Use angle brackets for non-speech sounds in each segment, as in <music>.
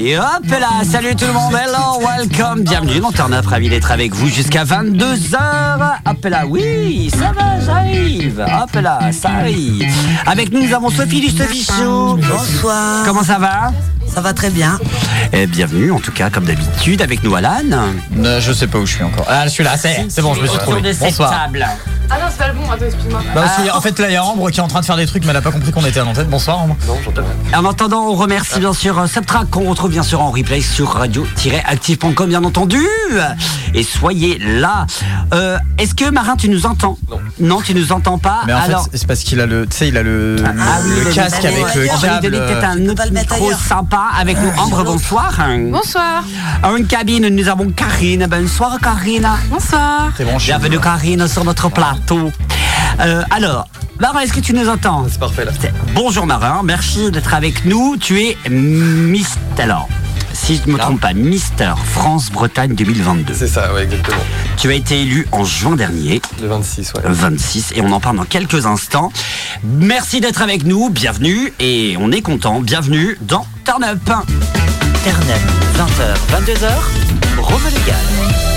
Et hop là, salut tout le monde, hello, welcome, bienvenue dans Turn Up, ravi d'être avec vous jusqu'à 22h. Hop là, oui, ça va, j'arrive. Hop là, ça arrive. Avec nous, nous avons Sophie du Sophie Show. Bonsoir. Comment ça va? Ça va très bien. Et bienvenue, en tout cas, comme d'habitude, avec nous Alan. Euh, je sais pas où je suis encore. Ah, je suis là, c'est c'est bon, je me suis trouvé. Bonsoir. Ah non, c'est pas le bon, attends, excuse-moi. Bah, aussi, en fait, là, il y a Ambre qui est en train de faire des trucs, mais elle a pas compris qu'on était à l'antenne. Bonsoir, Ambre. En attendant, on remercie bien sûr euh, Subtrack qu'on retrouve bien sûr en replay sur radio-active.com bien entendu. Et soyez là. Euh, Est-ce que Marin, tu nous entends? Non. Non, tu nous entends pas? Mais en Alors, fait, c'est parce qu'il a le, tu sais, il a le, le, Ah oui, le le casque avec le ailleurs. on va lui câble. donner peut-être un autre micro sympa avec nous. Ambre, bonsoir. Bonsoir. En cabine, nous avons Karine. Bonsoir Karine. Bonsoir. T'es branché. Bienvenue Karine sur notre plateau. Euh, alors, Marin, est-ce que tu nous entends C'est parfait là. Bonjour Marin, merci d'être avec nous. Tu es Mister, alors, si je ne me trompe pas, Mister France-Bretagne 2022. C'est ça, ouais, exactement. Tu as été élu en juin dernier, Le 26, ouais. le 26, et on en parle dans quelques instants. Merci d'être avec nous, bienvenue, et on est content, bienvenue dans Turn Up. Turn Up, 20h, 22h, Rome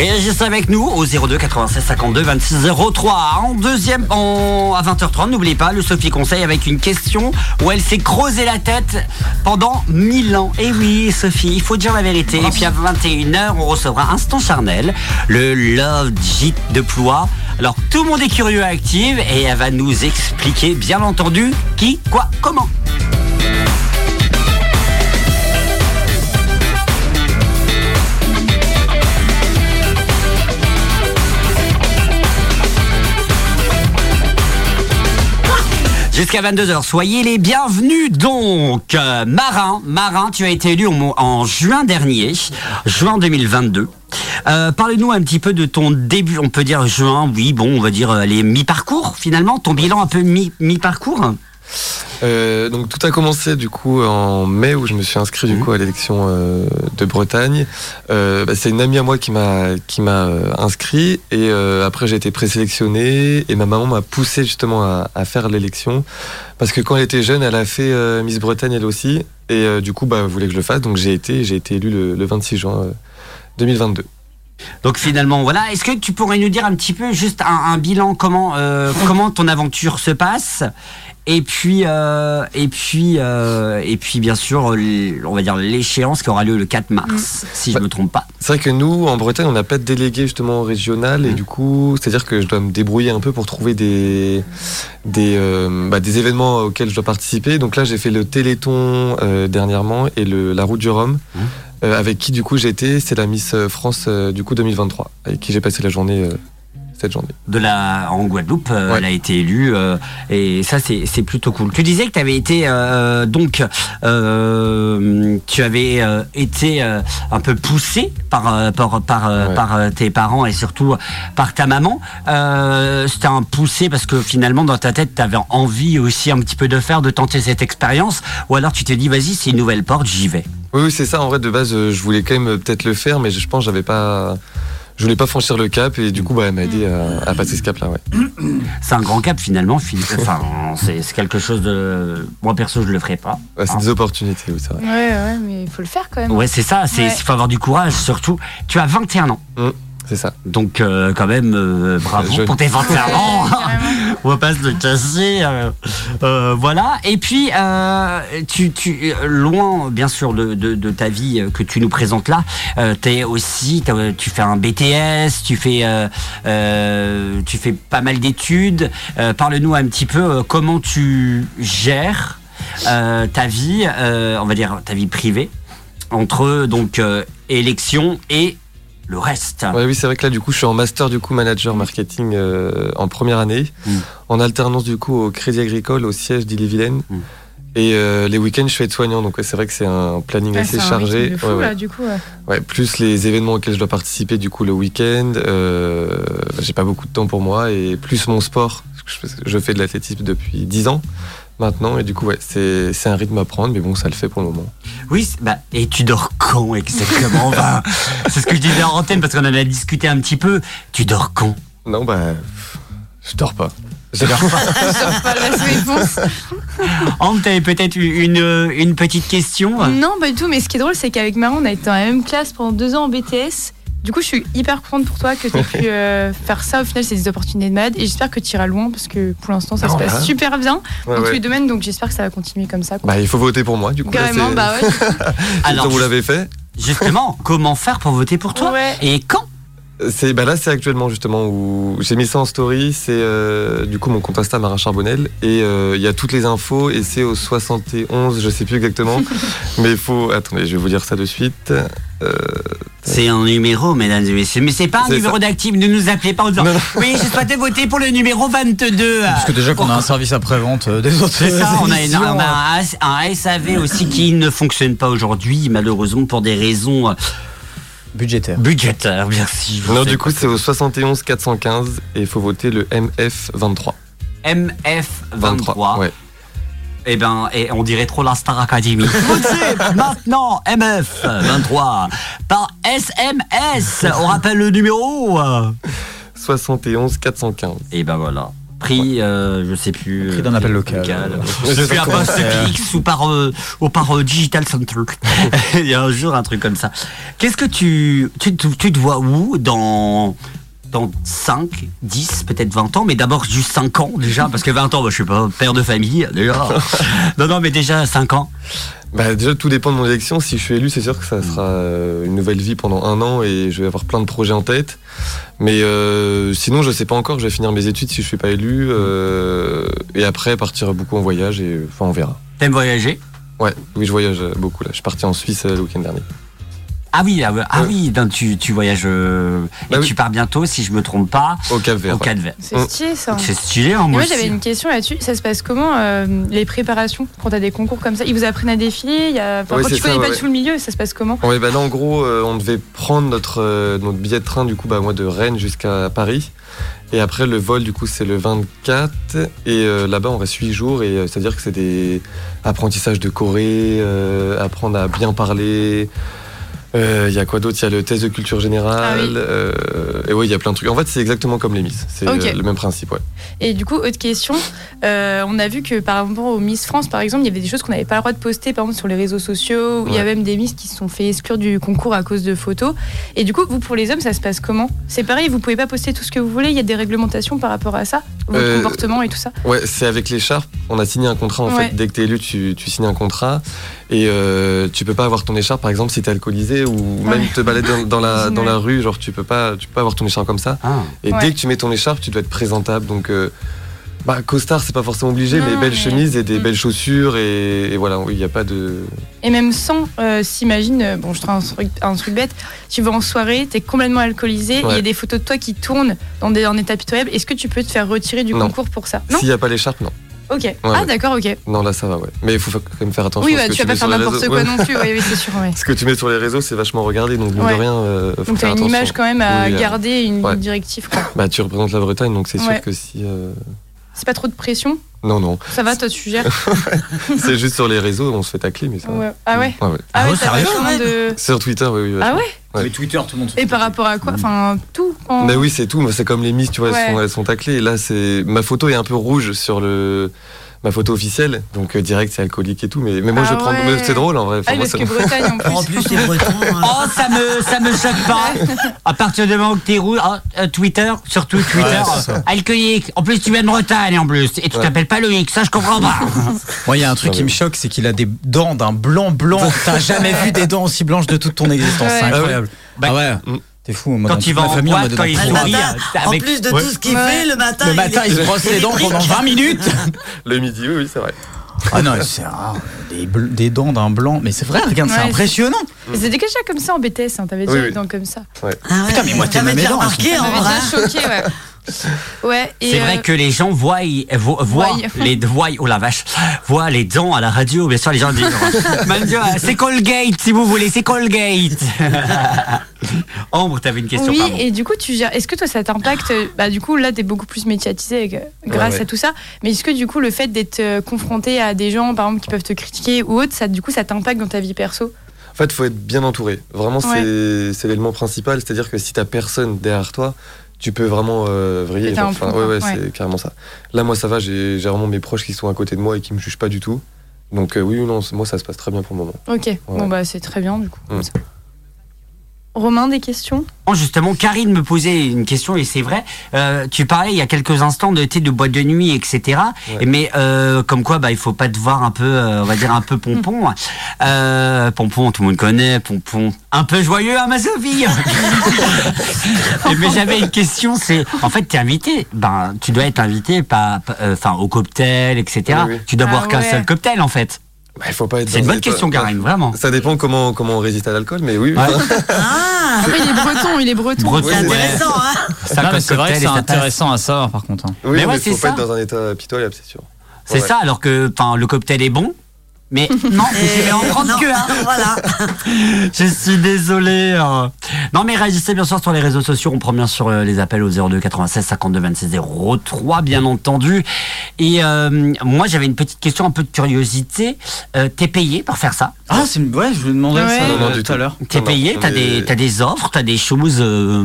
Réagissez avec nous au 02 96 52 26 03. En deuxième, en, à 20h30, n'oubliez pas le Sophie Conseil avec une question où elle s'est creusé la tête pendant 1000 ans. Et oui, Sophie, il faut dire la vérité. Et puis à 21h, on recevra Instant Charnel, le Love Gîte de Ploie. Alors tout le monde est curieux et active et elle va nous expliquer, bien entendu, qui, quoi, comment. Jusqu'à 22h, soyez les bienvenus donc. Euh, Marin, Marin, tu as été élu en, juin dernier, juin 2022. Euh, Parle-nous un petit peu de ton début, on peut dire juin, oui, bon, on va dire euh, les mi-parcours finalement, ton bilan un peu mi- mi-parcours. Euh, donc tout a commencé du coup en mai où je me suis inscrit du coup à l'élection euh, de Bretagne. Euh, bah, c'est une amie à moi qui m'a qui m'a inscrit. Et après j'ai été présélectionné. Et ma maman m'a poussé justement à, à faire l'élection. Parce que quand elle était jeune elle a fait Miss Bretagne elle aussi. Et du coup bah elle voulait que je le fasse. Donc j'ai été j'ai été élu le, le 26 juin euh, 2022. Donc finalement, voilà. Est-ce que tu pourrais nous dire un petit peu juste un, un bilan comment euh, comment ton aventure se passe? Et puis euh, et puis euh, et puis bien sûr, on va dire l'échéance qui aura lieu le 4 mars, si je me trompe pas. C'est vrai que nous, en Bretagne, on n'a pas de délégué justement régional et du coup, c'est-à-dire que je dois me débrouiller un peu pour trouver des, des, euh, bah, des événements auxquels je dois participer. Donc là, j'ai fait le Téléthon dernièrement et le, la Route du Rhum, Mmh. Euh, avec qui du coup été, c'est la Miss France euh, du coup 2023, avec qui j'ai passé la journée, euh, cette journée. de la en Guadeloupe. euh, Ouais. Elle a été élue euh, et ça c'est plutôt cool. Tu disais que tu avais été euh, donc euh, tu avais euh, été euh, un peu poussé par euh, par par, euh, Ouais. par, euh, tes parents et surtout par ta maman. Euh, C'était un poussé parce que finalement dans ta tête tu avais envie aussi un petit peu de faire, de tenter cette expérience ou alors tu t'es dit vas-y c'est une nouvelle porte, j'y vais. Oui, oui, c'est ça. En vrai, de base, euh, je voulais quand même euh, peut-être le faire, mais je pense que j'avais pas, je voulais pas franchir le cap et du coup, bah, elle m'a aidé à, à passer ce cap-là. Ouais. <clears throat> C'est un grand cap finalement. Philippe. <laughs> Enfin c'est c'est quelque chose de moi perso je le ferai pas. Ouais, c'est Hein. des opportunités, oui, c'est vrai. Ouais, ouais, mais il faut le faire quand même. Ouais, c'est ça, c'est Ouais. il faut avoir du courage surtout. Tu as 21 ans. C'est ça. Donc euh, quand même euh, bravo pour tes 21 ans. <laughs> On va pas se le casser. euh, voilà. Et puis euh, tu, tu loin bien sûr de, de, de ta vie que tu nous présentes là, euh, t'es aussi tu fais un BTS, tu fais euh, euh, tu fais pas mal d'études. Euh, Parle-nous un petit peu euh, comment tu gères euh, ta vie, euh, on va dire ta vie privée entre donc euh, élection et le reste. Ouais, oui, c'est vrai que là, du coup, je suis en master du coup manager marketing euh, en première année, Mm. en alternance du coup au Crédit Agricole au siège d'Ille-et-Vilaine. Mm. Et euh, les week-ends, je fais être soignant, donc ouais, c'est vrai que c'est un planning Ouais, assez un chargé. rythme de fou, Ouais, ouais. là, du coup. ouais. Ouais, plus les événements auxquels je dois participer du coup le week-end. Euh, j'ai pas beaucoup de temps pour moi et plus mon sport. parce que Je, je fais de l'athlétisme depuis 10 ans. Maintenant. Et du coup, ouais, c'est c'est un rythme à prendre, mais bon, ça le fait pour le moment. Oui, bah, et tu dors quand exactement <laughs> C'est ce que je disais en antenne parce qu'on en a discuté un petit peu. Tu dors quand? Non, bah, je dors pas. <laughs> Je dors Pas la <laughs> réponse. Anne, t'avais peut-être eu une, une petite question? Non, pas du tout. Mais ce qui est drôle, c'est qu'avec Marin, on a été dans la même classe pendant deux ans en BTS. Du coup, je suis hyper contente pour toi que tu aies pu <laughs> euh, faire ça. Au final, c'est des opportunités de malade. Et j'espère que tu iras loin parce que pour l'instant, ça Ah, se voilà. passe super bien Ouais, dans tous les domaines. Donc, j'espère que ça va continuer comme ça. quoi. Bah, il faut voter pour moi, du coup. Carrément, bah ouais. <laughs> Alors, vous l'avez fait justement, <laughs> comment faire pour voter pour toi Ouais. Et quand C'est bah là c'est actuellement justement où j'ai mis ça en story, c'est euh, du coup mon compte Insta Marin Charbonnel et euh, il y a toutes les infos et c'est au 71, je sais plus exactement, mais il faut attendez, je vais vous dire ça de suite. Euh, C'est un numéro, mesdames et messieurs. Mais c'est pas un numéro d'actif. Ne nous appelez pas en disant Non, non. Oui, je souhaitais voter pour le numéro 22. Parce que déjà qu'on a un service après-vente euh, des autres. C'est ça, on a, une- émissions, on a un, un SAV aussi qui ne fonctionne pas aujourd'hui, malheureusement, pour des raisons euh, budgétaires. budgétaires. Merci. je non du coup c'est au 71 415 et il faut voter le MF 23. MF23. Ouais. Eh ben, et on dirait trop la Star Academy. <laughs> Maintenant MF23 par SMS. On rappelle le numéro. euh. 71 415. Et ben voilà. Prix, euh, je sais plus. Prix euh, d'un appel local. Je suis pas à Poste. PX ou par, euh, ou par euh, Digital Center. <laughs> Il y a un jour un truc comme ça. Qu'est-ce que tu, tu, tu te vois où dans, dans 5, 10, peut-être 20 ans, mais d'abord juste 5 ans déjà, parce que 20 ans, moi, je suis pas père de famille déjà. <laughs> non, non, mais déjà 5 ans. Bah déjà tout dépend de mon élection. Si je suis élu, c'est sûr que ça sera euh, une nouvelle vie pendant un an et je vais avoir plein de projets en tête. Mais euh, sinon, je sais pas encore. Je vais finir mes études si je suis pas élu euh, et après partir beaucoup en voyage et enfin on verra. T'aimes voyager? Ouais, oui, je voyage beaucoup là. Je suis parti en Suisse le week-end dernier. Ah oui, ah, ah Ouais. oui, donc tu, tu voyages euh, et Bah oui. tu pars bientôt, si je me trompe pas, Au Cap Vert. au ouais. Cap Vert. C'est Mm. stylé ça. C'est stylé, hein, Et moi, j'avais une question là-dessus. Ça se passe comment euh, les préparations quand t'as des concours comme ça? Ils vous apprennent à défiler il y a... enfin, Quand c'est tu connais ça, pas ouais. tout le milieu, ça se passe comment? Ouais, bah là en gros, euh, on devait prendre notre, euh, notre billet de train du coup, bah moi de Rennes jusqu'à Paris. Et après le vol du coup c'est le 24 et euh, là-bas on reste 8 jours et euh, c'est-à-dire que c'est des apprentissages de Corée, euh, apprendre à bien parler. Euh, Il y a quoi d'autre? Il y a le test de culture générale. Ah oui. euh, et oui, il y a plein de trucs. En fait, c'est exactement comme les Miss. C'est euh, le même principe, ouais. Et du coup, autre question, euh, on a vu que par rapport aux Miss France, par exemple, il y avait des choses qu'on n'avait pas le droit de poster, par exemple sur les réseaux sociaux, il y a même des Miss qui se sont fait exclure du concours à cause de photos. Et du coup, vous, pour les hommes, ça se passe comment? C'est pareil, vous pouvez pas poster tout ce que vous voulez, il y a des réglementations par rapport à ça, votre comportement et tout ça? Ouais, c'est avec l'écharpe. On a signé un contrat en Ouais. fait. Dès que t'es élu, tu, tu signes un contrat et tu peux pas avoir ton écharpe, par exemple, si t'es alcoolisé ou même Ouais. te balader dans, dans la dans la rue. Genre, tu peux pas, tu peux pas avoir ton écharpe comme ça. Ah. Et Ouais. dès que tu mets ton écharpe, tu dois être présentable. Donc, euh, bah, costard, c'est pas forcément obligé, Non, mais belles mais- chemises et des Mm. belles chaussures et, et voilà. Il y a pas de. Et même sans, euh, s'imagine, euh, bon, je te rends un truc, un truc bête, tu vas en soirée, t'es complètement alcoolisé, il y a des photos de toi qui tournent dans des, en état pitoyable. Est-ce que tu peux te faire retirer du Non. concours pour ça? Non? S'il y a pas l'écharpe, non. Ok. ah, ouais. d'accord, ok. Non, là, ça va, ouais. Mais il faut quand même faire attention. Oui, bah, tu vas pas faire n'importe quoi non plus, oui, oui, c'est sûr. <laughs> Ce que tu mets sur les réseaux, c'est vachement regardé, donc mine de rien, euh, faut Donc t'as faire une attention. image quand même à Oui, garder, une directive. quoi. Bah, tu représentes la Bretagne, donc c'est sûr que si. euh, C'est pas trop de pression Non, non. Ça va, toi tu gères <laughs> C'est juste sur les réseaux, on se fait tacler, mais ça. Ouais. Ah ouais. Ah Ah ouais, ouais, t'as sérieux vachement de... Sur Twitter, oui, oui. Ah ouais Ouais. Mais Twitter, tout le monde. se Et par rapport à quoi Enfin, tout quand- Bah oui, c'est tout. C'est comme les Miss, tu vois, Ouais. elles, sont, elles sont taclées. Et là, c'est ma photo est un peu rouge sur le ma photo officielle, donc euh, direct, c'est alcoolique et tout. Mais, mais moi, Ah je prends. ouais. C'est drôle en vrai. Enfin, Ah, moi, parce ça- que Bretagne en <laughs> plus. En plus, les Bretons. hein. Oh, ça me, ça me choque pas. À partir du moment que t'es rouge, ah, euh, Twitter, surtout Twitter, Ouais, ça. alcoolique. En plus, tu viens de Bretagne, en plus. Et tu Ouais. t'appelles pas Loïc, ça, je comprends pas. <laughs> Moi, il y a un truc qui me choque, c'est qu'il a des dents d'un blanc blanc. <laughs> T'as jamais vu des dents aussi blanches de toute ton existence. Ouais. C'est incroyable. Bah, ah ouais. T'es fou. Moi, Quand il va en famille, boîte, quand il en avec- plus de Ouais. tout ce qu'il Ouais. fait, le matin, Le matin, il se brosse les dents pendant 20 minutes. Le midi, oui, oui, c'est vrai. Ah non, c'est ah, des, des dents d'un blanc. Mais c'est vrai, regarde, c'est impressionnant. Mais C'était déjà comme ça en BTS, hein. t'avais déjà Oui, des oui. dents comme ça. Ah ouais, Putain, mais moi, t'es j'avais même remarqué en vrai. déjà choqué, ouais. Ouais. C'est euh, vrai que les gens voient, voient, voient Voient. <laughs> les voient, oh la vache, voient les dents à la radio. Bien sûr, les gens disent, <laughs> Dieu, c'est Colgate si vous voulez, c'est Colgate. <laughs> Ambre, t'avais une question. Oui, pardon. et du coup, tu. Est-ce que toi, ça t'impacte Bah, du coup, là, t'es beaucoup plus médiatisé euh, grâce ouais. à tout ça. Mais est-ce que, du coup, le fait d'être euh, confronté à des gens, par exemple, qui peuvent te critiquer ou autre, ça, du coup, ça t'impacte dans ta vie perso? En fait, il faut être bien entouré. Vraiment, c'est l'élément principal. C'est-à-dire que si t'as personne derrière toi, tu peux vraiment euh, vriller. Enfin, ouais, ouais, c'est carrément ça. Là, moi, ça va. J'ai vraiment mes proches qui sont à côté de moi et qui me jugent pas du tout. Donc, euh, oui, non, moi, ça se passe très bien pour le moment. Ok, bon, bah, c'est très bien, du coup. comme Mm. ça. Romain, des questions? Oh, Justement, Karine me posait une question et c'est vrai. euh, tu parlais il y a quelques instants de thé de boîte de nuit, etc. Ouais. Mais euh, comme quoi, bah, il faut pas te voir un peu, euh, on va dire un peu pompon. <laughs> Euh, pompon, tout le monde connaît. Pompon, un peu joyeux, hein, ma Sophie? Et <laughs> mais j'avais une question. C'est, en fait, t'es invité. Ben, tu dois être invité, pas, pas- euh, enfin, au cocktail, etc. Oui, oui. Tu dois Ah boire qu'un seul cocktail, en fait. Bah, il faut pas être C'est une bonne question, Karine, vraiment. Ça dépend comment, comment on résiste à l'alcool, mais oui. Ouais. <laughs> Ah, Après, il est breton, il est breton. Breton, c'est ouais. intéressant, hein c'est vrai que c'est intéressant à savoir par contre. hein. Oui, Mais mais ouais, faut ça. pas être dans un état pitoyable, c'est sûr. C'est Ouais. ça, alors que, le cocktail est bon. Mais <laughs> non, je vais en prendre non, que un. <laughs> Voilà. Je suis désolé. hein. Non, mais réagissez bien sûr sur les réseaux sociaux. On prend bien sûr euh, les appels au 02 96 52 26 03, bien entendu. Et euh, moi, j'avais une petite question, un peu de curiosité. Euh, T'es payé pour faire ça? Ah, c'est une- ouais, je vous demandais Ouais. ça Non, non, euh, du tout à l'heure. T'es Non, payé? non, T'as des, t'as des offres? T'as des choses euh,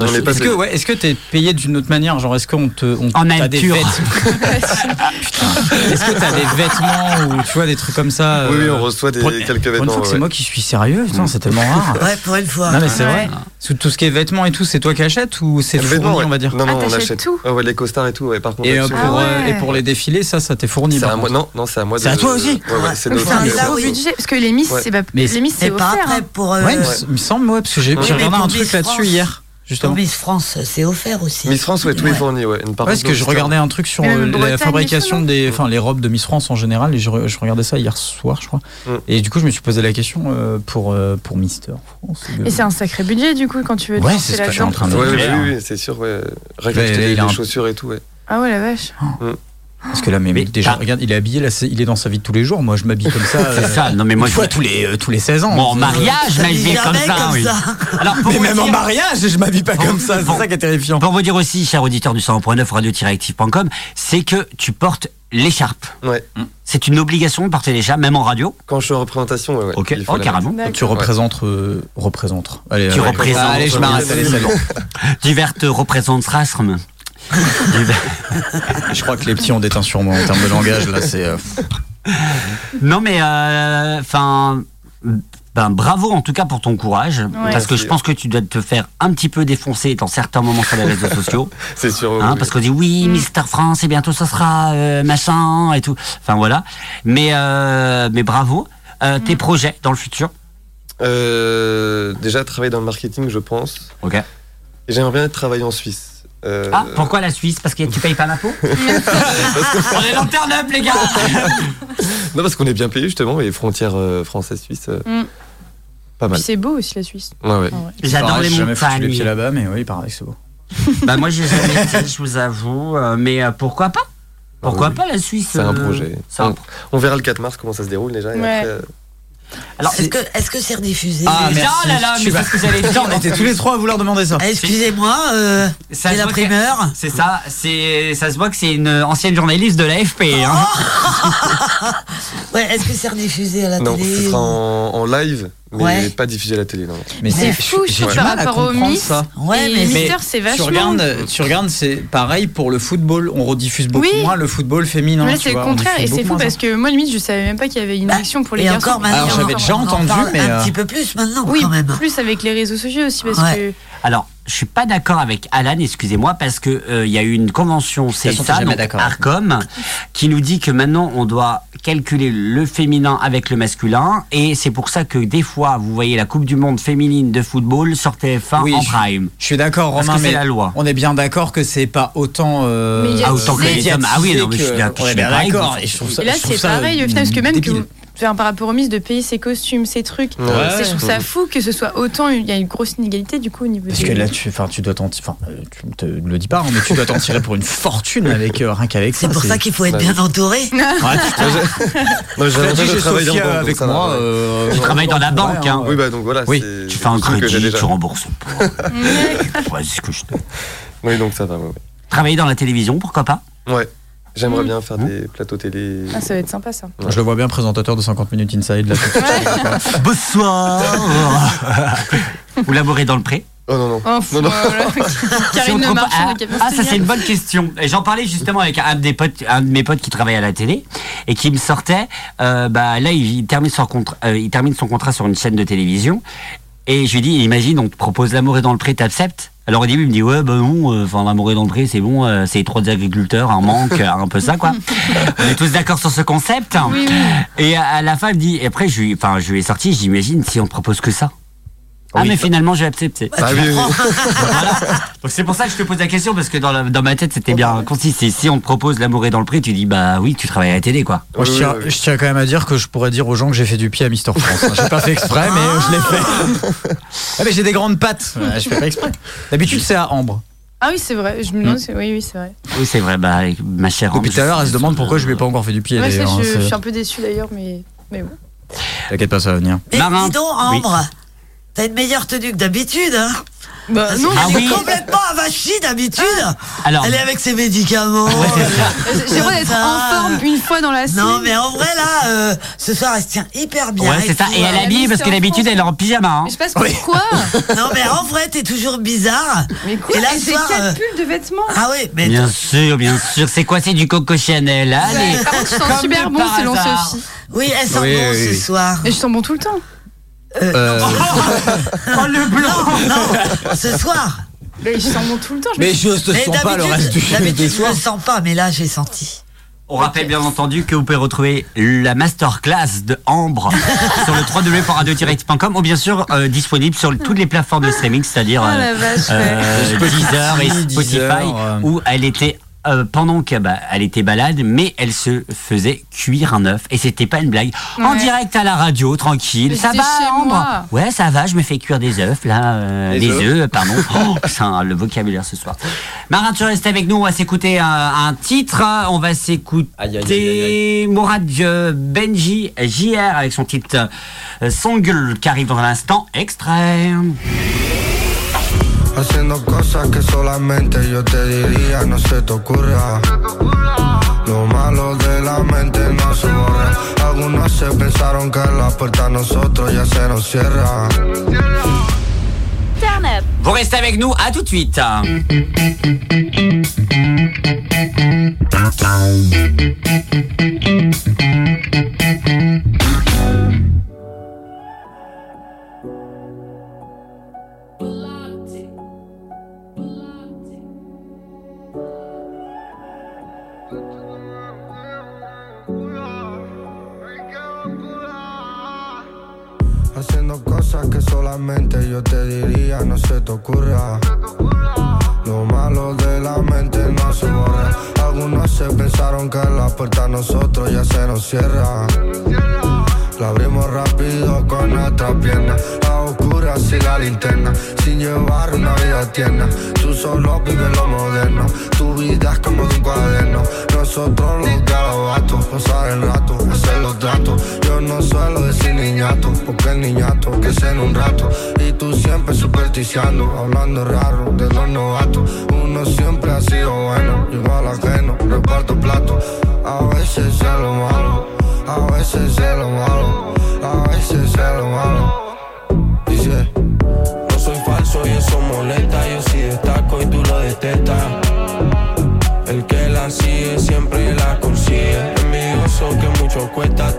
est Est-ce que ouais, est-ce que t'es payé d'une autre manière, genre est-ce qu'on te on, En t'as des nature. vêtements? <laughs> Est-ce que t'as des vêtements ou tu vois des trucs comme ça Oui, oui, euh, on reçoit des, pour- quelques pour une vêtements. fois que c'est moi qui suis sérieux, putain, c'est tellement <laughs> rare. Ouais, pour une fois. Non mais c'est Ouais. vrai. Tout ce qui est vêtements et tout, c'est toi qui achètes ou c'est Le fourni, vêtement, ouais. on va dire? Non, non, Ah, on achète tout Ah ouais, les costards et tout. Ouais, par contre, et, euh, pour, Ah euh, et pour les défilés, ça, ça t'est fourni. c'est par à moi. Non, non, c'est à moi. C'est de- à toi aussi Ouais, ouais, c'est un gros oui. budget, parce que les Miss, c'est pas. Mais les Miss, c'est pas après hein. pour. euh, Ouais, il me semble, ouais, parce que j'ai regardé un truc là-dessus hier, justement. Pour Miss France, c'est offert aussi. Miss France, ouais, tout est fourni, ouais. Une part Ouais, parce que je regardais un truc sur euh, la et fabrication des, enfin les robes de Miss France en général, et je, re- je regardais ça hier soir, je crois. Mm. Et du coup, je me suis posé la question euh, pour euh, pour Mister France. Et c'est un sacré budget, du coup, quand tu veux te Ouais, c'est ce que je suis là-dedans. en train de dire. oui, oui, c'est sûr, ouais. Un- des chaussures et tout, ouais. Ah ouais, la vache. Parce que là, mais, Mais déjà, regarde, il est habillé, là, il est dans sa vie de tous les jours. Moi, je m'habille comme ça. <laughs> C'est euh, ça. Non, mais moi, une je fois tous les euh, tous les 16 ans. Bon, en mariage, je vais comme ça, comme oui. ça. Alors, pour Mais même en mariage, je m'habille pas comme ça. C'est ça qui est terrifiant. Pour vous dire aussi, cher auditeur du 100.9 radioactive.com, c'est que tu portes l'écharpe. Ouais. C'est une obligation de porter l'écharpe, même en radio. Quand je suis en représentation, ouais, ouais. Ok, oh, carrément. Tu représentes, euh, représentes. Allez, Tu représentes. Allez, je m'arrête. Divers te représente Rasm. <laughs> Je crois que les petits ont déteint sur moi en termes de langage. Là, c'est. euh, Non, mais enfin. ben, bravo en tout cas pour ton courage, parce que je pense que tu dois te faire un petit peu défoncer dans certains moments sur les réseaux <laughs> sociaux, C'est sûr. hein, oui. parce qu'on dit oui, Mister France, et bientôt ça sera euh, machin et tout. Enfin voilà, mais euh, mais bravo. Euh, Tes projets dans le futur? Euh, déjà, travailler dans le marketing, je pense. Ok. J'aimerais bien travailler en Suisse. Euh, Ah, pourquoi la Suisse Parce que tu payes pas d'impôts <laughs> On est dans turn-up, les gars <laughs> Non, parce qu'on est bien payé, justement, et frontières euh, françaises-suisses, euh, Mm. pas mal. C'est beau aussi, la Suisse. Ouais, ouais. en vrai. J'adore les j'ai jamais foutu les pieds montagnes. là-bas, mais oui, pareil, c'est beau. <laughs> Bah, moi, j'ai jamais été, je vous avoue, euh, mais euh, pourquoi pas? Pourquoi Ah oui. pas la Suisse C'est un projet. un- On, on verra le 4 mars comment ça se déroule déjà. et Ouais. après, euh, Alors, Est-ce que est-ce que c'est rediffusé? Ah, oh merci. là là, mais c'est ce que j'allais dire. On était tous les trois à vouloir demander ça. Ah, Excusez-moi, euh, c'est la primeur? C'est ça, c'est ça se voit que c'est une ancienne journaliste de l'AFP. Hein. <laughs> Ouais, est-ce que c'est rediffusé à la non, télé ce sera ou- en, en live, mais Ouais. pas diffusé à la télé. Non. Mais C'est fou, je trouve, par rapport au comprendre Miss. ça. Ouais, mais Mister, Mais c'est Tu vachement. regardes, tu regardes, c'est pareil pour le football. On rediffuse beaucoup Oui. moins le football féminin. Mais tu c'est le contraire, et c'est fou parce ça. que moi, limite, je savais même pas qu'il y avait une Bah, élection pour les et garçons. encore maintenant. Alors, j'avais déjà entendu, mais, un euh, petit peu plus maintenant Oui, quand même. plus avec les réseaux sociaux aussi, parce Ouais. Alors, je suis pas d'accord avec Alan, excusez-moi, parce que euh, il y a eu une convention jamais donc. Arcom, qui nous dit que maintenant on doit calculer le féminin avec le masculin, et c'est pour ça que des fois vous voyez la Coupe du Monde féminine de football sur TF1 Oui, en prime. Je suis d'accord, Romain, mais la loi. on est bien d'accord que c'est pas autant. euh, Mais il y a- Ah, autant que les hommes. Ah oui, non, mais je suis d'accord. Et là, c'est pareil, au final, parce que même que enfin, par rapport au Miss de payer ses costumes, ses trucs. Ouais. C'est- Je trouve ça fou que ce soit autant. Il y a une grosse inégalité du coup au niveau Parce des- que là, tu, enfin, tu dois t'en tirer. Enfin, euh, tu te le dis pas, hein, mais tu dois t'en tirer pour une fortune avec euh, rien qu'avec ça. C'est pour ça qu'il faut être bien entouré. <laughs> Ouais, Moi, j'ai banque, avec moi. va, ouais. euh, Tu travailles dans la banque, hein. Oui, bah donc voilà. Oui, Tu fais un crédit, tu rembourses. <laughs> Ouais, c'est ce que je te- Oui, donc ça va. Travailler dans la télévision, pourquoi pas? Ouais. J'aimerais Mm. bien faire des plateaux télé. Ah, ça va être sympa ça. Je le vois bien présentateur de 50 minutes inside là. <laughs> Bonsoir Vous laborez dans le pré Oh non, non. Oh, Non, non. voilà. <laughs> Si Karine Cap ah, ah, ça c'est une bonne question. Et J'en parlais justement avec un, des potes, un de mes potes qui travaille à la télé et qui me sortait. euh, bah là, il, il termine son contrat, euh, il termine son contrat sur une chaîne de télévision. Et je lui dis, imagine, on te propose l'amour est dans le pré, t'acceptes? Alors au début, il me dit, ouais, bah non, euh, enfin dans le pré, c'est bon, euh, c'est les trois agriculteurs, un manque, <laughs> un peu ça, quoi. on est tous d'accord sur ce concept. Oui, oui. Et à à la fin, il me dit, et après, je lui, enfin, je lui ai sorti, j'imagine, si on te propose que ça. Ah, Oui. mais finalement, j'ai accepté. Ah oui, oui. <laughs> Voilà. Donc c'est pour ça que je te pose la question parce que dans, la- dans ma tête c'était bien concis. Si on te propose l'amour est dans le prix, tu dis bah oui, tu travailles à la télé quoi. Moi, je, tiens, je quand même à dire que je pourrais dire aux gens que j'ai fait du pied à Mister France. hein. J'ai pas fait exprès, mais euh, je l'ai fait. <laughs> Ah, mais j'ai des grandes pattes. Ouais, je fais pas exprès. D'habitude, c'est à Ambre. Ah oui, c'est vrai. Je me demande. c'est- Oui, oui, c'est vrai. Oui c'est vrai, bah ma chère. Depuis tout à l'heure, elle se demande pourquoi je lui ai pas encore fait du pied. Ouais, hein, je, je suis un peu déçue d'ailleurs, mais mais bon. T'inquiète pas, ça va venir. Mais Marin. dis donc, Ambre, t'as une meilleure tenue que d'habitude, hein Bah non, Ah oui. complètement avachie d'habitude. Alors Elle est avec ses médicaments. j'ai le droit d'être en forme une fois dans la semaine. Non, mais en vrai, là, euh, ce soir, elle se tient hyper bien. ouais c'est ça. Et elle hein. habille parce que d'habitude elle est en pyjama. hein. Mais je sais pas pourquoi. <laughs> Non, mais en vrai, t'es toujours bizarre. Mais quoi Et là, ce C'est soir, quatre euh, pulls de vêtements. Ah oui, mais Bien sûr, bien sûr. C'est quoi C'est du Coco Chanel. Allez. Par contre, je sens Comme super bon par selon hasard. Sophie. oui, elle sent Oui, bon oui, ce soir. Mais je sens bon tout le temps. Euh, Oh le blanc. Non, ce soir. Mais je sens tout le temps. Je mais me- je te Mais sens pas le reste du des je le sens pas, mais là, j'ai senti. On rappelle bien entendu que vous pouvez retrouver la masterclass de Ambre <laughs> sur le www.radio-x.com ou bien sûr euh, disponible sur toutes les plateformes de streaming, c'est-à-dire Ah euh, la vache. ouais. euh, Deezer et Spotify, Deezer, euh. où elle était euh, pendant qu'elle bah, elle était balade, mais elle se faisait cuire un œuf et c'était pas une blague. En direct à la radio, tranquille. Mais ça va, chez Ambre moi. Ouais, ça va. Je me fais cuire des œufs là, euh, Les des œufs. pardon. <laughs> Oh, putain, le vocabulaire ce soir. Marin, tu restes avec nous. On va s'écouter un, un titre. On va s'écouter Mourad euh, Benji JR avec son titre euh, Songle qui arrive dans un instant. Extrait. Haciendo cosas que solamente yo te diría, no se te ocurra. Lo malo de la mente no se borra. Algunos se pensaron que la puerta a nosotros ya se nos cierra. Vous restez avec nous. À tout de suite. Cosas que solamente yo te diría, no se te ocurra. Lo malo de la mente no se borra. Algunos se pensaron que la puerta a nosotros ya se nos cierra. La abrimos rápido con nuestra pierna. A oscuras y la linterna. Sin llevar una vida tierna. Tú solo vives lo moderno. Tu vida es como de un cuaderno. Nosotros los garabatos. Pasar el rato, hacer los tratos. Yo no suelo decir niñato. Porque el niñato que es en un rato. Y tú siempre supersticiando. Hablando raro de los novatos. Uno siempre ha sido bueno. Igual ajeno. Reparto plato. A veces es lo malo. A veces es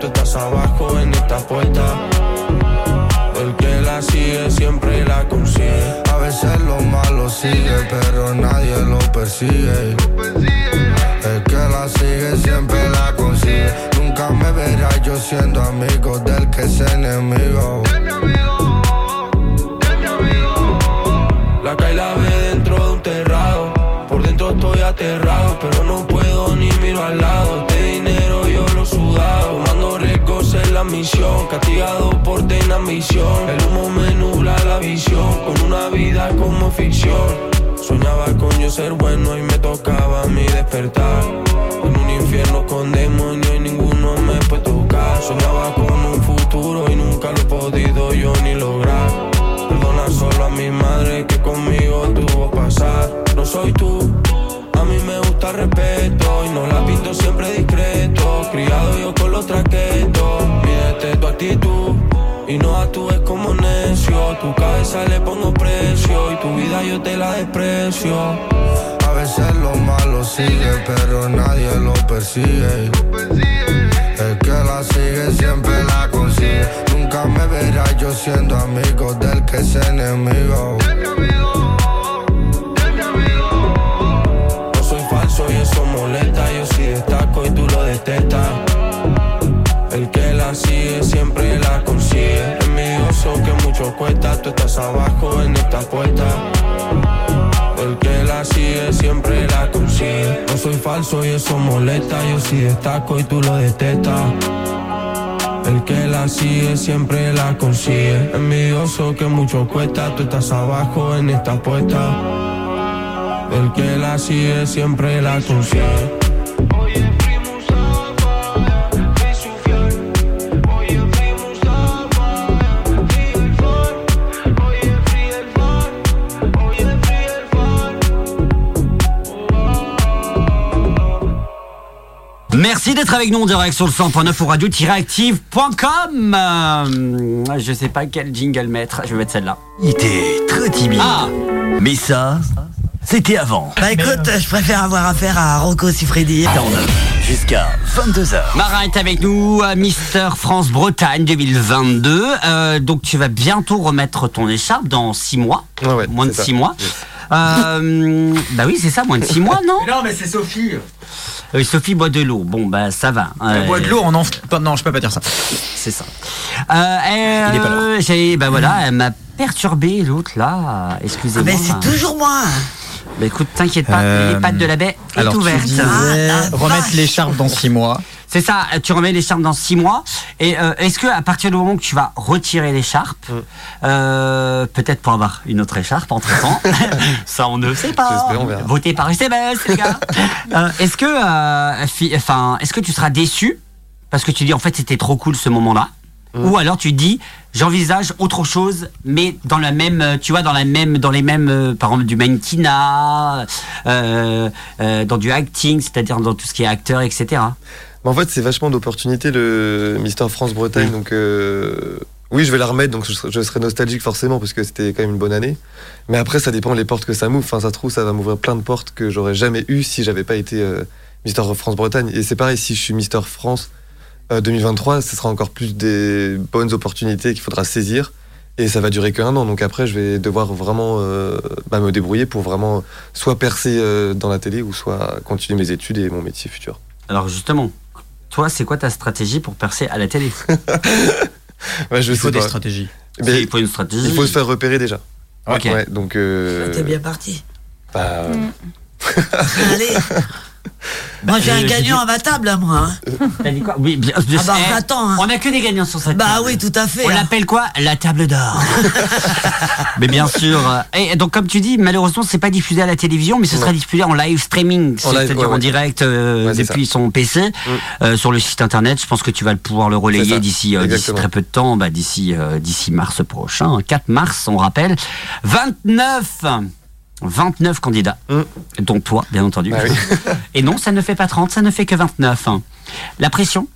Tú estás abajo en esta puerta. El que la sigue siempre la consigue. A veces lo malo sigue, pero nadie lo persigue. El que la sigue siempre la consigue. Nunca me verás yo siendo amigo del que es enemigo. La cae la ve misión, castigado por ambición. El humo me nubla la visión, con una vida como ficción. Soñaba con yo ser bueno y me tocaba mí despertar. En un infierno con demonios y ninguno me puede tocar. Soñaba con un futuro y nunca lo he podido yo ni lograr. Perdona solo a mi madre que conmigo tuvo que pasar. No soy tú, me gusta respeto y no la pinto siempre discreto. Criado yo con los traquetos, mídete tu actitud y no actúes como necio. Tu cabeza le pongo precio y tu vida yo te la desprecio. A veces lo malo sigue, pero nadie lo persigue. El que la sigue siempre la consigue. Nunca me verás yo siendo amigo del que es enemigo. El que la sigue siempre la consigue. Envidioso que mucho cuesta. Tú estás abajo en esta puerta. El que la sigue siempre la consigue. No soy falso y eso molesta. Yo sí destaco y tú lo detestas. El que la sigue siempre la consigue. Envidioso que mucho cuesta. Tú estás abajo en esta puerta. El que la sigue siempre la consigue. Merci d'être avec nous en direct sur le 100.9 ou radio-active.com. Euh, je sais pas quel jingle mettre. Je vais mettre celle-là. Il était très timide. Ah Mais ça, c'était avant. Bah écoute, je préfère avoir affaire à Rocco Siffredi. Jusqu'à 22h. Marin est avec nous, euh, Mister France Bretagne 2022. Euh, donc tu vas bientôt remettre ton écharpe dans 6 mois. Ouais, ouais, moins de c'est ça. 6 mois. Euh, bah oui, c'est ça, moins de 6 mois, non Non, mais c'est Sophie. Euh, Sophie boit de l'eau. Bon, bah ça va. Elle Euh, boit de l'eau en enf... Non, je peux pas dire ça. C'est ça. Euh, euh, Il est pas là. j'ai- Bah voilà, elle m'a perturbé l'autre là. Ah, Excusez-moi. mais c'est toujours moi. Bah écoute, t'inquiète pas, Euh, les pattes de la baie est Alors, tu ouverte. disais Ah, la remettre vache. l'écharpe dans 6 mois. C'est ça, tu remets l'écharpe dans 6 mois. Et euh, est-ce que à partir du moment que tu vas retirer l'écharpe, Mm. euh, peut-être pour avoir une autre écharpe entre temps, <laughs> ça on ne sait pas. Votez par SMS, les gars. Euh, est-ce que, euh, fi- enfin, est-ce que tu seras déçu parce que tu dis en fait c'était trop cool ce moment-là, Mm. ou alors tu dis j'envisage autre chose, mais dans la même, euh, tu vois, dans la même, dans les mêmes, euh, par exemple du mannequinat, euh, euh, dans du acting, c'est-à-dire dans tout ce qui est acteur, etc. Mais en fait, c'est vachement d'opportunités le Mister France Bretagne. Mm. Donc, euh, oui, je vais la remettre. Donc, je serai, je serai nostalgique forcément parce que c'était quand même une bonne année. Mais après, ça dépend les portes que ça m'ouvre. Enfin, ça trouve, ça va m'ouvrir plein de portes que j'aurais jamais eu si j'avais pas été euh, Mister France Bretagne. Et c'est pareil, si je suis Mister France euh, 2023, ce sera encore plus des bonnes opportunités qu'il faudra saisir. Et ça va durer qu'un an. Donc après, je vais devoir vraiment euh, bah, me débrouiller pour vraiment soit percer euh, dans la télé ou soit continuer mes études et mon métier futur. Alors justement, toi, c'est quoi ta stratégie pour percer à la télé <laughs> Ouais, je Il faut sais des pas. stratégies. Mais Il faut une stratégie. il faut se faire repérer déjà. Ok. Ouais, donc. euh, T'es bien parti. bah, <laughs> Allez. <laughs> Moi j'ai un gagnant à ma table, là, moi. hein. T'as dit quoi? Oui, bien, Ah bah eh, hein. On a que des gagnants sur cette Bah table. oui, tout à fait. On hein. l'appelle quoi? La table d'or. <laughs> mais bien sûr. euh, Et donc comme tu dis, malheureusement, c'est pas diffusé à la télévision, mais ce sera diffusé en live streaming, En live, c'est-à-dire ouais, en ouais. direct euh, Ouais, c'est depuis son PC euh, sur le site internet. Je pense que tu vas le pouvoir le C'est relayer ça. d'ici euh, d'ici Exactement. très peu de temps, bah, d'ici euh, d'ici mars prochain, 4 mars, on rappelle. 29 29 candidats, Mm. dont toi, bien entendu. Bah oui. <laughs> Et non, ça ne fait pas 30, ça ne fait que 29. hein. La pression,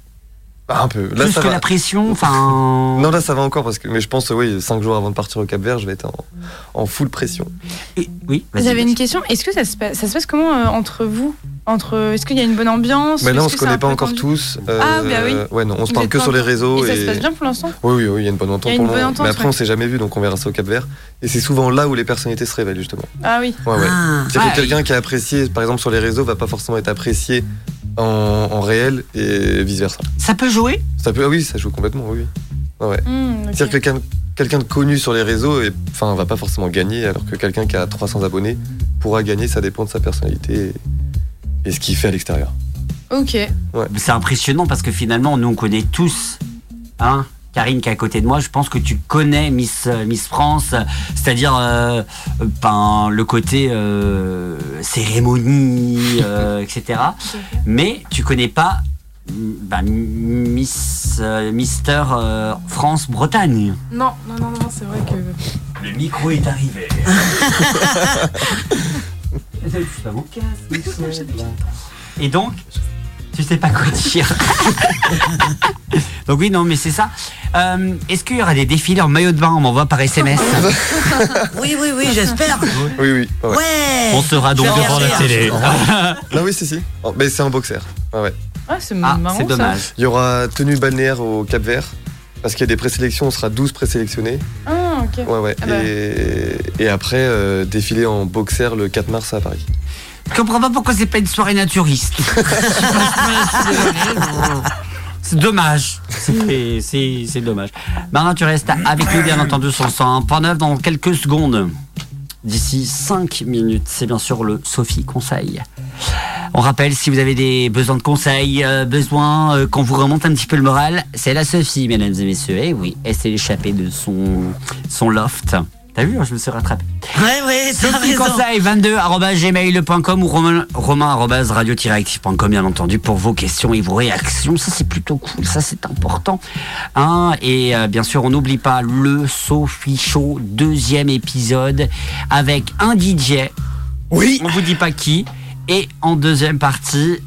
bah, un peu. Là, plus ça que va. la pression, enfin. <laughs> Non, là, ça va encore parce que. Mais je pense, oui, cinq jours avant de partir au Cap Vert, je vais être en, en full pression. Et- oui, vas-y, J'avais une question. Est-ce que ça se passe, ça se passe comment euh, entre vous? Entre, Est-ce qu'il y a une bonne ambiance? Mais là, on se c'est connaît pas encore tous. euh, Ah, bah oui. Ouais, non, on se parle que sur les réseaux. Et ça se passe bien pour l'instant? Oui, oui, oui, il y a une bonne entente pour une bonne entente, Mais après, ouais. on s'est jamais vu, donc on verra ça au Cap Vert. Et c'est souvent là où les personnalités se révèlent, justement. Ah oui. Ouais, ouais. Ah. C'est-à-dire Ah, que quelqu'un qui est apprécié, par exemple, sur les réseaux, va pas forcément être apprécié en, en réel et vice-versa. Ça peut jouer? Ça peut, ah oui, ça joue complètement, oui. oui. Ouais, ouais. Hmm. C'est-à-dire que quelqu'un de connu sur les réseaux et, enfin, va pas forcément gagner, alors que quelqu'un qui a 300 abonnés pourra gagner, ça dépend de sa personnalité et, et ce qu'il fait à l'extérieur. Ok. C'est impressionnant parce que finalement, nous, on connaît tous hein Karine qui est à côté de moi, je pense que tu connais Miss euh, Miss France, c'est-à-dire euh, euh, ben, le côté euh, cérémonie, euh, <laughs> etc. Mais tu connais pas mm, ben, Miss euh, Mister euh, France Bretagne. Non, non, non, non, c'est vrai que. Le micro est arrivé. <laughs> C'est pas mon casque, Michel, là. Et donc, tu sais pas quoi dire. <laughs> donc oui, non, mais c'est ça. Euh, Est-ce qu'il y aura des défilés en maillot de bain On m'envoie par SMS. <laughs> Oui, oui, oui, j'espère. Oui, oui. ouais. On sera donc devant la télé. <laughs> Non, oui, si, si. Oh, mais c'est un boxer. Ouais, ouais. Ah, c'est Ah, ça. dommage. Il y aura tenue balnéaire au Cap Vert. Parce qu'il y a des présélections, on sera 12 présélectionnés. Ah, ok. Ouais, ouais. Ah bah. et, et après, euh, défilé en boxer le 4 mars à Paris. Je comprends pas pourquoi c'est pas une soirée naturiste. <laughs> C'est dommage. C'est- C'est c'est dommage. Marin, tu restes avec nous, bien entendu, sur le 101.9 dans quelques secondes. D'ici 5 minutes, c'est bien sûr le Sophie Conseil. On rappelle, si vous avez des besoins de conseils, euh, besoin euh, qu'on vous remonte un petit peu le moral, c'est la Sophie, mesdames et messieurs. Et oui, elle s'est échappée de son, son loft. T'as vu, hein, je me suis rattrapé. Ouais, ouais, Sophie. Conseil 22 gmail.com ou romain, romain radio-active.com bien entendu pour vos questions et vos réactions. Ça c'est plutôt cool, ça c'est important. Hein, et euh, bien sûr on n'oublie pas le Sophie Show deuxième épisode avec un DJ. Oui. On vous dit pas qui. Et en deuxième partie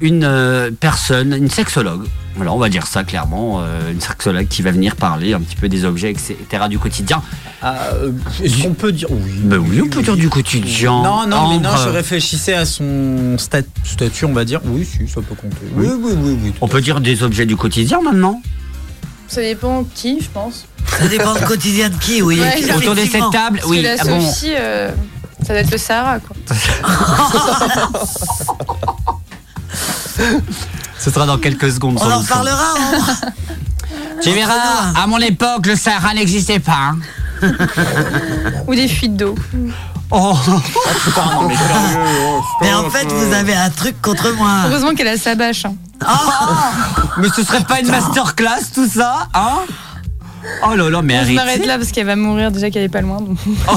une euh, personne, une sexologue. Voilà, on va dire ça clairement, euh, une sexologue qui va venir parler un petit peu des objets, etc. du quotidien. Euh, Est-ce qu'on peut dire oui Ben oui, on peut dire du quotidien. Non, non, mais non, je réfléchissais à son stat- statut, on va dire. Oui, si, ça peut compter. Oui, oui, oui, oui. On peut dire des objets du quotidien maintenant Ça dépend qui, je pense. Ça dépend du quotidien de qui, oui. Ouais. Autour de cette table, Parce oui. que la ah bon. Euh, ça doit être le Sahara, quoi. Ce sera dans quelques secondes. On en parlera, hein. <laughs> Tu verras, à mon époque, le Sahara n'existait pas. hein. <laughs> Ou des fuites d'eau. Oh, Mais en fait, vous avez un truc contre moi. Heureusement qu'elle a sa bâche. hein. mais ce serait pas une masterclass tout ça, hein Oh là là, mais Je arrêtez. m'arrête là parce qu'elle va mourir déjà qu'elle est pas loin. donc. Oh,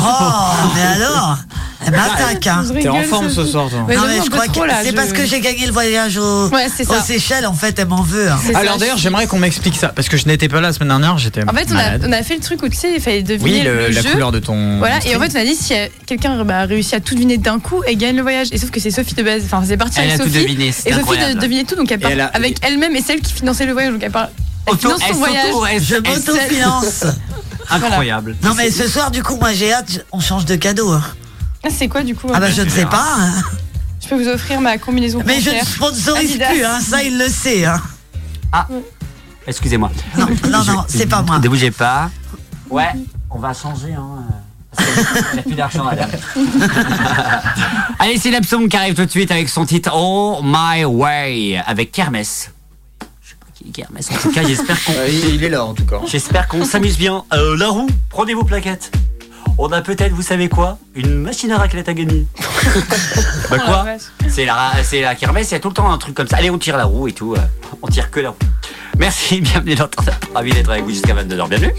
mais alors Elle m'attaque, hein. Je T'es en forme ce soir, toi. Ouais, Non, mais je crois trop, que là, c'est je- parce que j'ai gagné le voyage au, Ouais, aux. Seychelles, en fait, elle m'en veut. hein. Alors d'ailleurs, j'aimerais qu'on m'explique ça parce que je n'étais pas là la semaine dernière, j'étais En fait, on a, on a fait le truc où tu sais, il fallait deviner Oui, le- le, la jeu. couleur de ton. Voilà, et en fait, on a dit si euh, quelqu'un bah, réussit à tout deviner d'un coup, elle gagne le voyage. Et sauf que c'est Sophie de base. Enfin, c'est parti Elle avec a tout Sophie. deviné, et c'est Sophie incroyable. de deviner tout, donc elle part avec elle-même et celle qui finançait le voyage. Donc elle part. Auto, finance son voyage. Je m'auto-finance. <laughs> Incroyable. Non, mais ce soir, du coup, moi, j'ai hâte, on change de cadeau. hein. Ah, c'est quoi du coup Ah, bah, je ne sais pas. hein. Je peux vous offrir ma combinaison Mais je ne sponsorise Adidas. plus, hein, ça, il le sait. hein. Excusez-moi. Non, <laughs> non, non, c'est pas moi. Ne bougez pas. Ouais, on va changer. Hein. parce qu'elle <laughs> a plus d'argent, madame. Allez, c'est Lapsong qui arrive tout de suite avec son titre Oh My Way avec Kermesse. En tout cas, j'espère qu'on il est là en tout cas. j'espère qu'on s'amuse bien. Euh, la roue, prenez vos plaquettes. On a peut-être, vous savez quoi Une machine à raclette à gagner. <laughs> bah quoi vache. C'est la, c'est la kermesse, il y a tout le temps un truc comme ça. Allez, on tire la roue et tout. euh, On tire que la roue. Merci, bienvenue dans Ravi d'être avec vous jusqu'à 22h. Bienvenue.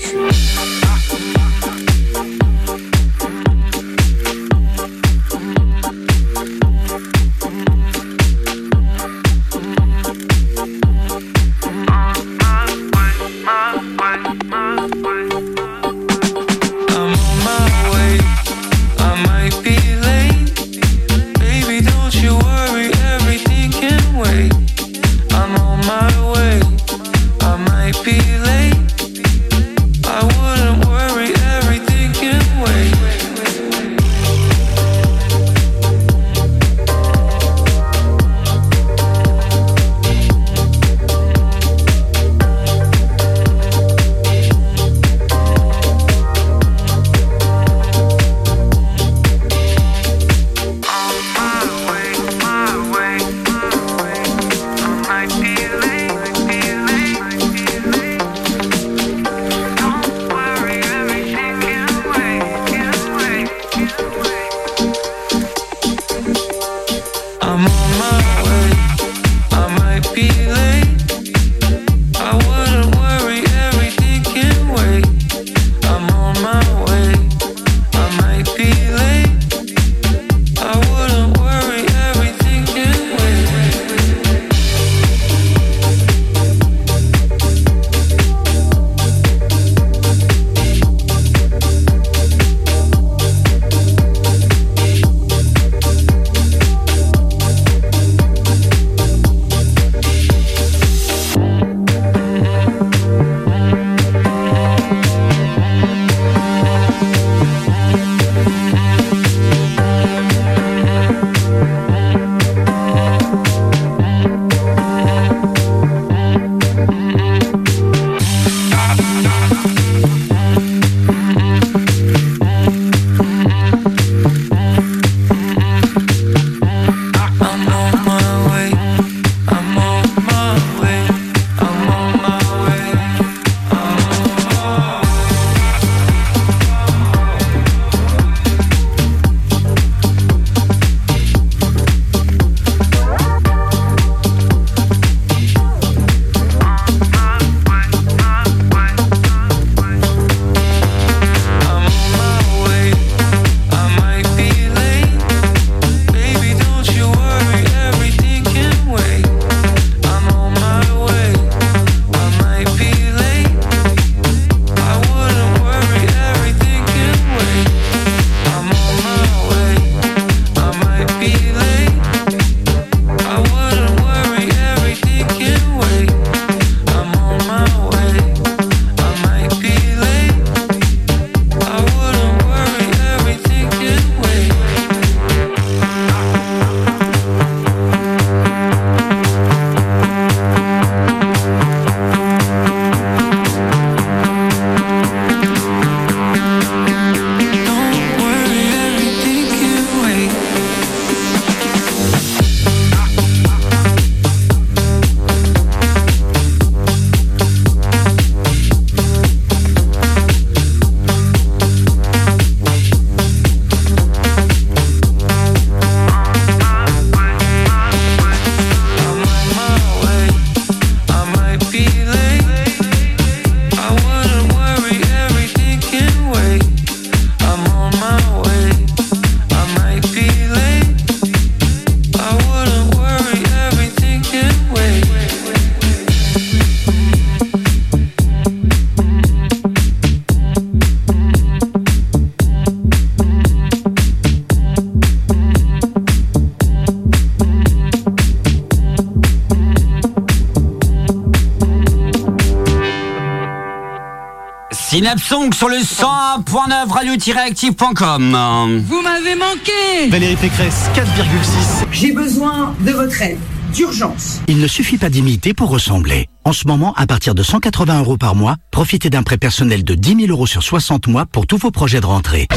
Synapsong sur le 101.9 radio-active.com. Vous m'avez manqué Valérie Pécresse, 4,6. J'ai besoin de votre aide, d'urgence. Il ne suffit pas d'imiter pour ressembler. En ce moment, à partir de 180 euros par mois, profitez d'un prêt personnel de 10 000 euros sur 60 mois pour tous vos projets de rentrée.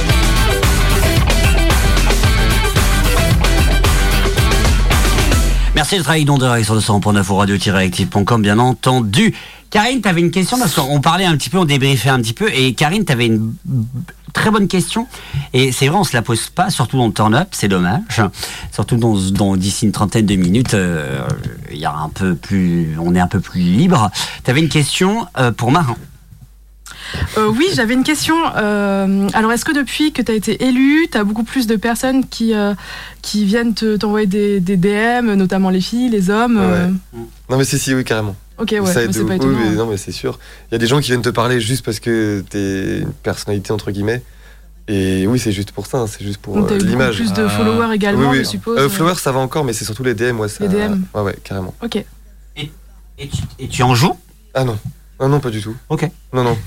Merci de travailler dans direct sur le 100.9 au radio-active.com, bien entendu. Karine, tu avais une question parce qu'on parlait un petit peu, on débriefait un petit peu, et Karine, tu avais une très bonne question. Et c'est vrai, on se la pose pas, surtout dans le turn-up, c'est dommage. Surtout dans, dans d'ici une trentaine de minutes, euh, il y a un peu plus, on est un peu plus libre. Tu avais une question euh, pour Marin. Euh, oui, j'avais une question. Euh, alors, est-ce que depuis que tu as été élu, tu as beaucoup plus de personnes qui, euh, qui viennent te- t'envoyer des, des DM, notamment les filles, les hommes euh, Non mais si si oui carrément. Ok, ouais, Ça mais aide c'est de- pas oui, étonnant. mais non mais c'est sûr. Il y a des gens qui viennent te parler juste parce que t'es une personnalité entre guillemets. Et oui c'est juste pour ça, hein, c'est juste pour Donc, t'as euh, eu l'image. plus de followers également, je suppose. Euh, followers ça va encore mais c'est surtout les DM ouais ça. Les DM. Ouais ouais carrément. Ok. Et, et, tu, et tu en joues? Ah non. Ah non pas du tout. Ok. Non non.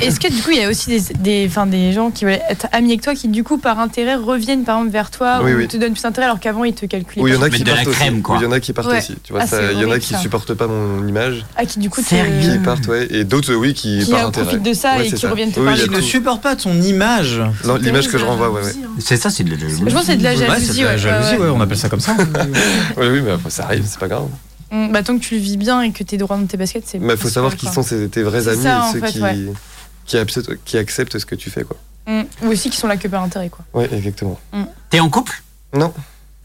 Est-ce que, du coup il y a aussi des, des, enfin, des gens qui veulent être amis avec toi qui du coup par intérêt reviennent par exemple vers toi Oui, ou oui. te donnent plus d'intérêt alors qu'avant ils te calculaient Ou il y en a qui partent aussi. crème, il y en a qui partent Ouais. aussi. Tu vois Ah, ça, il y en a qui ça. supportent pas mon image, Ah qui du coup qui partent ouais et d'autres oui qui, Qui par intérêt. profitent de ça Ouais, et c'est qui reviennent te Oui, parler. Tu ne tout. supportes pas ton image. Non, l'image que je renvoie ouais ouais. C'est ça, c'est de la jalousie. Je pense que c'est de la jalousie. ouais, on appelle ça comme ça. <laughs> Oui mais après, ça arrive c'est pas grave. Mm, Bah, tant que tu le vis bien et que t'es droit dans tes baskets, c'est. Mais il faut savoir qui sont ces- tes vrais amis ça, et ceux fait, qui, ouais. qui, acceptent, qui acceptent ce que tu fais. Quoi. Mm. Ou aussi qui sont là que par intérêt quoi. Ouais, exactement. T'es en couple? Non.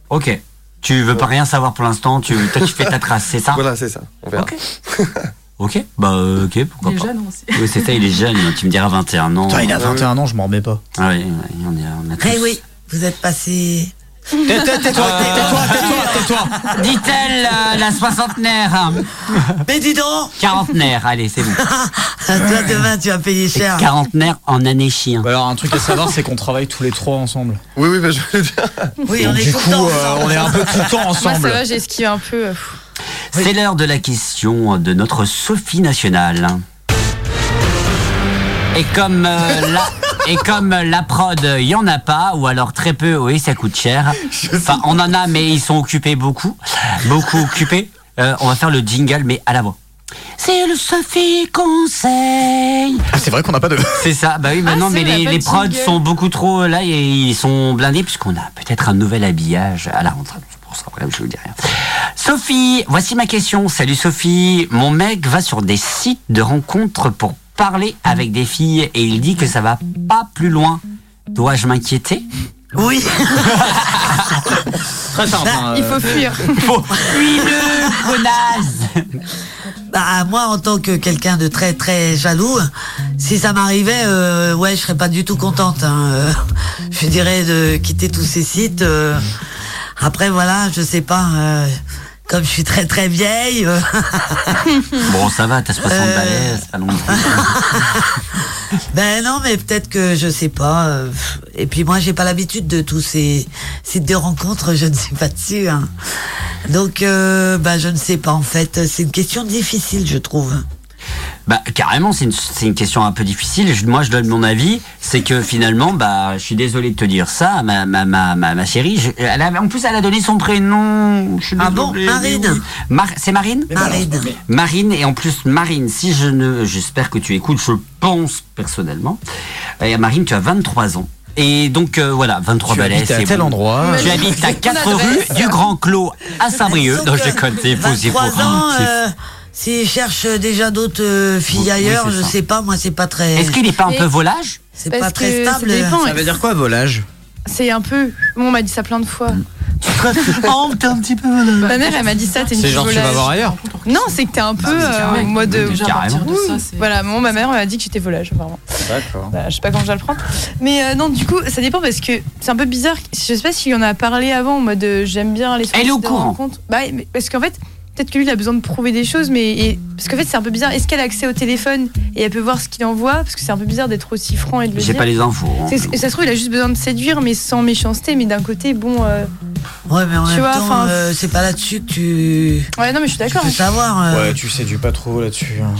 Ok. Tu veux pas rien savoir pour l'instant, tu, toi, tu fais ta trace, c'est ça? Voilà, c'est ça. On verra. Ok. Ok, bah ok, pourquoi Il est pas. jeune aussi. Oui, c'est ça, il est jeune, tu me diras 21 ans. Putain, il a 21 ans, je m'en remets pas. Ah oui, on, est, on a tous- Eh oui, vous êtes passé. Tais-toi, tais-toi, tais-toi, tais-toi, tais-toi. Dit-elle euh, la soixantenaire Mais dis donc Quarantenaire, allez, c'est bon. <laughs> Toi, demain, tu vas payer cher. Quarantenaire en année chien. Bah alors, un truc à savoir, c'est qu'on travaille tous les trois ensemble. Oui, oui, bah, je veux dire. Oui, on Donc, est du tout coup, le temps euh, ensemble. on est un peu tout le temps Moi ça ensemble. va, j'ai esquivé un peu. euh. C'est l'heure de la question de notre Sophie nationale. Et comme euh, la et comme la prod, il y en a pas ou alors très peu, oui, ça coûte cher. Enfin, on en a, mais ils sont occupés beaucoup, beaucoup occupés. Euh, on va faire le jingle, mais à la voix. C'est le Sophie Conseil. Ah, c'est vrai qu'on n'a pas de. C'est ça, bah oui, maintenant, c'est mais vrai, les, prods jingle. sont beaucoup trop là et ils sont blindés puisqu'on a peut-être un nouvel habillage à la rentrée. C'est pour ça, voilà, je vous dis rien. Sophie, voici ma question. Salut Sophie, mon mec va sur des sites de rencontres pour parler avec des filles et il dit que ça va pas plus loin. Dois-je m'inquiéter? Oui, Très simple. hein, Il euh, <laughs> faut fuir. Faut fuis-le, connasse bah moi en tant que quelqu'un de très très jaloux, si ça m'arrivait, euh, ouais, je serais pas du tout contente. hein, euh, je dirais de quitter tous ces sites. euh. après voilà, je sais pas. Comme je suis très très vieille, <laughs> Bon, ça va, t'as 60 Euh. balais, c'est pas long. <laughs> ben non, mais peut-être que je sais pas. euh, et puis moi, j'ai pas l'habitude de tous ces sites de rencontres. Je ne suis pas dessus. hein. Donc, euh, bah, je ne sais pas en fait. C'est une question difficile, je trouve. Bah carrément, c'est une, c'est une question un peu difficile. Je- moi, je donne mon avis. C'est que finalement, bah, je suis désolé de te dire ça, ma ma ma ma, ma chérie. je- elle a- en plus, elle a donné son prénom. Je suis Ah bon, Marine mais oui. Mar- c'est Marine. Marine. Marine et en plus Marine, si je ne, j'espère que tu écoutes, je pense personnellement. Et Marine, tu as 23 ans. Et donc euh, voilà, 23 Tu balais, habites à c'est tel bon. endroit. Tu habites à 4 Ton rue adresse. du Grand Clos à Saint-Brieuc. Non, je déconne, c'est faux, c'est faux. 23 ans, C'est euh, s'il cherche déjà d'autres euh, filles Oui, ailleurs, je ça. sais pas. Moi, c'est pas très. Est-ce qu'il n'est pas un peu volage C'est pas très ça stable. dépend. Ça veut dire quoi, volage C'est un peu. Bon, on m'a dit ça plein de fois. <laughs> Oh, t'es un petit peu volage. Ma mère, elle m'a dit ça, t'es une C'est genre, tu vas voir ailleurs Non, c'est que t'es un peu euh, en mode. Déjà, à partir de Carrément. ça. Voilà, moi, ma mère elle m'a dit que j'étais volage, apparemment. D'accord. Bah, je sais pas quand je dois le prendre. Mais euh, non, du coup, ça dépend parce que c'est un peu bizarre. Je sais pas s'il en a parlé avant en mode euh, j'aime bien les Elle est au courant. Bah, mais parce qu'en fait, peut-être que lui, il a besoin de prouver des choses, mais. et- parce qu'en fait, c'est un peu bizarre. Est-ce qu'elle a accès au téléphone et elle peut voir ce qu'il envoie Parce que c'est un peu bizarre d'être aussi franc et de le J'ai dire. pas les infos. hein. C'est- Ça se trouve, il a juste besoin de séduire, mais sans méchanceté. Mais d'un côté, bon, euh, Ouais, mais en Tu même vois, temps, enfin- euh, c'est pas là-dessus que tu. Ouais, non, mais je suis d'accord. Tu peux savoir. euh, Ouais, tu séduis pas trop là-dessus. hein.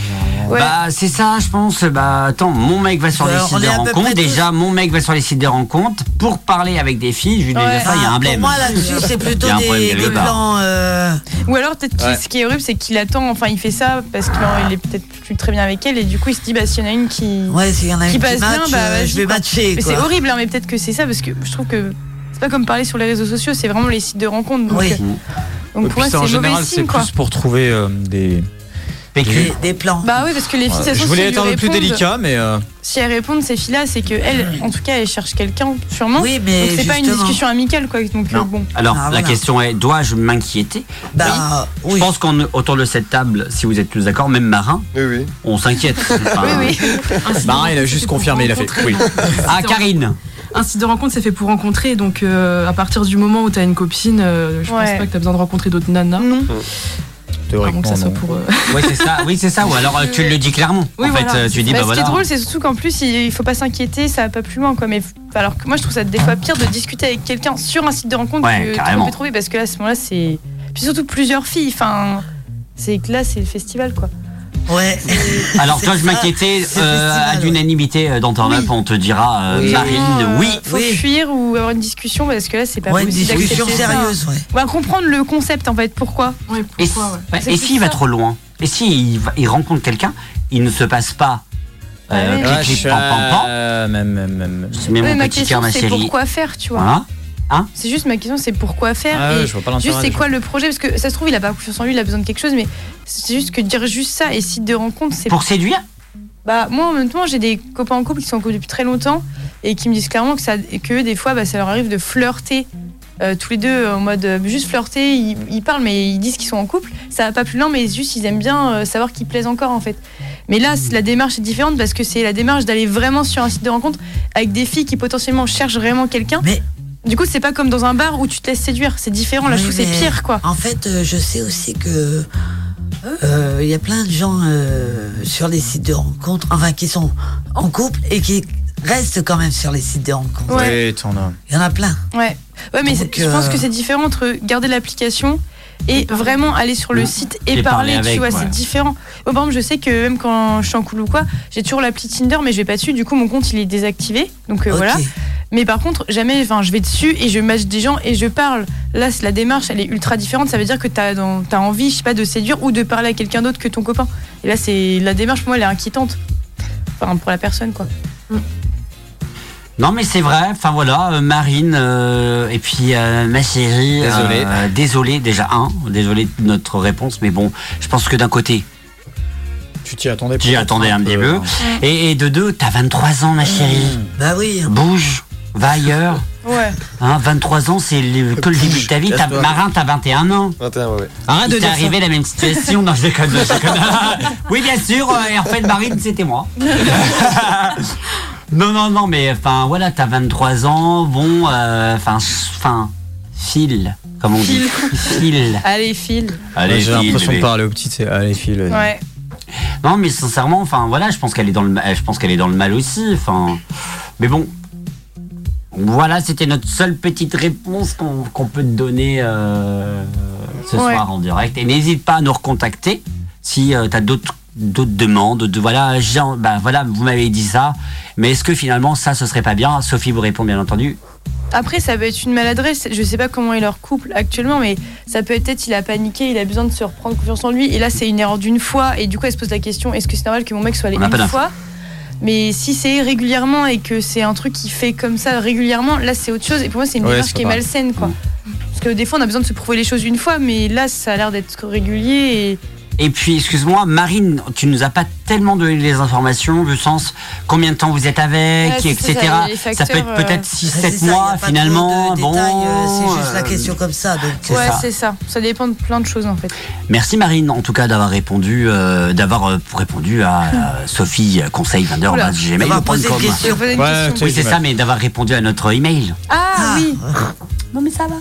Ouais. Bah c'est ça, je pense. Bah attends, mon mec va sur Bah, les sites est de à peu rencontres. près tous- Déjà, mon mec va sur les sites de rencontres pour parler avec des filles. Je lui dis Ouais. il y a ah, un blême. Pour moi, là-dessus, c'est plutôt Il y a un <laughs> problème des, quelque des part. plans. euh, Ou alors, peut-être qu'il- Ouais. ce qui est horrible, c'est qu'il attend, enfin, il fait ça parce qu'il est peut-être plus très bien avec elle et du coup, il se dit, bah, s'il y en a une qui. Ouais, s'il y en a Qui une qui passe bien, bah, euh, je vais quoi. matcher. C'est horrible, hein, mais peut-être que c'est ça parce que je trouve que c'est pas comme parler sur les réseaux sociaux, c'est vraiment les sites de rencontres. Donc, Oui. euh, donc pour moi, c'est mauvais général, c'est plus pour trouver euh, des. PQ. Des, des plans. Bah oui, parce que les filles, Ouais, je voulais si être un peu plus délicat, mais. euh, Si elles répondent, ces filles-là, c'est que elles, en tout cas, elles cherchent quelqu'un, sûrement. Oui, mais Donc c'est pas une discussion amicale, quoi. Donc euh, Non. bon. Alors Ah, la question est, dois-je m'inquiéter? Bah, Je oui. pense qu'autour de cette table, si vous êtes tous d'accord, même Marin, Oui, oui. on s'inquiète. <laughs> Enfin, Oui, oui. Marin, il a juste confirmé, il a fait. Oui. Ah Karine, Un site de rencontre, c'est fait pour rencontrer. Donc, euh, à partir du moment où tu as une copine, euh, je Ouais. pense pas que tu as besoin de rencontrer d'autres nanas. Non. Avant que ça soit pour. euh, <laughs> oui c'est ça, oui c'est ça. Ou alors euh, tu le dis clairement. Oui, en fait, voilà, euh, tu dis Bah, bah ce voilà. qui est drôle, c'est surtout qu'en plus, il il faut pas s'inquiéter, ça va pas plus loin, quoi. Mais alors que moi, je trouve ça des fois pire de discuter avec quelqu'un sur un site de rencontre Ouais, que carrément. trouver, trouver, parce que là, à ce moment-là, c'est puis surtout plusieurs filles. Enfin, c'est que là, c'est le festival, quoi. Ouais. <laughs> Alors toi je m'inquiétais euh, à ouais. l'unanimité euh, dans ton Oui. rap, on te dira euh, Oui. Marine, Euh, oui. Faut Oui. fuir ou avoir une discussion parce que là, c'est pas Ouais, une possible discussion d'accepter ça. sérieuse, ouais. On va comprendre le concept en fait. Pourquoi Ouais, Et, pourquoi, ouais. ouais, et s'il va trop loin Et s'il il rencontre quelqu'un, il ne se passe pas euh, Ah ouais. clic, Ouais, clic, euh, même, même, même. Mais Ouais, mon Ma petit question, cœur, ma c'est pourquoi faire, tu vois. Voilà. C'est juste ma question, c'est pourquoi faire Ah ouais, et je vois pas juste c'est quoi le projet parce que ça se trouve il a pas confiance en lui, il a besoin de quelque chose, mais c'est juste que dire juste ça et site de rencontre, c'est Pour séduire bah moi en même temps j'ai des copains en couple qui sont en couple depuis très longtemps et qui me disent clairement que ça que des fois bah, ça leur arrive de flirter euh, tous les deux en mode euh, juste flirter, ils, ils parlent mais ils disent qu'ils sont en couple, ça va pas plus loin mais juste ils aiment bien euh, savoir qu'ils plaisent encore en fait. Mais là la démarche est différente parce que c'est la démarche d'aller vraiment sur un site de rencontre avec des filles qui potentiellement cherchent vraiment quelqu'un. Mais Du coup, c'est pas comme dans un bar où tu te laisses séduire. C'est différent. Là, je trouve que c'est pire, quoi. En fait, euh, je sais aussi que euh, il y a plein de gens euh, sur les sites de rencontres, enfin qui sont en couple et qui restent quand même sur les sites de rencontres. Ouais. Oui, t'en as. Il y en a plein. Ouais. Ouais, mais Donc, je pense que c'est différent entre garder l'application et vraiment aller sur le site et, Et parler, parler tu vois, ouais. c'est différent. Exemple, je sais que même quand je suis en couple ou quoi, j'ai toujours l'appli Tinder, mais je vais pas dessus. Du coup, mon compte il est désactivé. Donc euh, voilà. Mais par contre, jamais, enfin, je vais dessus et je match des gens et je parle. Là, la démarche, elle est ultra différente. Ça veut dire que tu as, envie, je sais pas, de séduire ou de parler à quelqu'un d'autre que ton copain. Et là, c'est la démarche, pour moi, elle est inquiétante. Enfin, pour la personne, quoi. Non mais c'est vrai, enfin voilà, euh, Marine euh, et puis euh, ma chérie. Désolé. euh, désolé déjà un, désolé de notre réponse, mais bon, je pense que d'un côté, Tu t'y attendais j'y peut-être attendais un petit peu, hein. et, et de deux, t'as 23 ans ma chérie, Bah oui. bouge, va ailleurs. Ouais. Hein, 23 ans, c'est le- que le début de ta vie. T'as-. Marin, t'as 21 ans. 21, ouais, ouais. Arrête de arrivé la même situation. Non, je déconne, je déconne. <laughs> oui, bien sûr. Et en fait, Marine, c'était moi. <laughs> non, non, non, mais enfin, voilà, t'as 23 ans. Bon, euh, enfin, enfin, file, comme on dit. File. Allez, file. Allez, Ouais, J'ai file, l'impression de parler aux petites. c'est- Allez, file. Ouais. Non, mais sincèrement, enfin, voilà, je pense qu'elle est dans le, ma- je pense qu'elle est dans le mal aussi. Enfin, mais bon. Voilà, c'était notre seule petite réponse qu'on peut te donner euh, ce Ouais. soir en direct. Et n'hésite pas à nous recontacter si tu as d'autres d'autres demandes. De, voilà, Jean, bah, voilà, vous m'avez dit ça. Mais est-ce que finalement ça, ce serait pas bien? Sophie vous répond bien entendu. Après, ça peut être une maladresse. Je sais pas comment est leur couple actuellement, mais ça peut être peut-être il a paniqué, il a besoin de se reprendre confiance en lui. Et là, c'est une erreur d'une fois. Et du coup, elle se pose la question est-ce que c'est normal que mon mec soit allé On une fois? Mais si c'est régulièrement et que c'est un truc qui fait comme ça régulièrement, là, c'est autre chose. Et pour moi, c'est une Ouais, démarche qui est pas malsaine, quoi. Parce que des fois, on a besoin de se prouver les choses une fois, mais là, ça a l'air d'être régulier. Et puis, excuse-moi, Marine, tu nous as pas tellement donné les informations, du sens combien de temps vous êtes avec, Ouais, etc. ça, peut être peut-être Ah, c'est 6-7 ça, y a mois finalement. de bon, euh, c'est juste la euh, question comme ça. Donc, ouais, ça. c'est ça. Ça dépend de plein de choses, en fait. Merci Marine, en tout cas d'avoir répondu, euh, d'avoir euh, répondu à euh, <laughs> Sophie euh, conseil D'avoir posé une question. Poser une Ouais, Oui, c'est ça, mais d'avoir répondu à notre email. Ah, oui <laughs> Non, mais ça va.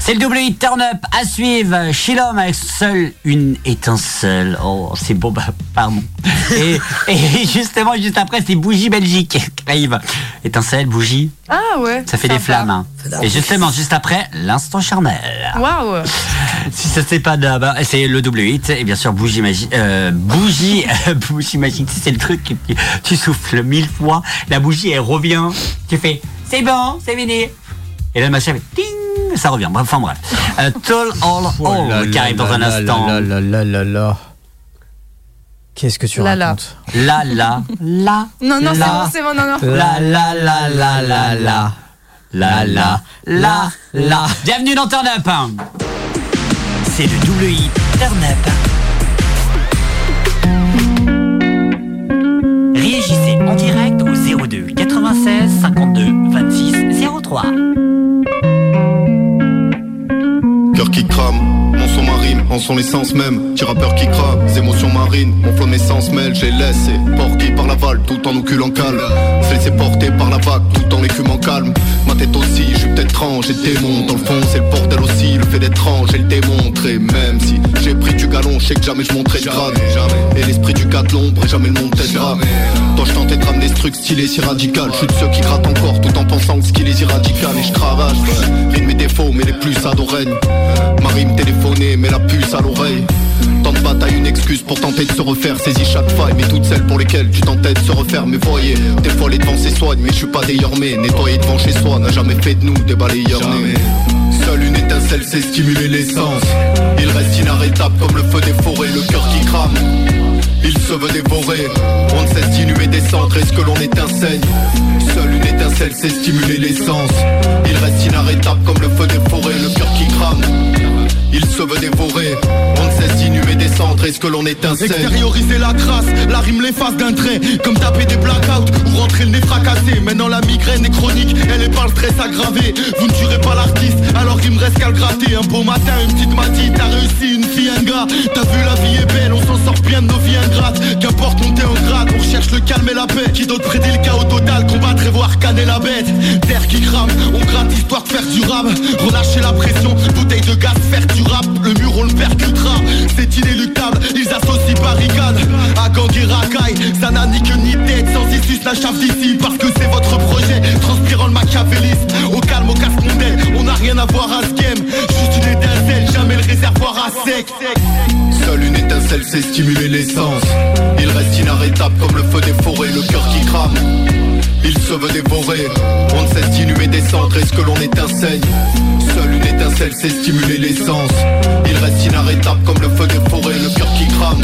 C'est le double hit turn up à suivre. Shilom avec seule une étincelle. Oh, c'est bon, bah, pardon. Et, et justement, juste après, c'est Bougie Belgique qui arrive. Étincelle, bougie. Ah ouais. Ça fait des flammes. hein. Et justement, juste après, l'instant charnel. Waouh. Si ça c'est pas de, bah, c'est le double 8 et bien sûr bougie magique, euh, bougie, <laughs> bougie magique, c'est le truc que tu, tu souffles mille fois, la bougie elle revient, tu fais, c'est bon, c'est fini. Et là le machin fait, ting, ça revient. Bref, Enfin bref. Euh, Tall All Oh qui arrive dans un là instant. là là là là là. Qu'est-ce que tu là. racontes La la la. Non, non, c'est la, bon, c'est bon, non, non. La la la la la la. La la la la. Bienvenue dans Turn Up. C'est le double hit Turn Up. Réagissez en direct au 02 96 52 26 03. Cœur qui crame, mon son marine, en son essence même. Petit rappeur qui crame, les émotions marines, mon flow essence mêle. J'ai laissé porter par la tout en oculant calme. Se laisser porter par la vague tout en l'écumant calme. Ma tête aussi, je suis peut-être étrange, j'ai le démon. Dans le fond, c'est le bordel aussi, le fait d'être ange et le démontrer. Même si j'ai pris du galon, je sais que jamais je montrais le grade. Et l'esprit du gars de l'ombre et jamais le monde t'aidera. Toi, je tentais de ramener ce truc stylé si radical. Je suis de ceux qui grattent encore tout en pensant que ce qu'il est irradical. Et je cravache, rime mes défauts, mais les plus règne. Ma rime mais la puce à l'oreille. Tant de bataille, une excuse pour tenter de se refaire. Saisis chaque faille, mais toutes celles pour lesquelles tu de se refaire. Mais voyez, des fois les devants s'ésoignent, mais je suis pas déyormé. Nettoyer devant chez soi n'a jamais fait de nous des balayeurs. Seule une étincelle sait stimuler l'essence. Il reste inarrêtable comme le feu des forêts, le cœur qui crame. Il se veut dévorer, on ne cesse d'inhumer des cendres, est-ce que l'on étincelle? Seule une étincelle sait stimuler l'essence Il reste inarrêtable comme le feu des forêts, le cœur qui crame il se veut dévorer, on ne cesse d'inhumer des cendres, est-ce que l'on étincelle Extérioriser la crasse, la rime l'efface d'un trait. Comme taper des blackouts ou rentrer le nez fracassé. Maintenant la migraine est chronique, elle est par le stress aggravé. Vous ne tuerez pas l'artiste, alors il me reste qu'à le gratter. Un beau matin, une petite m'a dit, t'as réussi une fille, un gars. T'as vu la vie est belle, on s'en sort bien de nos vies ingrates. Qu'importe monter en grade, on recherche le calme et la paix. Qui d'autre prédit le chaos total, combattre et voir canner la bête. Terre qui crame, on gratte histoire de faire durable Relâcher la pression, bouteille de gaz, faire du rap Le mur on le percutera, c'est inéluctable Ils associent barricade à gang et racaille Ça n'a ni queue ni tête, sans issue la chave d'ici Parce que c'est votre projet, transpirant le machiavélisme Au calme, au casse on n'a rien à voir à ce game. Juste une étincelle, jamais le réservoir à sec Sait stimuler l'essence Il reste inarrêtable comme le feu des forêts, le cœur qui crame. Il se veut dévorer, on ne cesse d'inhumer des cendres, est-ce que l'on étincelle. Seule une étincelle sait stimuler l'essence Il reste inarrêtable comme le feu des forêts, le cœur qui crame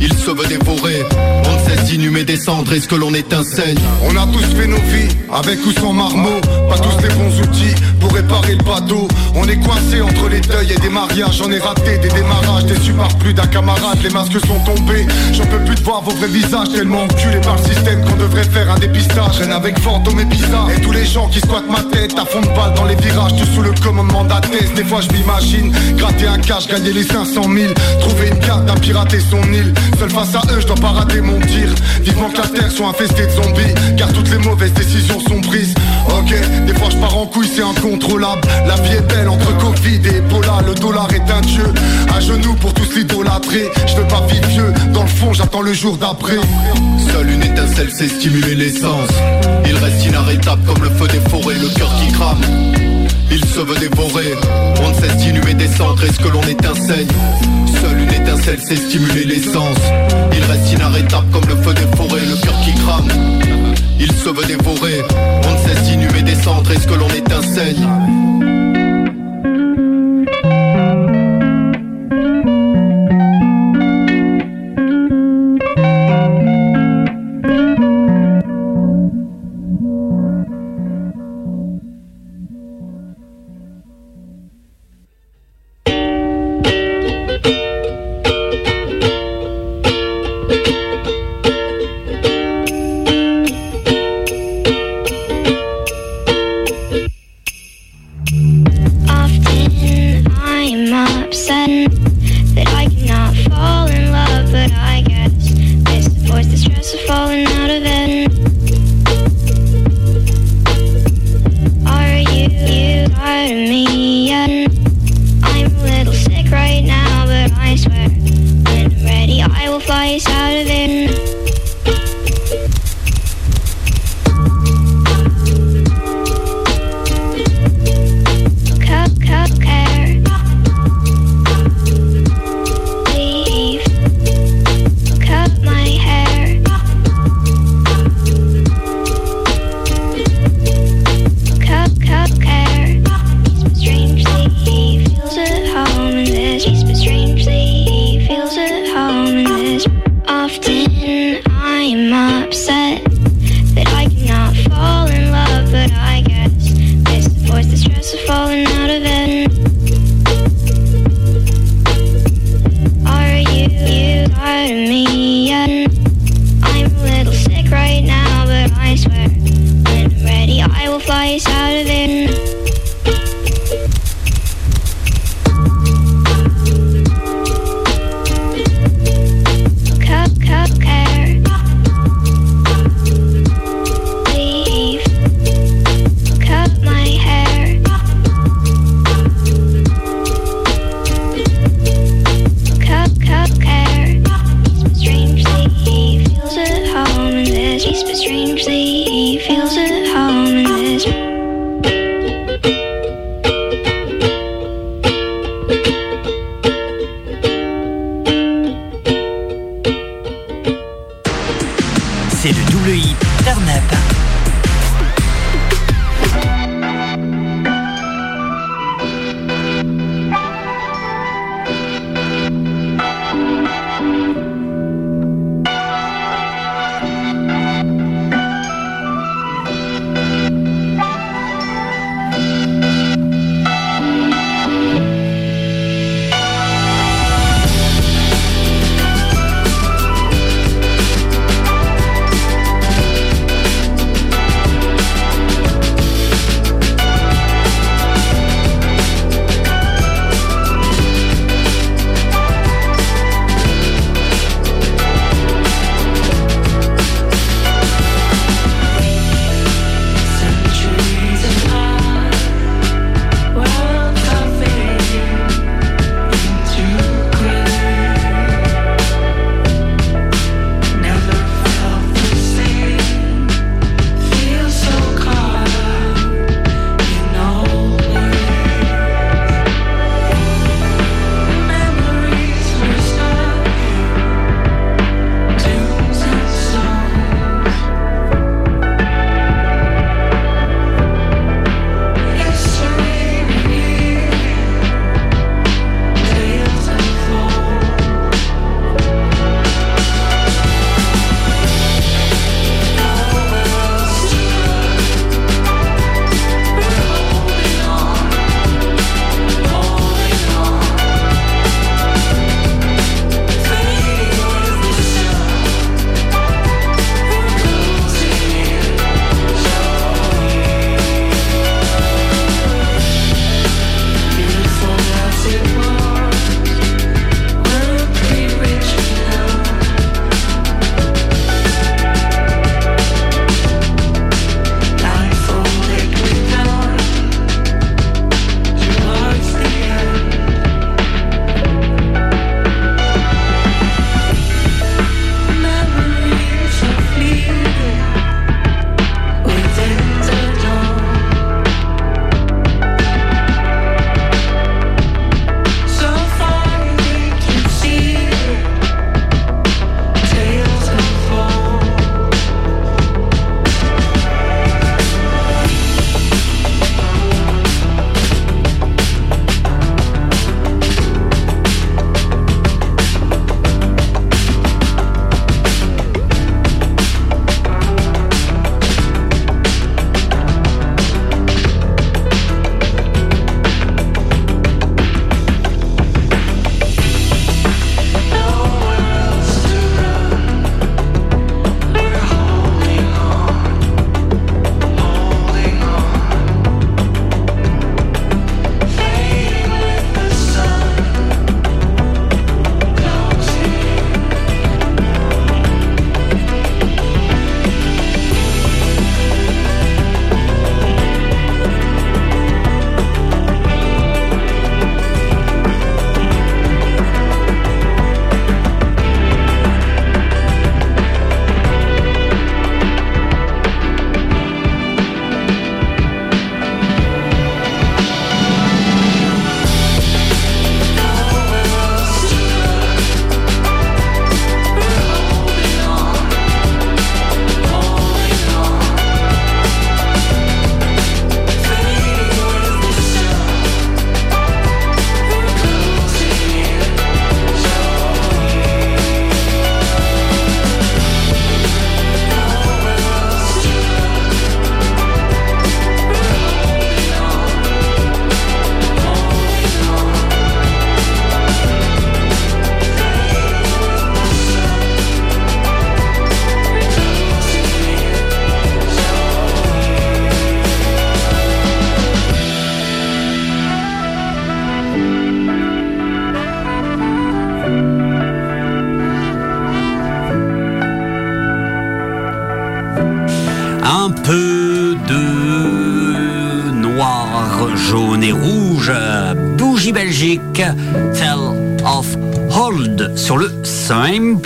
il se veut dévorer, on ne cesse d'inhumer des cendres, est-ce que l'on étincelle On a tous fait nos vies, avec ou sans marmot Pas tous les bons outils pour réparer le bateau. On est coincé entre les deuils et des mariages. J'en ai raté des démarrages, déçu par plus d'un camarade. Les masques sont tombés, j'en peux plus de voir vos vrais visages. Tellement enculés par le système qu'on devrait faire un dépistage. Reine avec fantômes et bizarres Et tous les gens qui squattent ma tête à fond de balle dans les virages Tout sous le commandement d'Athès Des fois je m'imagine, gratter un cash, gagner les 500 000 Trouver une carte à pirater son île Seul face à eux, je dois pas rater mon tir. Vivement que la terre soit infestée de zombies, car toutes les mauvaises décisions sont prises. Ok, des fois je pars en couille, c'est incontrôlable. La vie est belle entre Covid et Ebola. Le dollar est un dieu. À genoux pour tous l'idolâtrer. Je veux pas vivre vieux. Dans le fond, j'attends le jour d'après. Seule une étincelle sait stimuler l'essence. Il reste inarrêtable comme le feu des forêts, le cœur qui crame. Il se veut dévorer, on ne cesse d'inhumer des cendres, est-ce que l'on étincelle Seule une étincelle sait stimuler l'essence. Il reste inarrêtable comme le feu des forêts, le cœur qui crame. Il se veut dévorer, on ne cesse d'inhumer des cendres, est-ce que l'on étincelle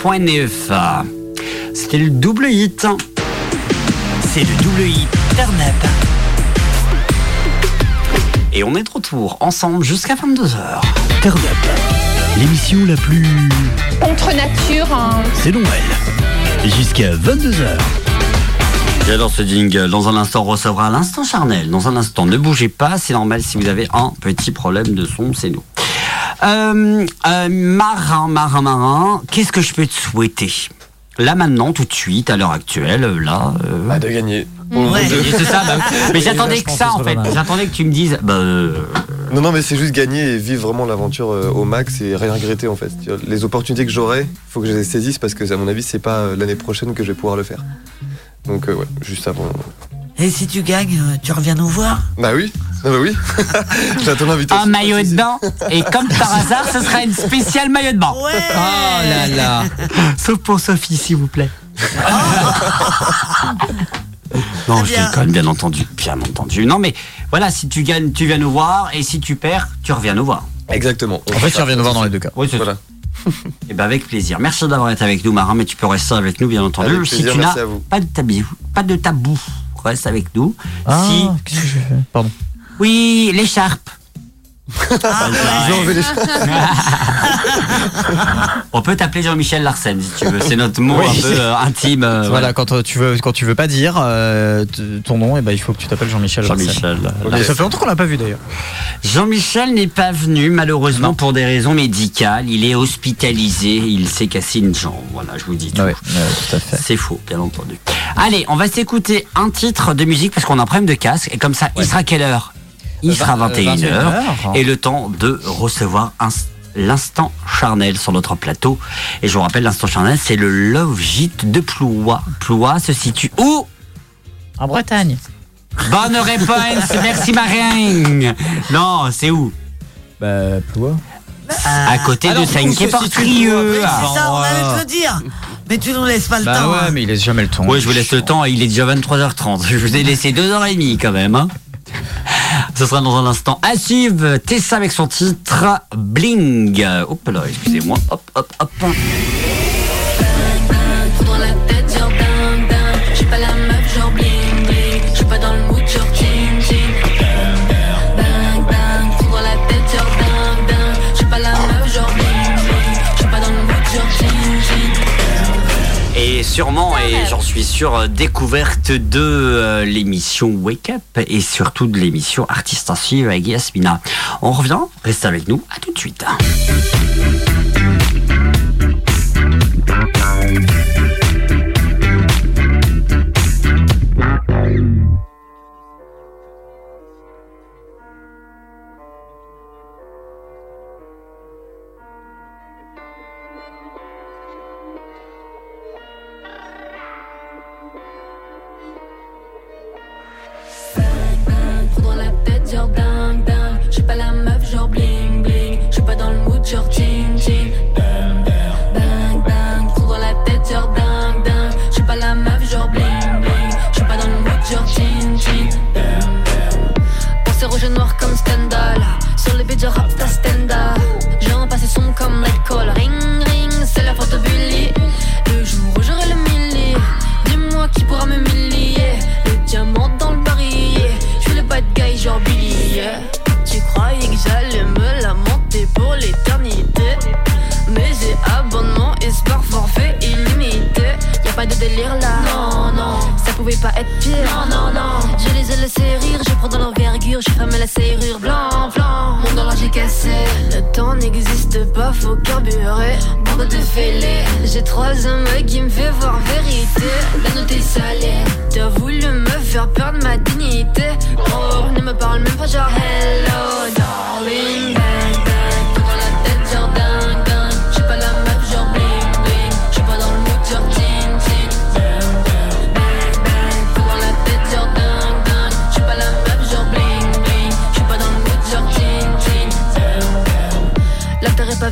5.9. C'était le double hit. C'est le double hit Turn Up. Et on est de retour ensemble jusqu'à 22h. Turn Up. L'émission la plus. Contre nature. hein. C'est Noël. Jusqu'à 22h. J'adore ce jingle. Dans un instant, on recevra l'instant charnel. Dans un instant, ne bougez pas. C'est normal si vous avez un petit problème de son, c'est nous. Euh, euh, marin, marin, marin, qu'est-ce que je peux te souhaiter? Là maintenant, tout de suite, à l'heure actuelle, euh, là. euh, Bah, de gagner. Ouais, c'est ça. bah, <laughs> mais j'attendais que ça en fait. J'attendais que tu me dises. Bah, euh, Non, non, mais c'est juste gagner et vivre vraiment l'aventure euh, au max et rien regretter en fait. Les opportunités que j'aurai, il faut que je les saisisse parce que, à mon avis, c'est pas l'année prochaine que je vais pouvoir le faire. Donc, euh, ouais, juste avant. Et si tu gagnes, tu reviens nous voir? Bah oui, ah bah oui. <laughs> J'attends l'invitation. un maillot de bain. Et comme par hasard, ce sera une spéciale maillot de bain. Ouais. Oh là là. Sauf pour Sophie, s'il vous plaît. <laughs> Non, je déconne, bien entendu. Bien entendu. Non, mais voilà, si tu gagnes, tu viens nous voir. Et si tu perds, tu reviens nous voir. Exactement. En fait, tu reviens nous voir dans les deux cas. Oui, c'est Voilà. Et ben avec plaisir. Merci d'avoir été avec nous, Marin, mais tu peux rester avec nous, bien entendu. Avec si tu n'as pas de tabou, pas de tabou, reste avec nous. Ah, si, qu'est-ce que j'ai fait? Pardon. Oui, l'écharpe. Les On peut t'appeler Jean-Michel Larsen si tu veux. C'est notre mot Oui. un peu euh, intime. euh, Voilà, quand euh, tu veux, quand tu veux pas dire euh, ton nom, et ben il faut que tu t'appelles Jean-Michel. Jean-Michel. Ça fait longtemps qu'on l'a pas vu d'ailleurs. Jean-Michel n'est pas venu malheureusement pour des raisons médicales. Il est hospitalisé. Il s'est cassé une jambe. Voilà, je vous dis tout. Ouais, tout à fait. C'est faux, bien entendu. Allez, on va s'écouter un titre de musique parce qu'on a un problème de casque. Et comme ça, il sera quelle heure Il Euh, sera vingt- 21h. euh, 21h. Et le temps de recevoir un- l'instant charnel sur notre plateau. Et je vous rappelle, l'instant charnel, c'est le Love Gîte de Ploua. Ploua se situe où? En Bretagne. Bonne réponse, <laughs> merci Marine. Non, c'est où? Bah, Ploua. À côté Alors, de Saint-Quay-Portrieux. C'est ça, on allait te le dire. Mais tu nous laisses pas le Bah temps. ouais, hein. mais il laisse jamais le temps. Oui, je vous laisse le temps. Il est déjà 23h30. Je vous ai laissé 2h30 quand même. hein. Ce sera dans un instant. À suivre, Tessa avec son titre Bling. Hop là, excusez-moi. Hop, hop, hop. Sûrement, et j'en suis sûr, euh, découverte de euh, l'émission Wake Up et surtout de l'émission Artiste en suivre avec Yasmina. On revient, restez avec nous, à tout de suite. Tu croyais que j'allais me la monter pour l'éternité. Mais j'ai abonnement, espoir, forfait illimité. Y a pas de délire là. Pouvait pas être pire. Non, non, non. Je les ai laissés rire, je prends dans l'envergure, je ferme la serrure. Blanc, blanc. Mon dollar j'ai cassé. Le temps n'existe pas, faut carburer. Bande de fêlés. J'ai trois hommes qui me fait voir vérité. La note est salée. T'as voulu me faire perdre ma dignité. Oh, ne me parle même pas genre hello, darling.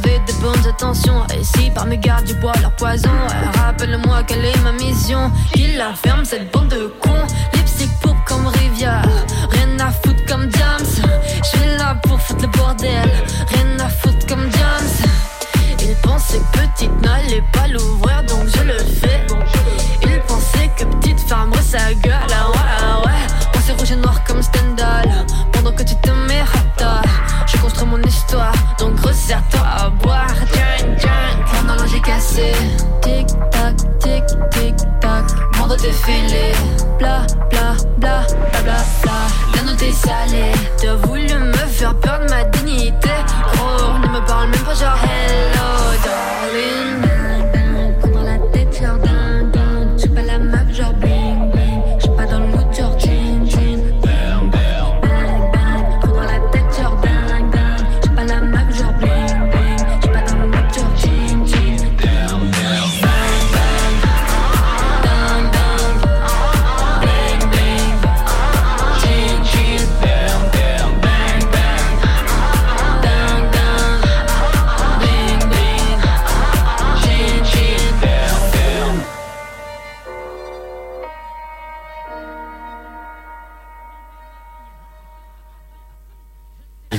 avait des bonnes intentions. Et si par mes gardes du bois leur poison, eh, rappelle-moi quelle est ma mission. Qu'il la cette bande de cons. Lipstick pour comme Rivière, rien à foutre comme James. Je suis là pour foutre le bordel, rien à foutre comme James. Il pensait que petite n'allait pas l'ouvrir, donc je le fais. Il pensait que petite fermerait sa gueule. Resserre-toi à boire. Mon horloge est cassée. Tic tac, tic tic tac. Vendre défilé. Bla bla bla bla bla bla. La note est salée. T'as voulu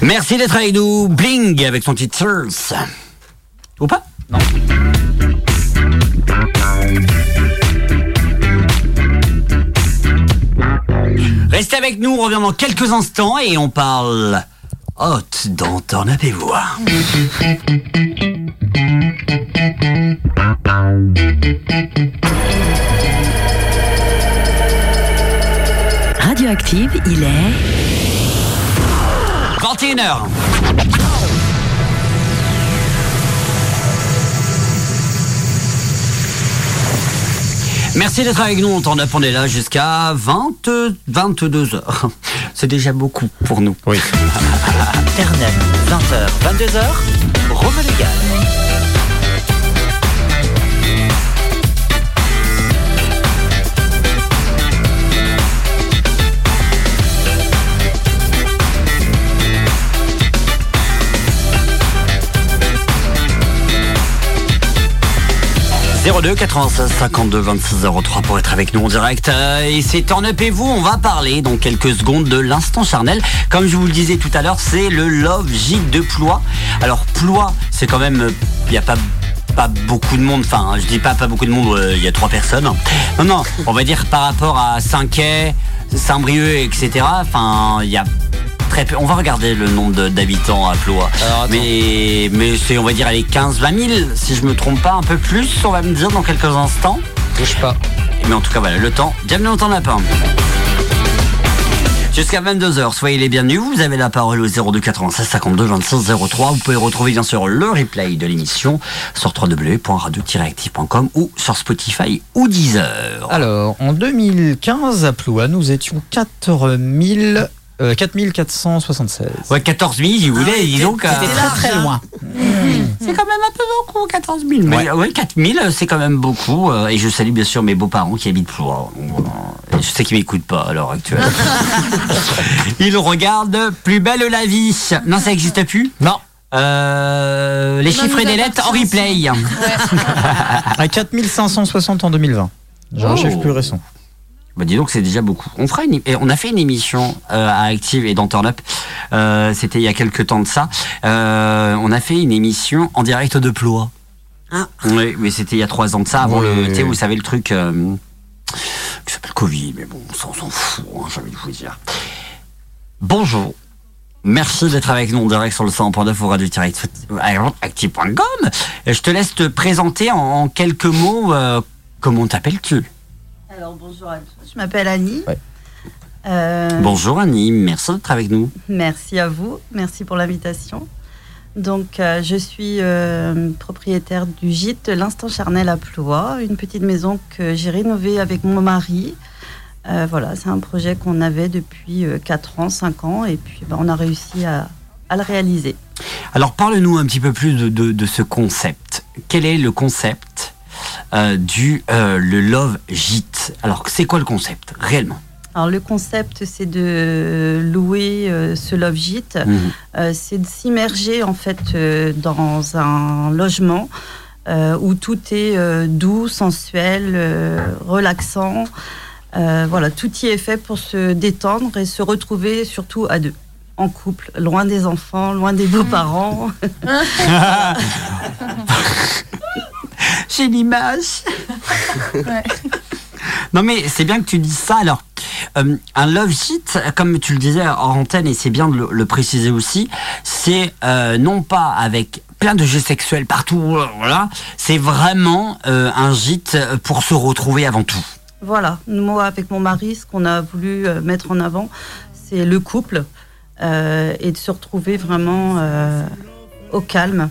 Merci d'être avec nous. Bling avec son titre Souls. Ou pas? Non. Restez avec nous, on revient dans quelques instants et on parle hôte dans Turn. Radioactive, il est 21h. Merci d'être avec nous, on t'en on est là jusqu'à 20, 22h. <laughs> C'est déjà beaucoup pour nous. Oui. Internet, 20h, 22h, Rome 02 96 52 26 03 pour être avec nous en direct. Euh, et c'est Turn Up et vous, on va parler dans quelques secondes de l'instant charnel. Comme je vous le disais tout à l'heure, c'est le Love Gîte de Ploie. Alors Ploie, c'est quand même, il n'y a pas beaucoup de monde, enfin je dis pas pas beaucoup de monde, euh, il y a trois personnes. Non, non, on va dire par rapport à Saint-Quay, Saint-Brieuc, etc. Enfin, il y a très peu. On va regarder le nombre d'habitants à Ploie. Mais, mais c'est, on va dire, les 15-20 000, si je me trompe pas, un peu plus, on va me dire dans quelques instants. Bouge pas. Mais en tout cas, voilà, le temps. Bienvenue dans ton lapin. Jusqu'à 22h, soyez les bienvenus. Vous avez la parole au 02 96 52 26 03. Vous pouvez retrouver bien sûr le replay de l'émission sur www.radio-active.com ou sur Spotify ou Deezer. Alors, en 2015, à Ploua, nous étions 4000, euh, 4476. Ouais, 14 000, il voulait, dis donc. C'était euh, très très loin. C'est quand même un peu beaucoup, 14 000. Mais ouais, 4 000, c'est quand même beaucoup. euh, Et je salue bien sûr mes beaux-parents qui habitent Ploua. Et Je sais qu'ils m'écoutent pas à l'heure actuelle. <laughs> Ils regardent Plus belle la vie. Non, ça n'existe plus? Non. Euh, les Non, chiffres et des lettres en replay. <laughs> à 4560 en 2020. J'ai un Oh. chiffre plus récent. Bah dis donc c'est déjà beaucoup. On fera une, et on a fait une émission euh, à Active et dans Turn Up. Euh, C'était il y a quelques temps de ça. Euh, on a fait une émission en direct de Ploie. Ah. Oui, mais c'était il y a trois ans de ça, avant Oui, le, oui, vous savez le truc euh, qui s'appelle Covid, mais bon, ça on s'en fout, hein, j'ai envie de vous dire. Bonjour. Merci d'être avec nous en direct sur le 100.9 au radio active.com. Je te laisse te présenter en, en quelques mots. euh, comment t'appelles-tu? Alors bonjour à tous, je m'appelle Annie. Euh, Bonjour Annie, merci d'être avec nous. Merci à vous, merci pour l'invitation. Donc euh, je suis euh, propriétaire du gîte L'Instant Charnel à Ploie, une petite maison que j'ai rénovée avec mon mari. Euh, voilà, c'est un projet qu'on avait depuis 4 ans, 5 ans, et puis ben, on a réussi à, à le réaliser. Alors parle-nous un petit peu plus de, de- de ce concept. Quel est le concept? Euh, du euh, le Love Gîte Alors c'est quoi le concept réellement? Alors le concept, c'est de louer euh, ce love gîte. Mhm. Euh, c'est de s'immerger en fait euh, dans un logement euh, où tout est euh, doux, sensuel, euh, relaxant. Euh, voilà, tout y est fait pour se détendre et se retrouver surtout à deux, en couple, loin des enfants, loin des beaux-parents. <laughs> <laughs> J'ai l'image. <laughs> Non mais c'est bien que tu dises ça. Alors, euh, un love sheet, comme tu le disais en antenne, et c'est bien de le, le préciser aussi, c'est euh, non pas avec plein de jeux sexuels partout, voilà, c'est vraiment euh, un gîte pour se retrouver avant tout. Voilà, moi avec mon mari, ce qu'on a voulu mettre en avant, c'est le couple euh, et de se retrouver vraiment euh, au calme.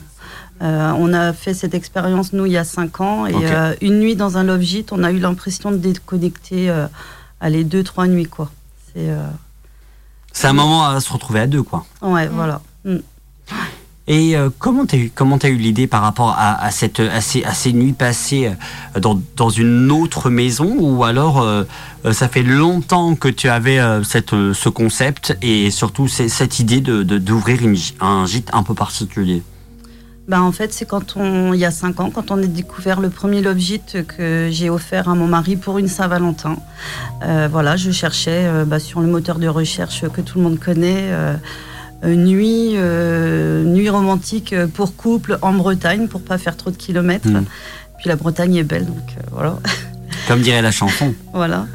Euh, on a fait cette expérience, nous, il y a cinq ans, et euh, une nuit dans un love gîte, on a eu l'impression de déconnecter euh, allez, deux, trois nuits, quoi. C'est, euh, C'est un moment à se retrouver à deux, quoi. ouais, voilà. Mm. Et euh, comment t'as eu comment t'as eu l'idée par rapport à, à cette à ces, à ces nuits passées dans, dans une autre maison ou alors ça fait longtemps que tu avais euh, cette ce concept et surtout cette idée de de- d'ouvrir une un gîte un peu particulier? Ben, en fait, c'est quand on, il y a cinq ans, quand on a découvert le premier Love que j'ai offert à mon mari pour une Saint-Valentin. Euh, voilà, je cherchais euh, bah, sur le moteur de recherche que tout le monde connaît. euh, nuit, nuit romantique pour couple en Bretagne pour pas faire trop de kilomètres. Mm. Puis la Bretagne est belle, donc voilà. <laughs> Comme dirait la chanson. voilà.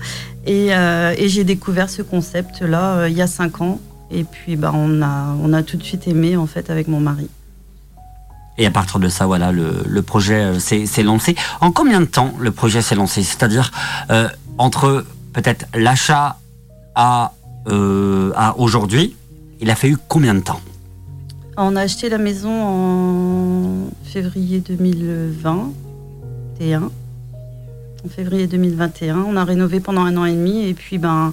Et, et j'ai découvert ce concept-là euh, il y a cinq ans. Et puis bah, on, a, on a tout de suite aimé en fait avec mon mari. Et à partir de ça, voilà, le, le projet euh, s'est lancé. En combien de temps le projet s'est lancé? C'est-à-dire euh, entre peut-être l'achat à, euh, à aujourd'hui, il a fallu combien de temps? On a acheté la maison en février 2021. En février 2021, on a rénové pendant un an et demi et puis ben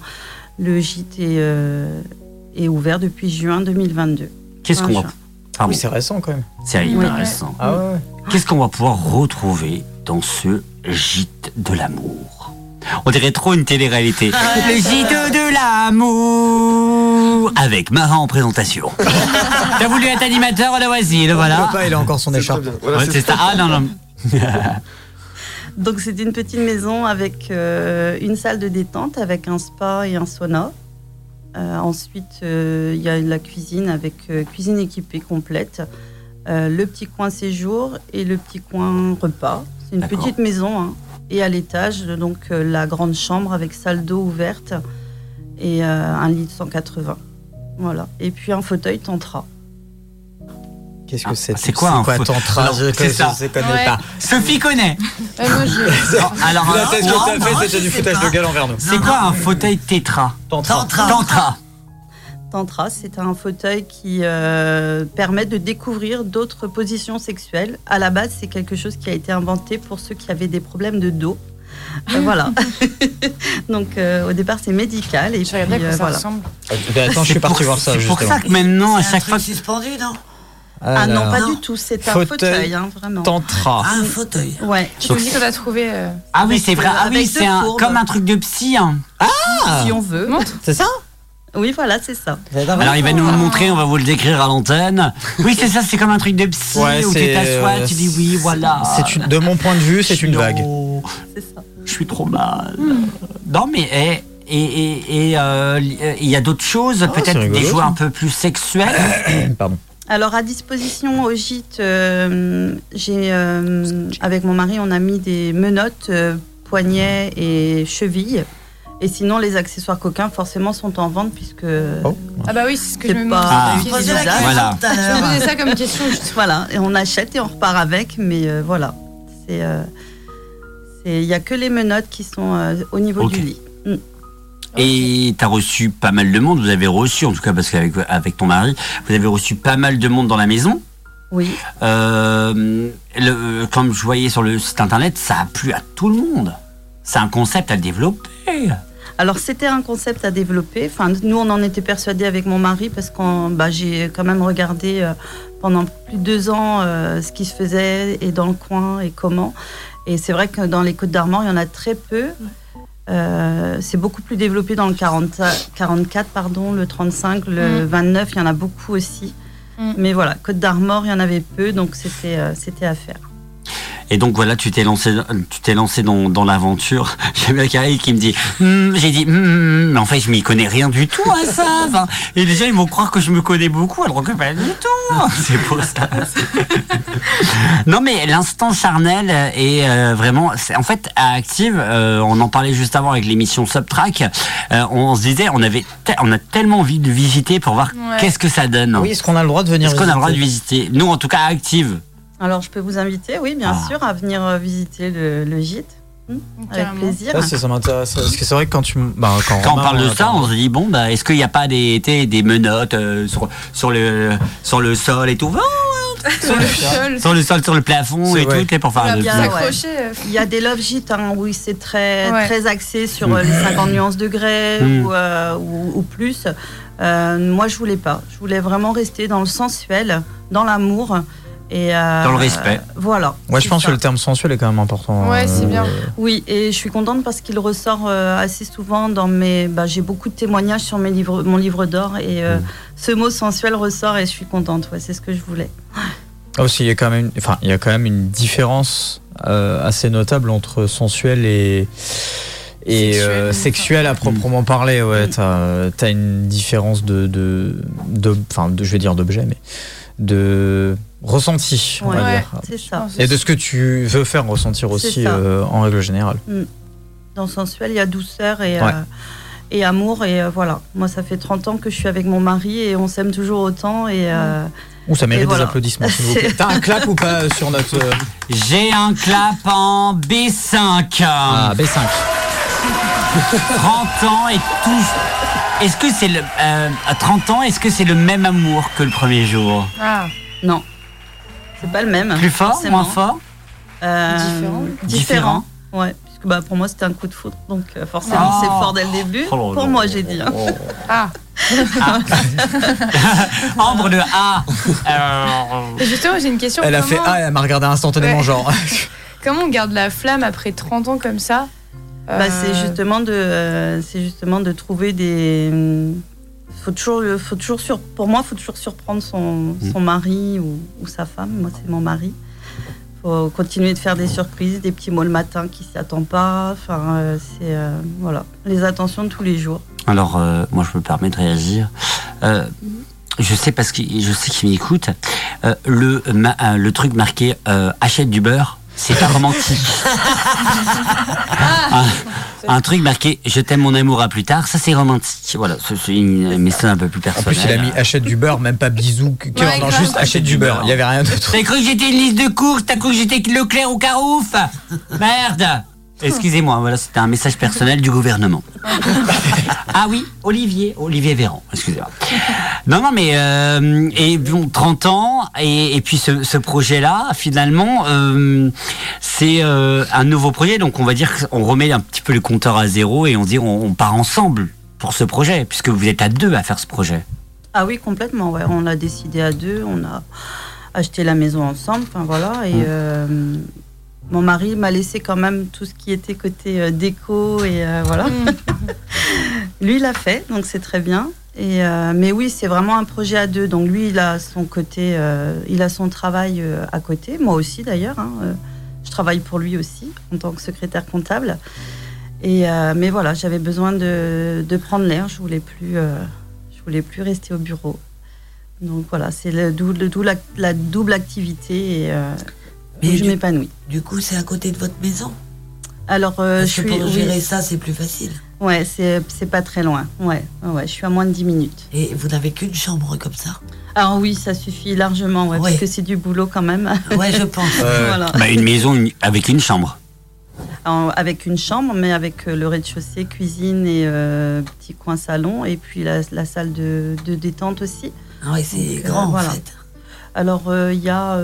le gîte est, euh, est ouvert depuis juin 2022. Qu'est-ce qu'on Pardon. Oui, c'est récent quand même. C'est Oui. hyper récent. Ah ouais. Qu'est-ce qu'on va pouvoir retrouver dans ce gîte de l'amour? On dirait trop une télé-réalité. Le gîte de l'amour avec Marin en présentation. <laughs> T'as voulu être animateur, le voici, le voilà. Papa, il a encore son écharpe. Ouais, c'est ça. Ah non, non. <laughs> Donc c'est une petite maison avec euh, une salle de détente avec un spa et un sauna. Euh, ensuite, euh, il y a la cuisine avec euh, cuisine équipée complète, le petit coin séjour et le petit coin repas. C'est une petite maison. hein. Et à l'étage, donc la grande chambre avec salle d'eau ouverte et un lit de 180. Voilà. Et puis un fauteuil tantra. Qu'est-ce que c'est C'est quoi un fauteuil tantra Alors, Je connais, Ouais. pas. Sophie connaît. Ouais, moi, je- <laughs> Non, <laughs> alors, La tête non, que t'as non, fait, je c'était du foutage pas. de gueule envers nous. c'est quoi un fauteuil tétra Tantra. Tantra. Tantra. Tantra, c'est un fauteuil qui euh, permet de découvrir d'autres positions sexuelles. À la base, c'est quelque chose qui a été inventé pour ceux qui avaient des problèmes de dos. Euh, voilà. <laughs> Donc, euh, au départ, c'est médical. Et Je puis, bien euh, ça voilà. ressemble. Attends, je suis parti voir ça C'est pour ça que maintenant, à chaque truc fois. suspendu, non? Ah non, Alors, pas Non. du tout. C'est un Fauteuil fauteuil, hein, vraiment. Tantra. Ah, un fauteuil. Ouais. Je me dis qu'on a trouvé. euh, Ah oui, c'est vrai. Ah oui, c'est comme un truc de psy. hein. Si on veut. Montre. C'est ça Oui, voilà, c'est ça. Alors il va nous le montrer, on va vous le décrire à l'antenne. Oui, c'est ça, c'est comme un truc de psy Ouais, où tu c'est, t'assois, euh, tu dis oui, voilà. C'est une- de mon point de vue, c'est une vague. Non, C'est ça. Je suis trop mal. Non, mais eh, et et et euh, il y a d'autres choses, Ah, peut-être des jouets un peu plus sexuels. <coughs> Pardon. Alors, à disposition au gîte, euh, j'ai, euh, avec mon mari, on a mis des menottes, euh, poignets et chevilles. Et sinon, les accessoires coquins, forcément, sont en vente puisque Oh. Ah bah oui, c'est ce que je me pas- Ah. posais Voilà. Je me posais ça comme question. juste. <laughs> Voilà, et on achète et on repart avec, mais euh, voilà. C'est, euh, il y a que les menottes qui sont euh, au niveau du lit. Et t'as reçu pas mal de monde. Vous avez reçu, en tout cas parce qu'avec avec ton mari, vous avez reçu pas mal de monde dans la maison. Oui. Euh, le, comme je voyais sur le site internet, ça a plu à tout le monde. C'est un concept à développer. Alors c'était un concept à développer. Enfin, nous on en était persuadés avec mon mari parce que bah, j'ai quand même regardé euh, pendant plus de deux ans euh, ce qui se faisait et dans le coin et comment. Et c'est vrai que dans les Côtes d'Armor il y en a très peu. Euh, c'est beaucoup plus développé dans le 40, 44, pardon, le 35, le Mm. 29, il y en a beaucoup aussi. Mm. Mais voilà, Côte d'Armor, il y en avait peu, donc c'était euh, c'était à faire. Et donc voilà, tu t'es lancé, tu t'es lancé dans, dans l'aventure. <laughs> J'ai bien Karel qui me dit, Hmm, j'ai dit, Hmm, mais en fait je m'y connais rien du tout à ça. Enfin, et déjà ils vont croire que je me connais beaucoup alors que pas du tout. <laughs> C'est pour ça. <laughs> non mais l'instant charnel est euh, vraiment, c'est- en fait à Active, euh, on en parlait juste avant avec l'émission Subtrack. euh, on se disait, on avait, te- on a tellement envie de visiter pour voir Ouais. qu'est-ce que ça donne. Oui, est-ce qu'on a le droit de venir Est-ce qu'on a le droit de visiter? visiter? Nous en tout cas à Active. Alors, je peux vous inviter, oui, bien Ah. sûr, à venir euh, visiter le, le gîte. Hmm, avec plaisir. Ça, c'est- ça m'intéresse. Parce que c'est vrai que quand tu. Bah, quand Quand on parle de euh, ça, on se dit bon, bah, est-ce qu'il n'y a pas des, des, menottes euh, sur, sur, le, sur le sol et tout? <laughs> Sur le sol. Sur le sol, sur le plafond et vrai. tout, pour faire Il y a- ouais. Il y a des love gîtes, hein, oui, c'est très, Ouais. très axé sur les 50 nuances de grès Mm. ou, euh, ou, ou plus. Euh, moi, je voulais pas. Je voulais vraiment rester dans le sensuel, dans l'amour. Et, euh, Dans le respect. Voilà. Ouais, je c'est pense ça. que le terme sensuel est quand même important. Ouais, c'est Euh, bien. Oui, et je suis contente parce qu'il ressort euh, assez souvent dans mes. Bah, J'ai beaucoup de témoignages sur mes livres, mon livre d'or et euh, ce mot sensuel ressort et je suis contente. Ouais, c'est ce que je voulais. Aussi, il y a quand même, enfin, il y a quand même une différence euh, assez notable entre sensuel et et Sexuel, euh, à proprement parler. Ouais, t'as as une différence de de de, enfin, de, je vais dire d'objet, mais de ressenti, on Ouais, va Ouais. dire. c'est ça. Et de ce que tu veux faire ressentir aussi euh, en règle générale. Dans sensuel, il y a douceur et, Ouais. euh, et amour. Et euh, voilà, moi, ça fait 30 ans que je suis avec mon mari et on s'aime toujours autant. Et, euh, Ouh, ça mérite Et voilà. des applaudissements, s'il vous plaît. <laughs> T'as un clap ou pas sur notre. J'ai un clap en B5. Ah, B5. 30 ans et tout. Est-ce que c'est le. euh, à 30 ans, est-ce que c'est le même amour que le premier jour? Ah, non, c'est pas le même. Plus fort, forcément. moins fort? Euh, Différent. Différent. Ouais, puisque bah, pour moi, c'était un coup de foudre. Donc, euh, forcément, Oh. c'est fort dès le début. Oh pour moi, j'ai dit. hein. ah. <laughs> Ambre de A. Et justement, j'ai une question. Elle a Comment- fait Ah, elle m'a regardé instantanément, Ouais. genre. <laughs> Comment on garde la flamme après 30 ans comme ça? Bah, Euh, c'est justement de, euh, c'est justement de trouver des. hum, Faut toujours, faut toujours sur, pour moi, faut toujours surprendre son, son mari ou, ou sa femme. Moi, c'est mon mari. Faut continuer de faire des surprises, des petits mots le matin qui s'y attend pas. Enfin, euh, c'est euh, voilà, les attentions de tous les jours. Alors, euh, moi, je me permets de réagir. Euh, je sais parce que je sais qu'il m'écoute. Le, ma- le truc marqué achète du beurre, c'est pas romantique. <laughs> un, un truc marqué je t'aime mon amour à plus tard, ça c'est romantique. Voilà, c'est c'est une méthode un peu plus En personnelle. plus, il a mis achète du beurre, même pas bisous, cœur, Ouais, non, juste achète du beurre. Il y avait rien d'autre. T'as cru que j'étais une liste de courses? T'as cru que j'étais Leclerc ou Carouf? Merde Excusez-moi, voilà, c'était un message personnel du gouvernement. <laughs> ah oui, Olivier, Olivier Véran, excusez-moi. Non, non, mais euh, et bon, 30 ans et, et puis ce, ce projet-là, finalement, euh, c'est euh, un nouveau projet, donc on va dire qu'on remet un petit peu le compteur à zéro et on dit on, on part ensemble pour ce projet, puisque vous êtes à deux à faire ce projet. Ah oui, complètement. Ouais, on l'a décidé à deux. On a acheté la maison ensemble. Enfin voilà. Et Mm. euh, mon mari m'a laissé quand même tout ce qui était côté euh, déco et euh, voilà. <laughs> lui, il l'a fait, donc c'est très bien. Et euh, mais oui, c'est vraiment un projet à deux. Donc lui, il a son côté, euh, il a son travail euh, à côté. Moi aussi d'ailleurs. hein, je travaille pour lui aussi en tant que secrétaire comptable. Et mais voilà, j'avais besoin de, de prendre l'air. Je voulais plus. je voulais plus rester au bureau. Donc voilà, c'est d'où, la, la double activité et Mais où je du- m'épanouis. Du coup, c'est à côté de votre maison. Alors, euh, Parce je que suis. pour oui, gérer ça, c'est plus facile. Ouais, c'est, c'est pas très loin. Ouais, ouais, je suis à moins de 10 minutes. Et vous n'avez qu'une chambre comme ça? Alors oui, ça suffit largement, ouais, Ouais. parce que c'est du boulot quand même. <laughs> Ouais, je pense. <laughs> Voilà. Bah, une maison une- avec une chambre. Alors, avec une chambre, mais avec euh, le rez-de-chaussée, cuisine et euh, petit coin salon, et puis la, la salle de, de détente aussi. Ah ouais, c'est Donc, euh, grand voilà. en fait. Alors, euh, il y a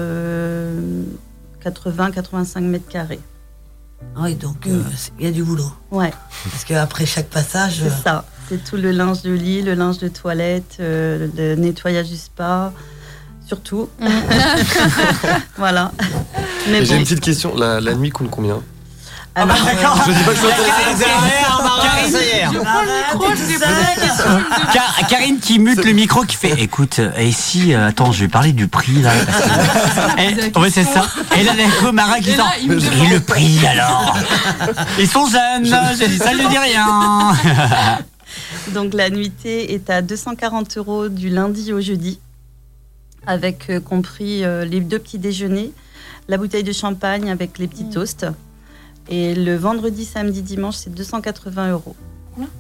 80-85 mètres carrés. Ah oui, donc euh, c'est- il y a du boulot. Ouais. Parce qu'après chaque passage. C'est ça. C'est tout le linge de lit, le linge de toilette, euh, le nettoyage du spa, surtout. <laughs> voilà. Mais Et J'ai une petite question. La, la nuit coûte combien? Alors, d'accord. Je dis pas que je suis intéressé. Karine, ça y est. Je prends le <laughs> micro, je lui ai posé la question. Car- Karine qui mute le micro, qui fait écoute, euh, et si, euh, attends, je vais parler du prix là. parce que- <laughs> Et- ouais, c'est ça. Et là, d'un coup, Mara qui Et là, sort. il me Et le prix <laughs> alors? Ils sont jeunes, j'ai dit ça, je dis rien. Donc la nuitée est à 240 euros du lundi au jeudi, avec euh, compris euh, les deux petits déjeuners, la bouteille de champagne avec les petits toasts. Et le vendredi, samedi, dimanche, c'est 280 euros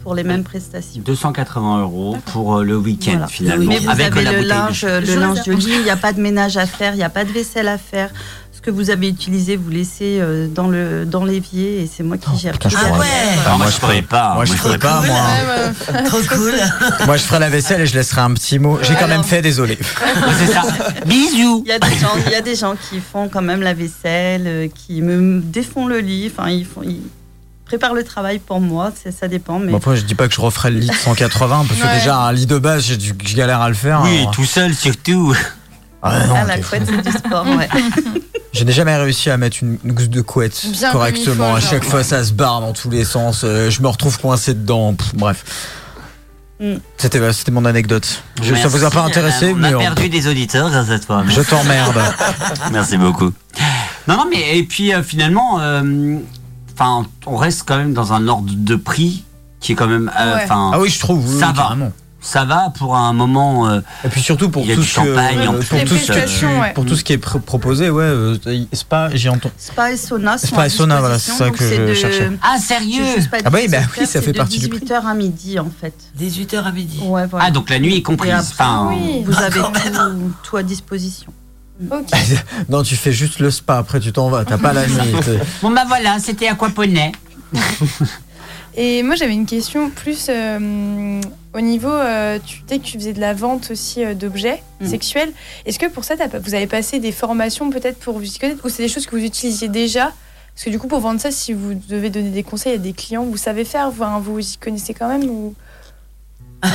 pour les mêmes prestations. 280 euros pour euh, le week-end Voilà. finalement. Mais vous avec avez la le linge, le linge de lit, il n'y a pas de ménage à faire, il n'y a pas de vaisselle à faire. Ce que vous avez utilisé, vous laissez euh, dans le dans l'évier et c'est moi qui gère. tout. pourrais- Ah, moi, je pourrais pas. Moi, je ferais pas, moi. Trop cool. Moi, je ferais la vaisselle et je laisserai un petit mot. J'ai quand même fait, désolé. C'est ça. Bisous. Il y a des gens, il y a des gens qui font quand même la vaisselle, euh, qui me défont le lit. Enfin, ils font, ils préparent le travail pour moi. Ça dépend, mais Bon, après, je dis pas que je referai le lit de 180 parce que Ouais. déjà, un lit de base, j'ai du- je galère à le faire. Oui, alors- tout seul surtout. Ah, non, ah, la couette c'est du sport. Ouais. <laughs> Je n'ai jamais réussi à mettre une, gousse de couette Bien correctement. à genre. chaque fois, ça se barre dans tous les sens. euh, je me retrouve coincé dedans. Pff, bref. Mm. C'était euh, c'était mon anecdote. Je, ça vous a pas intéressé, On mais a perdu des auditeurs grâce à toi. je t'emmerde. <laughs> Merci beaucoup. Non, non, mais et puis euh, finalement, euh, enfin, on reste quand même dans un ordre de prix qui est quand même, euh, Ouais. Ah oui, je trouve. oui, ça oui, va. carrément. Ça va pour un moment. euh, Et puis surtout pour Il y a tout du ce champagne en euh, plus. pour Les tout ce que tu- prestations, ouais. pour tout ce qui est pr- proposé, ouais. euh, spa, j'ai entendu. Spa et sauna sont Spa à et sauna, voilà, c'est ça donc que c'est je de- cherchais. Ah sérieux Ah bah oui, 17 bah oui, ça c'est fait de partie du prix. 18h à midi en fait. 18h à midi. Ouais, voilà. Ah donc la nuit est comprise. après, Enfin, oui. vous avez quand tout, tout à disposition. Ok. <laughs> Non, tu fais juste le spa, après tu t'en vas, t'as pas la nuit. t'es- <laughs> Bon bah voilà, c'était Aquaponais. Et moi j'avais une question plus euh, au niveau, euh, tu sais que tu faisais de la vente aussi euh, d'objets Mm. sexuels. Est-ce que pour ça vous avez passé des formations peut-être pour vous y connaître ou c'est des choses que vous utilisiez déjà? Parce que du coup pour vendre ça, si vous devez donner des conseils à des clients, vous savez faire, vous, hein, vous y connaissez quand même ou...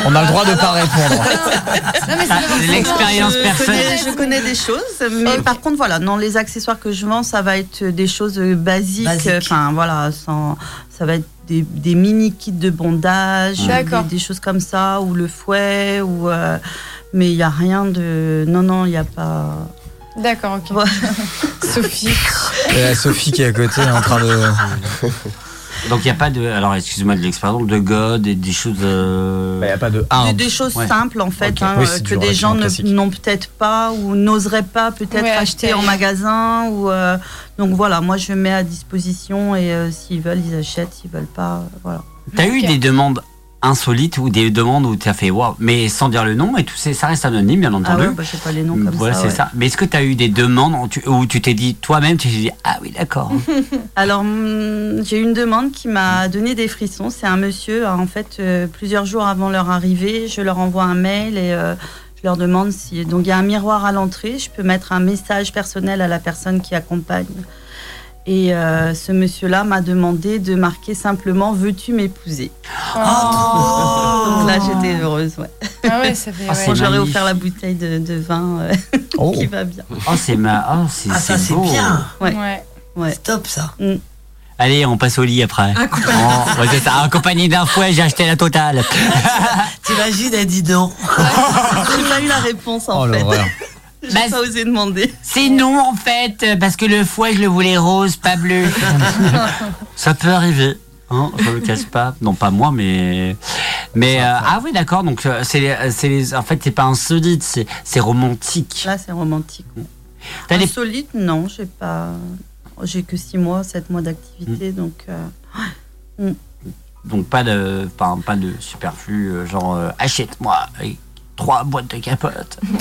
On a le droit de pas répondre. Ah, L'expérience personnelle. Connais, je connais des choses, mais par contre, voilà, non, les accessoires que je vends, ça va être des choses basiques. Enfin, voilà, sans, ça va être des, des mini kits de bondage, des, des choses comme ça, ou le fouet, ou. euh, mais il n'y a rien de. Non, non, il n'y a pas. D'accord, ok. Ouais. <laughs> Sophie. Et Sophie qui est à côté en train de. <laughs> Donc il n'y a pas de, alors excuse-moi de l'expression, de god et des choses. euh, Bah, y a pas de Des, choses Ouais. simples en fait hein, Oui, euh, que des gens ne- n'ont peut-être pas ou n'oseraient pas peut-être Ouais, acheter en magasin ou euh, donc voilà moi je mets à disposition et euh, s'ils veulent ils achètent s'ils veulent pas voilà. T'as eu des demandes insolites ou des demandes où tu as fait waouh, mais sans dire le nom et tout, ça reste anonyme bien ah entendu. ouais bah, je sais pas les noms comme voilà, ça, c'est ouais. ça. Mais est-ce que tu as eu des demandes où tu, t'es dit toi-même, tu t'es dit ah oui d'accord. <laughs> alors hum, j'ai eu une demande qui m'a donné des frissons c'est un monsieur en fait euh, plusieurs jours avant leur arrivée je leur envoie un mail et euh, je leur demande si donc il y a un miroir à l'entrée je peux mettre un message personnel à la personne qui accompagne et euh, ce monsieur-là m'a demandé de marquer simplement Veux-tu m'épouser? <laughs> Donc là, j'étais heureuse. Ouais. Ah ouais, ça fait. Ah, ouais. J'aurais offert la bouteille de, de vin euh, <laughs> Oh. qui va bien. Oh c'est ma, oh c'est Ah, ça, c'est bien. Ouais. Ouais. Ouais. C'est top, ça. Allez, on passe au lit après. Oh, ouais. Accompagné d'un fouet, j'ai acheté la totale. <laughs> T'imagines, elle dit non. J'ai pas eu la réponse en Oh fait. J'ai Bah, pas osé demander. C'est non en fait, parce que le fouet je le voulais rose, pas bleu. <laughs> Ça peut arriver. Hein, je le casse pas. Non, pas moi, mais. Mais euh, ah oui, d'accord. Donc euh, c'est, en fait c'est pas insolite, c'est, c'est romantique. Là, c'est romantique. T'as des- Insolite, non, j'ai pas. J'ai que 6 mois, 7 mois d'activité, Mm. donc. euh, Donc pas de, enfin, pas de superflu, euh, genre euh, achète-moi euh, trois boîtes de capotes. <laughs> non,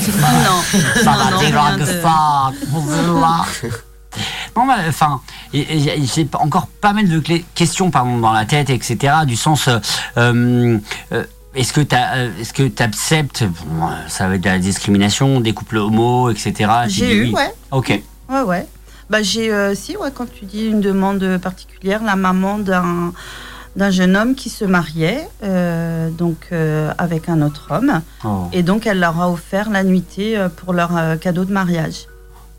Ça va non, dire que de- ça. voilà. Non, mais, enfin, j'ai encore pas mal de questions pardon, dans la tête, etc. Du sens, euh, euh, euh, est-ce que tu est-ce que acceptes, bon, ça va être de la discrimination, des couples homo, etc. J'ai eu, oui. ouais. Ok. Ouais, ouais. Bah, j'ai, euh, si, ouais, quand tu dis une demande particulière, la maman d'un, d'un jeune homme qui se mariait, euh, donc, euh, avec un autre homme. Oh, Et donc, elle leur a offert la nuitée euh, pour leur euh, cadeau de mariage.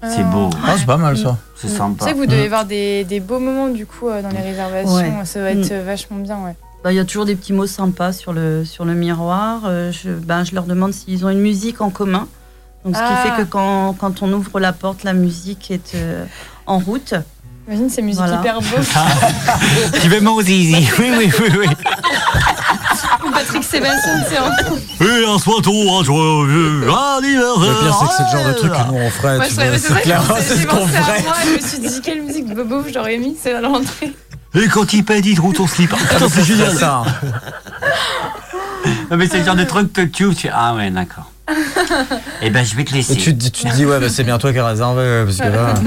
c'est beau, Ah, c'est pas mal ça. c'est Tu sympa. sais que vous devez avoir des, des beaux moments du coup euh, dans les réservations. Ouais. Ça va être Mm. vachement bien, ouais. bah, il y a toujours des petits mots sympas sur le, sur le miroir. Euh, je, ben, je leur demande s'ils ont une musique en commun. Donc, ce Ah. qui fait que quand, quand on ouvre la porte, la musique est euh, en route. Imagine ces musiques Voilà. hyper beaux. <laughs> Tu veux mon zizi <laughs> Oui, oui, oui, oui. Patrick Sébastien, c'est en Et un soir ton joyeux anniversaire. Le pire, c'est que c'est le genre de truc que nous on ferait. Ouais, c'est clair, c'est ce qu'on ferait. moi. Je me suis dit, quelle musique de bobo j'aurais mis, c'est à la rentrée. Et quand il pète, il trouve ton slip. Putain, c'est génial ça. Non, mais c'est le genre de truc que tu ouvres, tu Ah ouais, d'accord. Eh ben, je vais te Et laisser. tu, te dis- tu te dis, ouais, bah, c'est bien toi qui as réservé, parce que là. <laughs>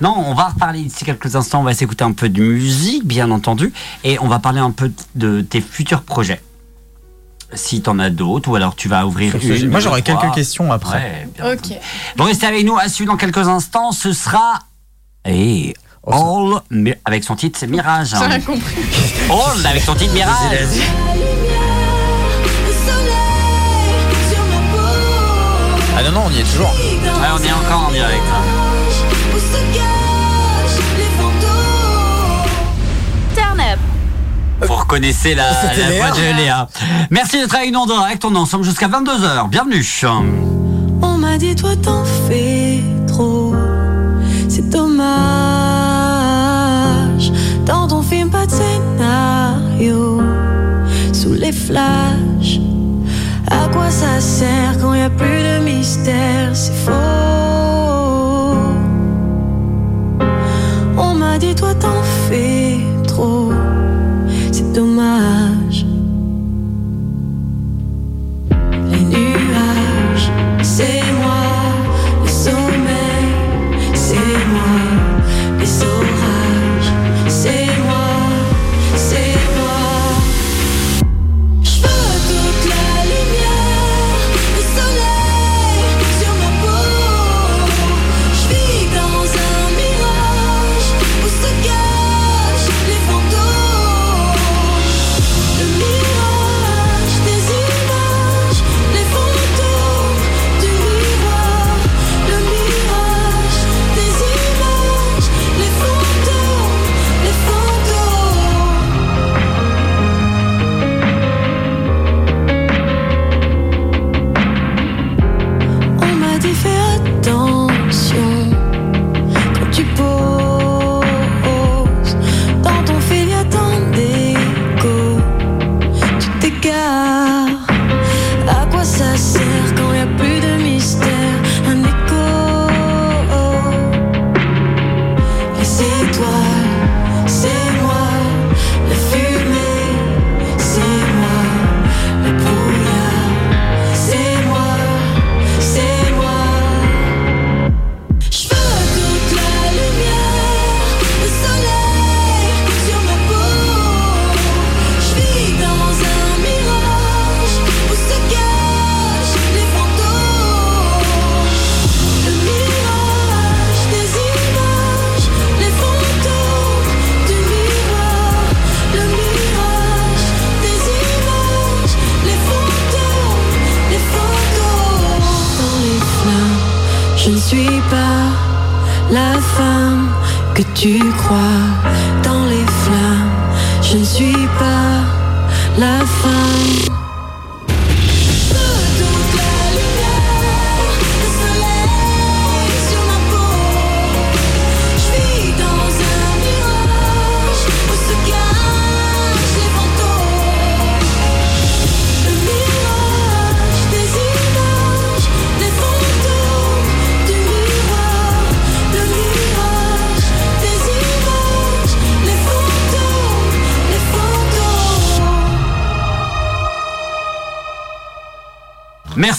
Non, on va reparler d'ici quelques instants. On va s'écouter un peu de musique, bien entendu. Et on va parler un peu de tes futurs projets. Si t'en as d'autres, ou alors tu vas ouvrir une. Moi, j'aurais quelques questions après. Ouais, Ok. Bon, restez avec nous. À suivre dans quelques instants, ce sera. Et. All. Mi- Avec son titre, c'est Mirage. J'ai rien compris. All avec son titre Mirage. Ah non, non, on y est toujours. Ouais, on est encore en direct. Up. Vous reconnaissez la, la voix de Léa. Merci d'être avec nous en direct. On est ensemble jusqu'à 22h. Bienvenue. On m'a dit toi t'en fais trop, c'est dommage. Dans ton film pas de scénario, sous les flashs. À quoi ça sert quand y a plus de mystère, c'est faux. M'a dit toi t'en fais trop,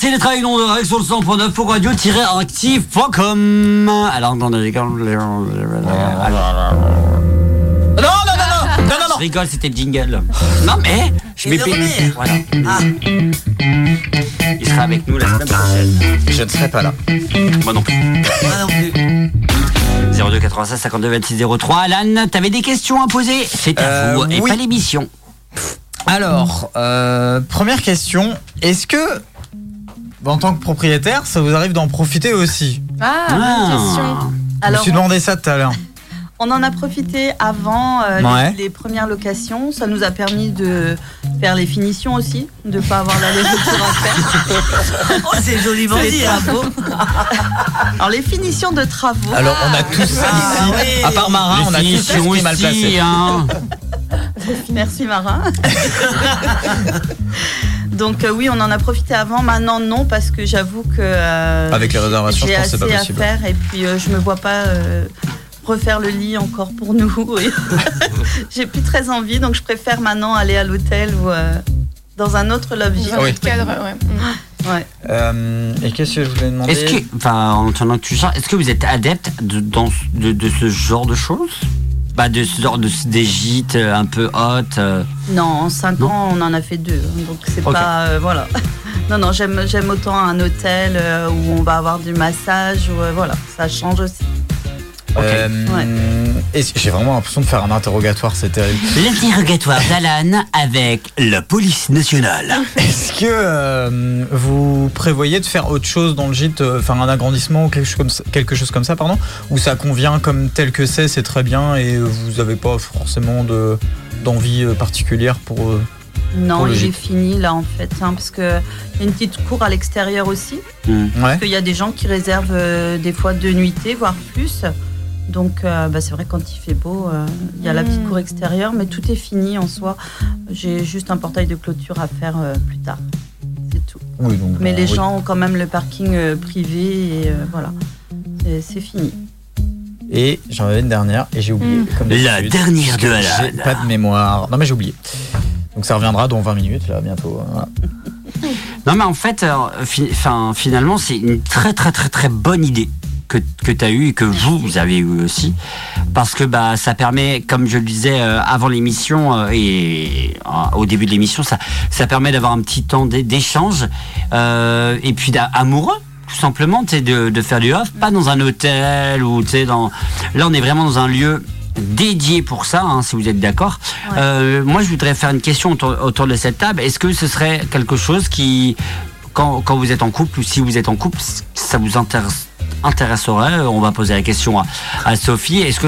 Merci d'être avec nous en direct sur le 100.9 pour radio-active.com. Alors, les Non, non, non, non, non, non, non, Je rigole, c'était le jingle. Non, mais je m'ai payé. Voilà. Il sera avec nous la semaine prochaine. Je ne serai pas là. Moi non plus. Moi non plus. 02 96 52 26 03. Alan, t'avais des questions à poser? C'est à Euh, vous et oui. pas l'émission. Alors, euh, première question. Est-ce que, en tant que propriétaire, ça vous arrive d'en profiter aussi Ah, bonne question. Je me suis demandé ça tout à l'heure. <laughs> On en a profité avant euh, Ouais. les, les premières locations. Ça nous a permis de faire les finitions aussi, de pas avoir l'aller-retour à faire. Oh, c'est joliment Les dit. hein. travaux. Alors les finitions de travaux. Alors, on a tous ça Ah, ici. oui. À part Marin, on a tous qui est mal ici, placé. hein. <laughs> <laughs> Merci Marin. <laughs> Donc euh, oui, on en a profité avant. Maintenant non, parce que j'avoue que euh, Avec les réservations, j'ai je pense que c'est assez pas à possible. faire et puis euh, je me vois pas euh, refaire le lit encore pour nous. <laughs> J'ai plus très envie, donc je préfère maintenant aller à l'hôtel ou dans un autre lobby. Dans un Oui. autre cadre, ouais. Ouais. Euh, et qu'est-ce que je voulais demander? Est-ce que, enfin, en attendant que tu changes, est-ce que vous êtes adepte de, dans, de, de ce genre de choses? Bah, De ce genre de des gîtes euh, un peu hot euh, Non, en 5 ans, on en a fait deux. hein, Donc c'est pas. euh, voilà. <laughs> Non, non, j'aime autant un hôtel où on va avoir du massage. Ou, euh, voilà, ça change aussi. Euh, est-ce- J'ai vraiment l'impression de faire un interrogatoire, c'est terrible. L'interrogatoire d'Alan avec la police nationale. Est-ce que euh, vous prévoyez de faire autre chose dans le gîte, euh, faire un agrandissement ou quelque chose comme ça, quelque chose comme ça pardon, ou ça convient comme tel que c'est, c'est très bien et euh, vous n'avez pas forcément de d'envie particulière pour. euh, Non, gîte? fini là en fait, hein, parce qu'il y a une petite cour à l'extérieur aussi. Ouais. Parce qu'il y a des gens qui réservent euh, des fois deux nuitées, voire plus. Donc euh, bah, c'est vrai quand il fait beau, euh, il y a la petite cour extérieure, mais tout est fini en soi. J'ai juste un portail de clôture à faire euh, plus tard. C'est tout. Oui, donc, Mais bon, les oui. gens ont quand même le parking euh, privé et euh, voilà. C'est- fini. Et j'en avais une dernière et j'ai oublié. Mm. comme La dernière de. J'ai pas de mémoire. Non mais j'ai oublié. Donc ça reviendra dans 20 minutes là bientôt. Voilà. Non, mais en fait, euh, finalement, c'est une très, très, très, très bonne idée que, que tu as eue et que vous, avez eu aussi. Parce que bah, ça permet, comme je le disais euh, avant l'émission euh, et euh, au début de l'émission, ça, ça permet d'avoir un petit temps d'é- d'échange euh, et puis d'a- amoureux. Tout simplement, de, de faire du off, pas dans un hôtel ou tu sais, dans. Là, on est vraiment dans un lieu dédié pour ça, hein, si vous êtes d'accord. Euh, moi, je voudrais faire une question autour, autour de cette table. Est-ce que ce serait quelque chose qui, quand, quand vous êtes en couple ou si vous êtes en couple, ça vous intéresse intéresserait On va poser la question à, à Sophie. Est-ce que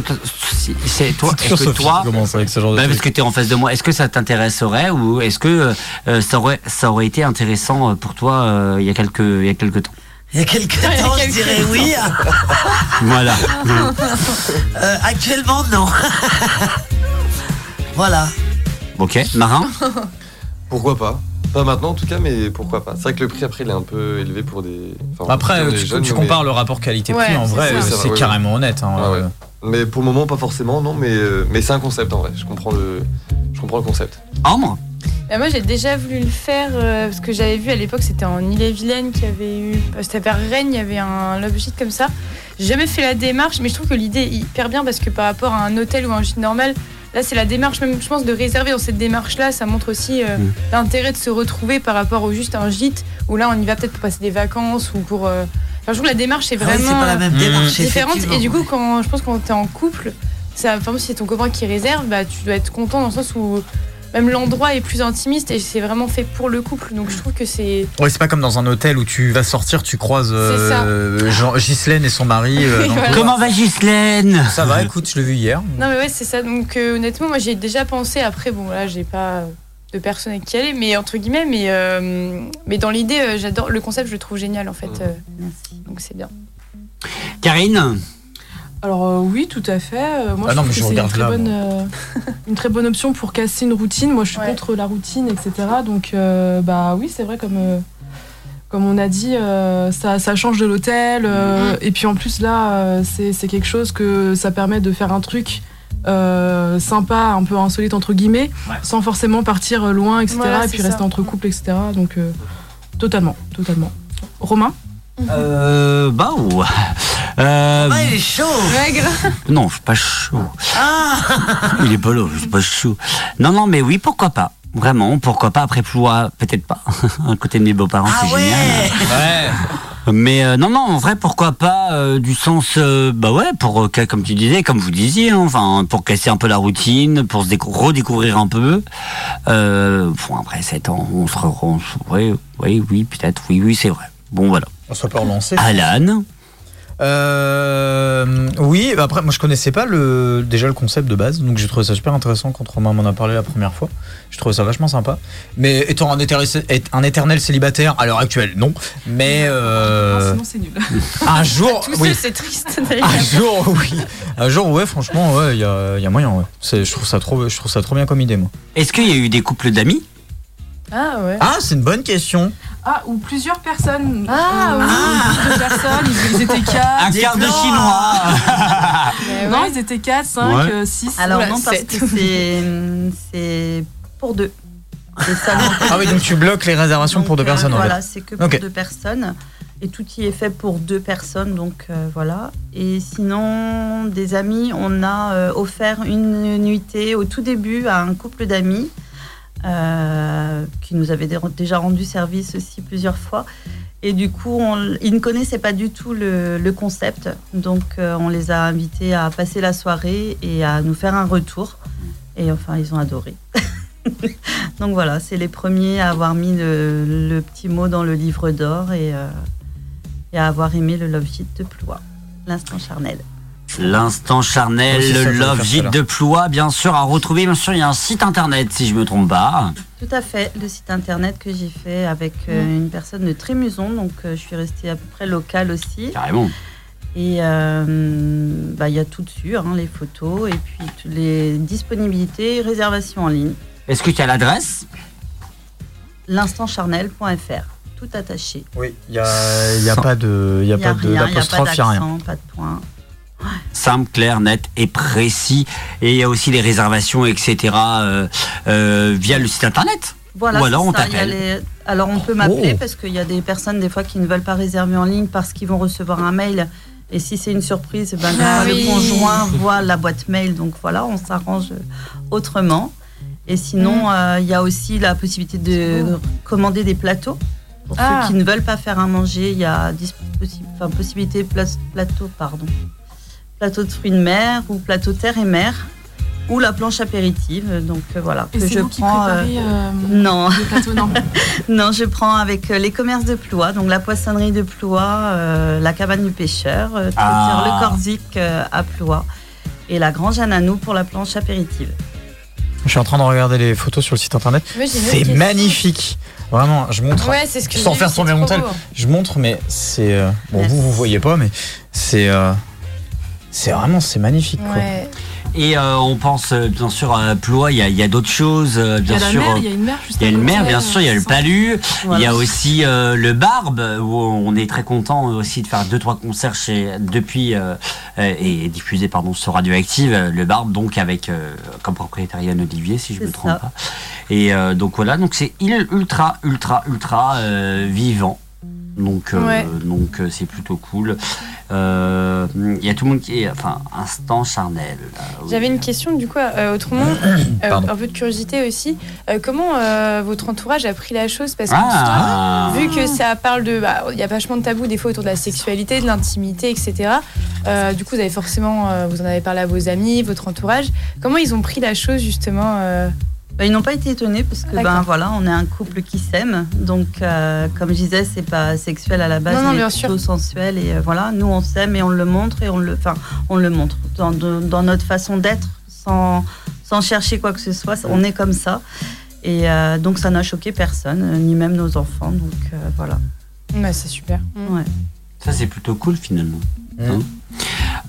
c'est toi, est-ce que Sophie toi, qui commence avec ce genre de Bah, parce que tu es en face de moi, est-ce que ça t'intéresserait ou est-ce que euh, ça aurait ça aurait été intéressant pour toi euh, il y a quelques il y a quelques temps? Il y a quelques temps, je dirais oui. <laughs> Voilà. <laughs> Euh, actuellement, non. <laughs> voilà. ok, Marin? Pourquoi pas? Pas maintenant en tout cas, mais pourquoi pas C'est vrai que le prix après il est un peu élevé pour des. enfin, Après, tu, jeunes, tu mais- compares le rapport qualité-prix, Ouais, en vrai, c'est carrément honnête. hein, ouais. euh. Mais pour le moment, pas forcément, non, mais, euh, mais c'est un concept en vrai. Je comprends le, je comprends le concept. Ambre Bah, moi, j'ai déjà voulu le faire euh, parce que j'avais vu à l'époque, c'était en Ille-et-Vilaine qu'il y avait eu. C'était vers Rennes, il y avait un gîte comme ça. J'ai jamais fait la démarche, mais je trouve que l'idée est hyper bien parce que par rapport à un hôtel ou un gîte normal, là, c'est la démarche, même je pense, de réserver dans cette démarche-là. Ça montre aussi euh, Mm. l'intérêt de se retrouver par rapport au juste un gîte où là, on y va peut-être pour passer des vacances ou pour. euh, Enfin, je trouve que la démarche est Ah vraiment c'est pas la même démarche, différente. Et du coup, quand je pense quand t'es en couple, ça, par exemple, si c'est ton copain qui réserve, bah, tu dois être content dans le sens où même l'endroit est plus intimiste et c'est vraiment fait pour le couple. Donc je trouve que c'est. Ouais, c'est pas comme dans un hôtel où tu vas sortir, tu croises euh, Jean- Ghislaine et son mari. euh, <laughs> Voilà. Comment va Ghislaine? Ça va, écoute, je l'ai vu hier. Non mais ouais, c'est ça. Donc euh, honnêtement, moi j'ai déjà pensé. Après, bon là, j'ai pas de personne avec qui aller, mais entre guillemets, mais euh, mais dans l'idée, j'adore le concept, je le trouve génial en fait. euh, donc c'est bien. Karine? Alors euh, oui, tout à fait. Euh, moi, Ah je non, trouve mais que je c'est une très, là, bonne, euh, une très bonne option pour casser une routine. Moi, je suis Ouais. contre la routine, etc. Donc, euh, bah oui, c'est vrai, comme, euh, comme on a dit, euh, ça, ça change de l'hôtel. euh, Et puis en plus, là, euh, c'est c'est quelque chose que ça permet de faire un truc euh, sympa, un peu insolite, entre guillemets, sans forcément partir loin, etc. Voilà, et puis rester ça. entre couples, etc. Donc, euh, totalement, totalement. Romain? Euh, Bah ou euh, Ouais, il est chaud. Non, je suis pas chaud. Ah Il est pas là, je suis pas chaud. Non, non, mais oui, pourquoi pas Vraiment, pourquoi pas après Ploua Peut-être pas. <laughs> À côté de mes beaux-parents, Ah c'est ouais génial. Mais euh, non, non, en vrai, pourquoi pas euh, du sens, euh, bah ouais, pour, euh, comme tu disais, comme vous disiez, hein, enfin, pour casser un peu la routine, pour se décou- redécouvrir un peu. Euh, bon, après 7 ans, on se re- on se- oui, oui, oui, peut-être, oui, oui, c'est vrai. Bon, voilà. On soit pas relancé. Alan, Euh, oui, bah après, moi je connaissais pas le, déjà le concept de base, donc j'ai trouvé ça super intéressant quand Romain m'en a parlé la première fois. Je trouvais ça vachement sympa. Mais étant un éternel, un éternel célibataire à l'heure actuelle, non. Mais euh, Sinon, c'est nul. <laughs> un jour, Tout oui. c'est triste d'ailleurs. Un jour, oui. Un jour, ouais, franchement, ouais, il y a, il y a moyen, ouais. C'est- Je trouve ça trop, je trouve ça trop bien comme idée, moi. Est-ce qu'il y a eu des couples d'amis? Ah ouais. Ah, c'est une bonne question. Ah, ou plusieurs personnes. Ah, Euh, oui. Deux personnes, ils, ils étaient quatre. Un quart de chinois <laughs> Non, ils étaient 4, 5, Ouais. 6. Alors non, parce que c'est <laughs> c'est pour deux. C'est seulement pour Ah oui, donc tu bloques les réservations pour deux Euh, personnes, en Voilà, c'est que pour Ok. deux personnes. Et tout y est fait pour deux personnes, donc euh, voilà. Et sinon, des amis, on a euh, offert une nuitée au tout début à un couple d'amis euh, qui nous avait dé- déjà rendu service aussi plusieurs fois. Et du coup, ils ne connaissaient pas du tout le, concept. Donc, euh, on les a invités à passer la soirée et à nous faire un retour. Et enfin, ils ont adoré. <laughs> Donc voilà, c'est les premiers à avoir mis le, petit mot dans le livre d'or et, euh, et à avoir aimé le Love Sheet de Ploie, l'instant charnel. L'instant charnel, Oui, le Love Gîte de Ploie, bien sûr, à retrouver. Bien sûr, il y a un site internet, si je me trompe pas. Tout à fait, le site internet que j'ai fait avec euh, une personne de Trémuson, donc euh, je suis restée à peu près locale aussi. Carrément. Et euh, bah, il y a tout dessus, hein, les photos et puis toutes les disponibilités, réservations en ligne. Est-ce que tu as l'adresse? L'instantcharnel.fr, tout attaché. Oui, il n'y a, y a pas de, il y a y pas a pas d'apostrophe, il n'y a rien. pas de point. Simple, clair, net et précis. Et il y a aussi les réservations, etc. euh, euh, via le site internet. Voilà, Ou alors on t'appelle. les- Alors on peut m'appeler Oh. parce qu'il y a des personnes des fois qui ne veulent pas réserver en ligne parce qu'ils vont recevoir un mail. Et si c'est une surprise, ben, Ah oui. le conjoint voit la boîte mail. Donc voilà, on s'arrange autrement. Et sinon, Mm. euh, il y a aussi la possibilité de commander des plateaux. Pour Ah. ceux qui ne veulent pas faire à manger, il y a dis- possi- enfin, possibilité plateau, pardon. Plateau de fruits de mer ou plateau terre et mer ou la planche apéritive. Donc euh, voilà, Et que c'est je vous prends. euh, préparez euh, non. le plateau, non. <laughs> non, je prends avec euh, les commerces de Ploie, donc la poissonnerie de Ploie, euh, la cabane du pêcheur, euh, Ah. le Corsic euh, à Ploie et la Grange Ananou pour la planche apéritive. Je suis en train de regarder les photos sur le site internet. C'est magnifique. Vraiment, je montre. Ouais, c'est ce que Sans faire c'est mon tel. Je montre, mais c'est. euh, bon, vous, vous voyez pas, mais c'est. C'est vraiment, c'est magnifique. quoi. Ouais. Et euh, on pense euh, bien sûr à Ploie, il y a, il y a d'autres choses, euh, Il y bien a la sûr. mer, il y a une mer juste Il y a une mer, bien sûr, il y a le palu, Voilà. il y a aussi euh, le barbe, où on est très content aussi de faire deux trois concerts chez depuis et diffuser pardon sur Radioactive, le barbe donc avec euh, comme propriétaire Yann Olivier si je me C'est trompe ça. pas. Et euh, donc voilà, donc c'est il- ultra ultra ultra euh, vivant. Donc, euh, Ouais. donc euh, c'est plutôt cool. Euh, Il y a tout le monde qui est, enfin, instant charnel. oui. J'avais une question du coup euh, autrement, <coughs> euh, un peu de curiosité aussi. Euh, comment euh, votre entourage a pris la chose? Parce que Ah. vu que ça parle de, bah, il y a vachement de tabous des fois autour de la sexualité, de l'intimité, etc. Euh, du coup, vous avez forcément, euh, vous en avez parlé à vos amis, votre entourage. Comment ils ont pris la chose justement euh, Bah, ils n'ont pas été étonnés parce que ben voilà, on est un couple qui s'aime. Donc euh, comme je disais, c'est pas sexuel à la base, Non, bien plutôt sûr. sensuel. Et euh, voilà, nous on s'aime et on le montre et on le, enfin, on le montre dans, de- dans notre façon d'être, sans, sans chercher quoi que ce soit. On est comme ça. Et euh, donc ça n'a choqué personne, ni même nos enfants. Donc euh, voilà. bah, C'est super. Ouais. Ça, c'est plutôt cool finalement. Hein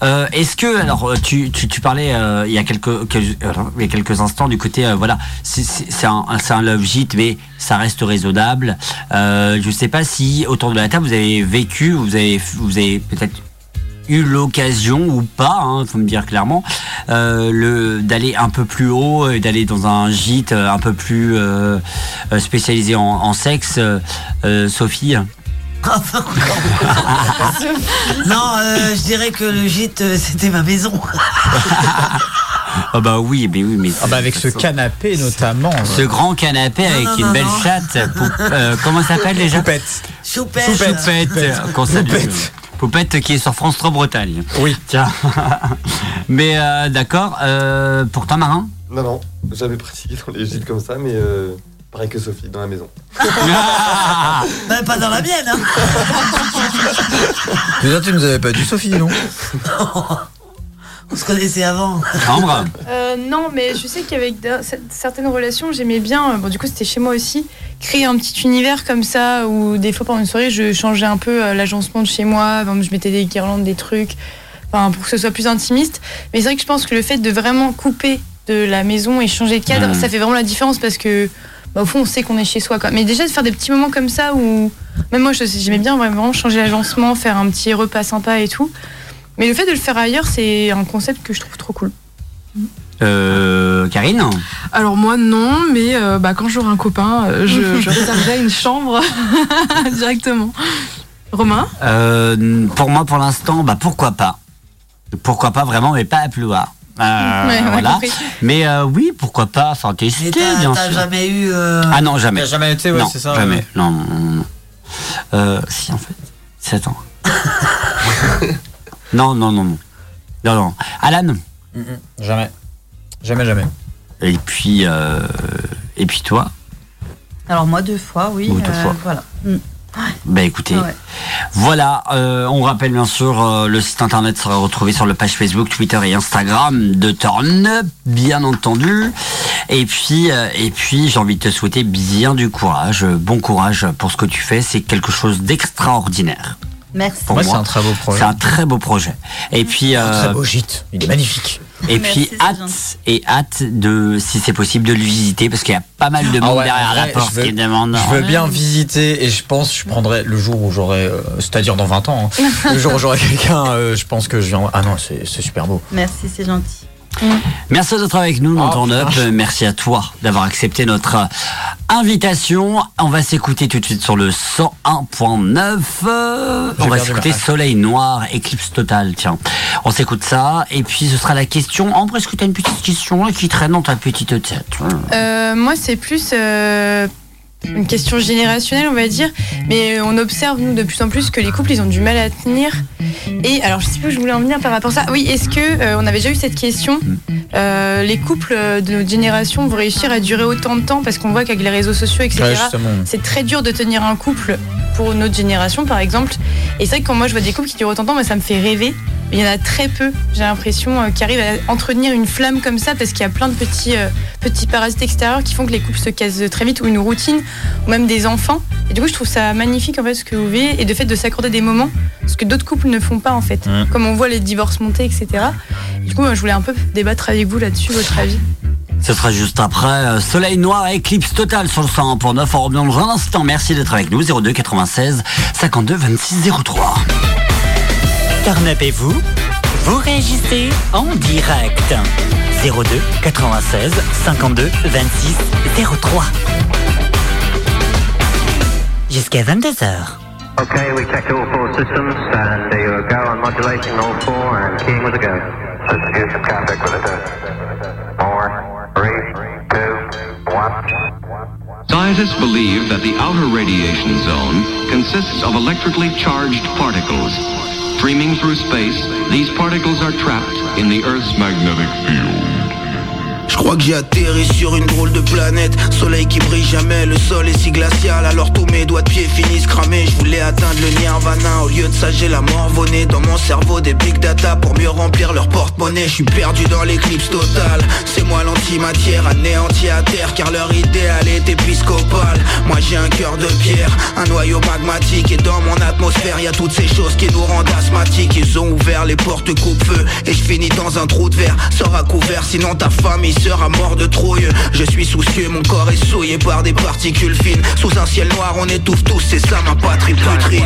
Euh, Est-ce que alors euh, tu, tu, parlais euh, il y a quelques, quelques- instants du côté voilà c'est- un, un love gîte mais ça reste raisonnable. Je sais pas si autour de la table vous avez vécu vous avez vous avez peut-être eu l'occasion ou pas, hein, faut me dire clairement, le d'aller un peu plus haut et d'aller dans un gîte un peu plus spécialisé en, sexe. Sophie. <laughs> Non, euh, je dirais que le gîte, euh, c'était ma maison. <laughs> Ah bah oui, mais oui, mais Ah bah avec ce canapé notamment. Ce grand canapé avec non, une non, belle non. chatte. pou- euh, comment ça s'appelle déjà? Poupette. Choupette. Poupette. qu'on salue. Poupette. Poupette qui est sur France 3 Bretagne. Oui. Tiens. <laughs> mais euh, d'accord. Euh, pour toi, Marin? Non, non, jamais pratiqué dans les gîtes comme ça, mais euh, Pareil que Sophie, dans la maison. <laughs> Ben, pas dans la mienne, hein. Déjà, tu nous avais pas dit Sophie, non <laughs> On se connaissait avant. Ambre Euh, non, mais je sais qu'avec cer- certaines relations, j'aimais bien, euh, bon, du coup, c'était chez moi aussi, créer un petit univers comme ça où des fois pendant une soirée, je changeais un peu euh, l'agencement de chez moi, Enfin, je mettais des guirlandes, des trucs, enfin, pour que ce soit plus intimiste. Mais c'est vrai que je pense que le fait de vraiment couper de la maison et changer de cadre, Mhm. ça fait vraiment la différence parce que, bah, au fond, on sait qu'on est chez soi. Quoi. Mais déjà, de faire des petits moments comme ça où, même moi, je- j'aimais bien vraiment changer l'agencement, faire un petit repas sympa et tout. Mais le fait de le faire ailleurs, c'est un concept que je trouve trop cool. Euh, Karine Alors moi non, mais euh, bah, quand j'aurai un copain, euh, je, je <laughs> réserverai une chambre <laughs> directement. Romain Euh, Pour moi, pour l'instant, bah pourquoi pas? Pourquoi pas vraiment, mais pas à Ploua. Euh, <laughs> Ouais, voilà. Mais euh, oui, pourquoi pas Enfin, tester, bien t'as sûr. jamais eu. euh, Ah non, jamais. T'as jamais été, ouais, non, c'est ça, Jamais. ouais. Non, non, non, non. Euh, si, en fait. 7 ans. <laughs> non, non, non, non. Non, non. Alan? Jamais. Jamais, jamais. Et puis, euh, et puis toi? Alors moi deux fois, oui. Ou deux fois. Voilà. Mm. Bah écoutez, Ouais. voilà, euh, on rappelle bien sûr, euh, le site internet sera retrouvé sur le page Facebook, Twitter et Instagram de Turn Up, bien entendu. Et puis, euh, et puis j'ai envie de te souhaiter bien du courage, bon courage pour ce que tu fais, c'est quelque chose d'extraordinaire. Merci. Pour Ouais, moi, c'est un très beau projet. C'est un très beau projet. Et puis, Un très beau gîte. Il est magnifique. Et Merci, puis hâte et hâte de, si c'est possible, de le visiter parce qu'il y a pas mal de Ah monde ouais, derrière la porte je veux- qui demande. Je veux bien visiter et je pense que je prendrai le jour où j'aurai, euh, c'est-à-dire dans 20 ans, hein, le jour où j'aurai quelqu'un, euh, je pense que je viendrai. Ah non, c'est c'est super beau. Merci, c'est gentil. Merci d'être avec nous dans Oh, ton up. putain. Merci à toi d'avoir accepté notre euh, invitation. On va s'écouter tout de suite sur le 101.9. Euh, J'ai on va s'écouter Soleil Noir, Éclipse Totale. Tiens, on s'écoute ça. Et puis ce sera la question. Ambre, est-ce que tu as une petite question qui traîne dans ta petite tête? Euh, moi, c'est plus euh, une question générationnelle, on va dire. Mais on observe, nous, de plus en plus que les couples, ils ont du mal à tenir. Et alors, je sais pas où je voulais en venir par rapport à ça. Oui, est-ce que, euh, on avait déjà eu cette question, euh, les couples de notre génération vont réussir à durer autant de temps Parce qu'on voit qu'avec les réseaux sociaux, etc., Ouais, c'est très dur de tenir un couple pour notre génération, par exemple. Et c'est vrai que quand moi je vois des couples qui durent autant de temps, moi, ça me fait rêver. Mais il y en a très peu, j'ai l'impression, euh, qui arrivent à entretenir une flamme comme ça parce qu'il y a plein de petits, euh, petits parasites extérieurs qui font que les couples se cassent très vite ou une routine ou même des enfants. Et du coup, je trouve ça magnifique en fait ce que vous vivez et de fait de s'accorder des moments, ce que d'autres couples ne font pas en fait. Mm. Comme on voit les divorces monter, etc. Du coup, moi, je voulais un peu débattre avec vous là-dessus, votre avis. Ce sera juste après euh, Soleil Noir, Éclipse Totale sur le 101.9. On revient dans un instant. Merci d'être avec nous. 02 96 52 26 03. Turn Up et vous Vous réagissez en direct. 02 96 52 26 03. Jusqu'à 22h. Okay, we checked all four systems and there you go on modulating all four and keying with a go. So it's use some contact with it. Scientists believe that the outer radiation zone consists of electrically charged particles. Streaming through space, these particles are trapped in the Earth's magnetic field. Je crois que j'ai atterri sur une drôle de planète. Soleil qui brille jamais, le sol est si glacial. Alors tous mes doigts de pied finissent cramés. Je voulais atteindre le nirvana. Au lieu de ça j'ai la morvonnée Dans mon cerveau des big data Pour mieux remplir leur porte-monnaie. Je suis perdu dans l'éclipse totale. C'est moi l'antimatière anéanti à terre. Car leur idéal est épiscopal. Moi j'ai un cœur de pierre Un noyau magmatique. Et dans mon atmosphère y a toutes ces choses qui nous rendent asthmatiques. Ils ont ouvert les portes coupe-feu. Et je finis dans un trou de verre. Sors à couvert sinon ta Je suis soucieux, mon corps est souillé par des particules fines Sous un ciel noir on étouffe tous, c'est ça ma patrie putride.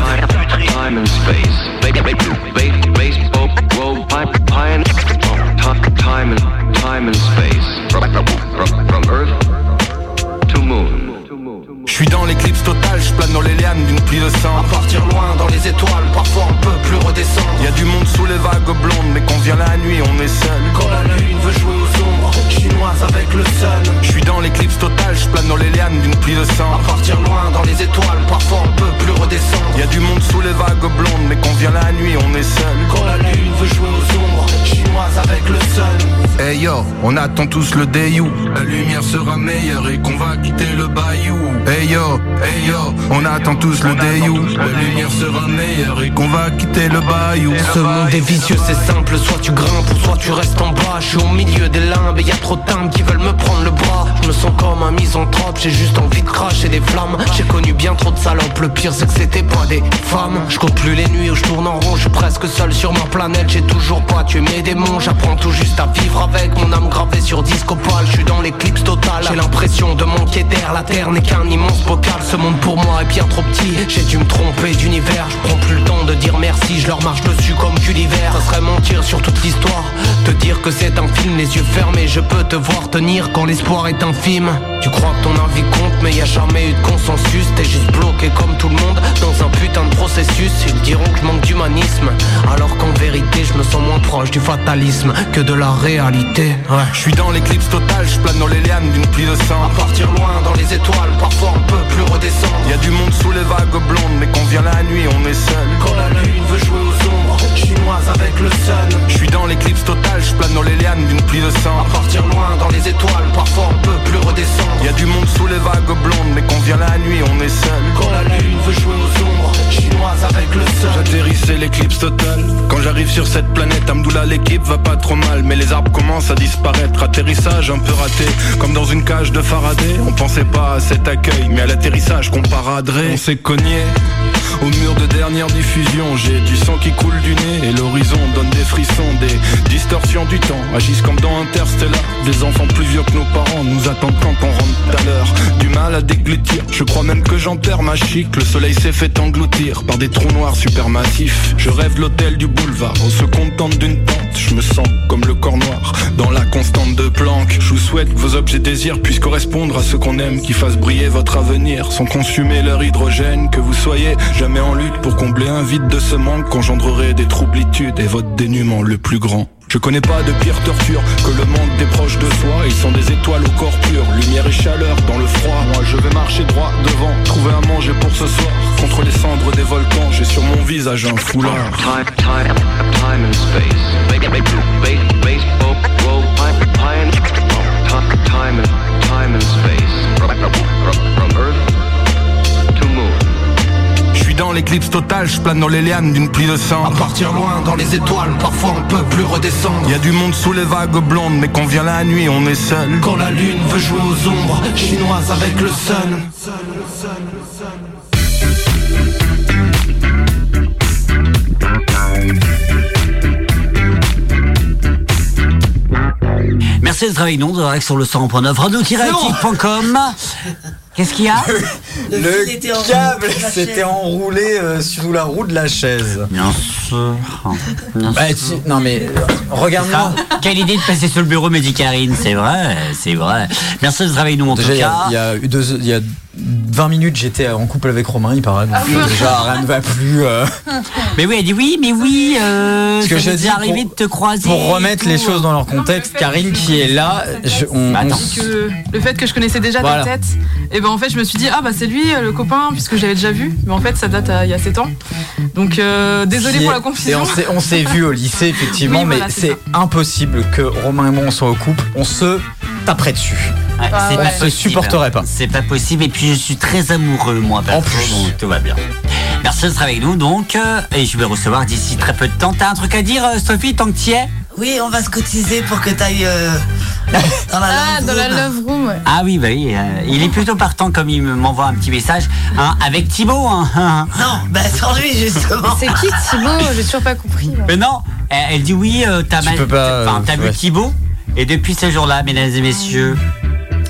Je suis dans l'éclipse totale, les lianes d'une pluie de sang. À partir loin dans les étoiles, parfois on peut plus redescendre. Y a du monde sous les vagues blondes, mais quand vient la nuit, on est seul. Quand la lune veut jouer aux ombres, chinoise avec le sun. Je suis dans l'éclipse totale, je plane dans les lianes d'une pluie de sang. À partir loin dans les étoiles, parfois on peut plus redescendre. Y a du monde sous les vagues blondes, mais quand vient la nuit, on est seul. Quand la lune veut jouer aux ombres, chinoise avec le sun. Hey yo, on attend tous le day où La lumière sera meilleure et qu'on va quitter le bayou Hey yo, hey yo, on attend tous le day où La lumière sera meilleure et qu'on va quitter le bayou Ce monde est vicieux, c'est simple, soit tu grimpes ou soit tu restes en bas. Je suis au milieu des limbes et y a trop d'âmes qui veulent me prendre le bras. Je me sens comme un misanthrope, j'ai juste envie de cracher des flammes. J'ai connu bien trop de salopes, le pire c'est que c'était pas des femmes. Je compte plus les nuits où je tourne en rond, je suis presque seul sur ma planète. J'ai toujours pas tué mes démons, j'apprends tout juste à vivre avec mon âme gravée sur disque opale. Je suis dans l'éclipse totale, j'ai l'impression de manquer d'air. La terre n'est qu'un immense bocal, ce monde pour moi est bien trop petit. J'ai dû me tromper d'univers, je prends plus le temps de dire merci, je leur marche dessus comme Gulliver. Ça serait mentir sur toute l'histoire, te dire que c'est un film, les yeux fermés, je peux te voir tenir quand l'espoir est infime. Tu crois que ton avis compte, mais y a jamais eu de consensus. T'es juste bloqué comme tout le monde dans un putain de processus. Ils diront que je manque d'humanisme, alors qu'en vérité, je me sens moins proche du fatalisme que de la réalité. Ouais. Je suis dans l'éclipse totale, je plane dans les lianes d'une pluie de sang À partir loin dans les étoiles, parfois on peut plus redescendre. Y a du monde sous les vagues blondes, mais quand vient la nuit, on est seul. Quand la lune veut jouer chinoise avec le sun. Je suis dans l'éclipse totale, je plane dans les lianes d'une pluie de sang À partir loin dans les étoiles, parfois on peut plus redescendre. Y a du monde sous les vagues blondes, mais quand vient la nuit, on est seul Quand la lune veut jouer aux ombres, chinoise avec le sun. J'atterris, c'est l'éclipse totale. Quand j'arrive sur cette planète, Amdoula, l'équipe va pas trop mal. Mais les arbres commencent à disparaître. Atterrissage un peu raté, comme dans une cage de Faraday. On pensait pas à cet accueil, mais à l'atterrissage qu'on paraderait. On s'est cogné. Au mur de dernière diffusion, j'ai du sang qui coule du nez et l'horizon donne des frissons, des distorsions du temps agissent comme dans Interstellar. Des enfants plus vieux que nos parents nous attendent quand on rentre à l'heure. Du mal à déglutir, je crois même que j'en perds ma chic. Le soleil s'est fait engloutir par des trous noirs supermassifs. Je rêve l'hôtel du boulevard, on se contente d'une pente. Je me sens comme le corps noir dans la constante de Planck. Je vous souhaite que vos objets désirs puissent correspondre à ce qu'on aime, qui fassent briller votre avenir sans consumer leur hydrogène. Que vous soyez en lutte pour combler un vide de ce manque qu'engendrerait des troublitudes et votre dénuement le plus grand. Je connais pas de pire torture que le manque des proches de soi. Ils sont des étoiles au corps pur, lumière et chaleur dans le froid. Moi je vais marcher droit devant, trouver à manger pour ce soir. Contre les cendres des volcans, j'ai sur mon visage un foulard. Time, time, time and space. Oh, oh, time and space. Dans l'éclipse totale, je plane dans les lianes d'une pluie de sang. À partir loin dans les étoiles, parfois on peut plus redescendre. Y a du monde sous les vagues blondes, mais quand vient la nuit, on est seul. Quand la lune veut jouer aux ombres, chinoise avec le sun. Merci d'être avec nous, de direct sur le 100.9, radio-active.com. <laughs> <laughs> Qu'est-ce qu'il y a Le, fil était enroulé câble s'était enroulé euh, sous la roue de la chaise. Bien sûr. Bien Bah, tu- non mais euh, regarde-moi. Ah, quelle idée de passer sur le bureau, Karine. C'est vrai, c'est vrai. Merci d'être avec nous en Déjà, tout il y, a, cas. il y a eu deux- il y a 20 minutes, j'étais en couple avec Romain, il paraît. Donc, euh, déjà, rien ne va plus. euh. Mais oui, elle dit oui, mais oui. Euh, Ce que je dis arrivé de te croiser. Pour remettre et les choses dans leur contexte, Karine qui est là, je- on, Bah, on que le fait que je connaissais déjà Voilà. ta tête, et ben en fait je me suis dit ah bah c'est lui euh, le copain puisque je l'avais déjà vu, mais en fait ça date à- il y a 7 ans. Donc euh, désolé pour la confusion. Et on s'est- on s'est vu au lycée, effectivement, Oui, mais voilà, c'est impossible que Romain et moi on soit au couple. On se taperait dessus. Ouais, Ah c'est ouais. pas On se supporterait pas. C'est pas possible. Et puis je suis très amoureux, moi, perso, plus. donc tout va bien. Merci d'être avec nous, donc. euh, Et je vais recevoir d'ici très peu de temps. T'as un truc à dire, euh, Sophie, tant que tu es? Oui, on va se cotiser pour que tu ailles dans la Ah, love dans la room. love room, ouais. Ah oui, bah oui. euh, il est plutôt partant comme il me- m'envoie un petit message. hein, avec Thibaut. Hein, <laughs> Non, bah sans lui justement. C'est qui Thibaut? J'ai toujours pas compris. moi. Mais non, elle, elle dit oui, euh, t'as euh, vu. Thibaut? Et depuis ce jour-là, mesdames et messieurs,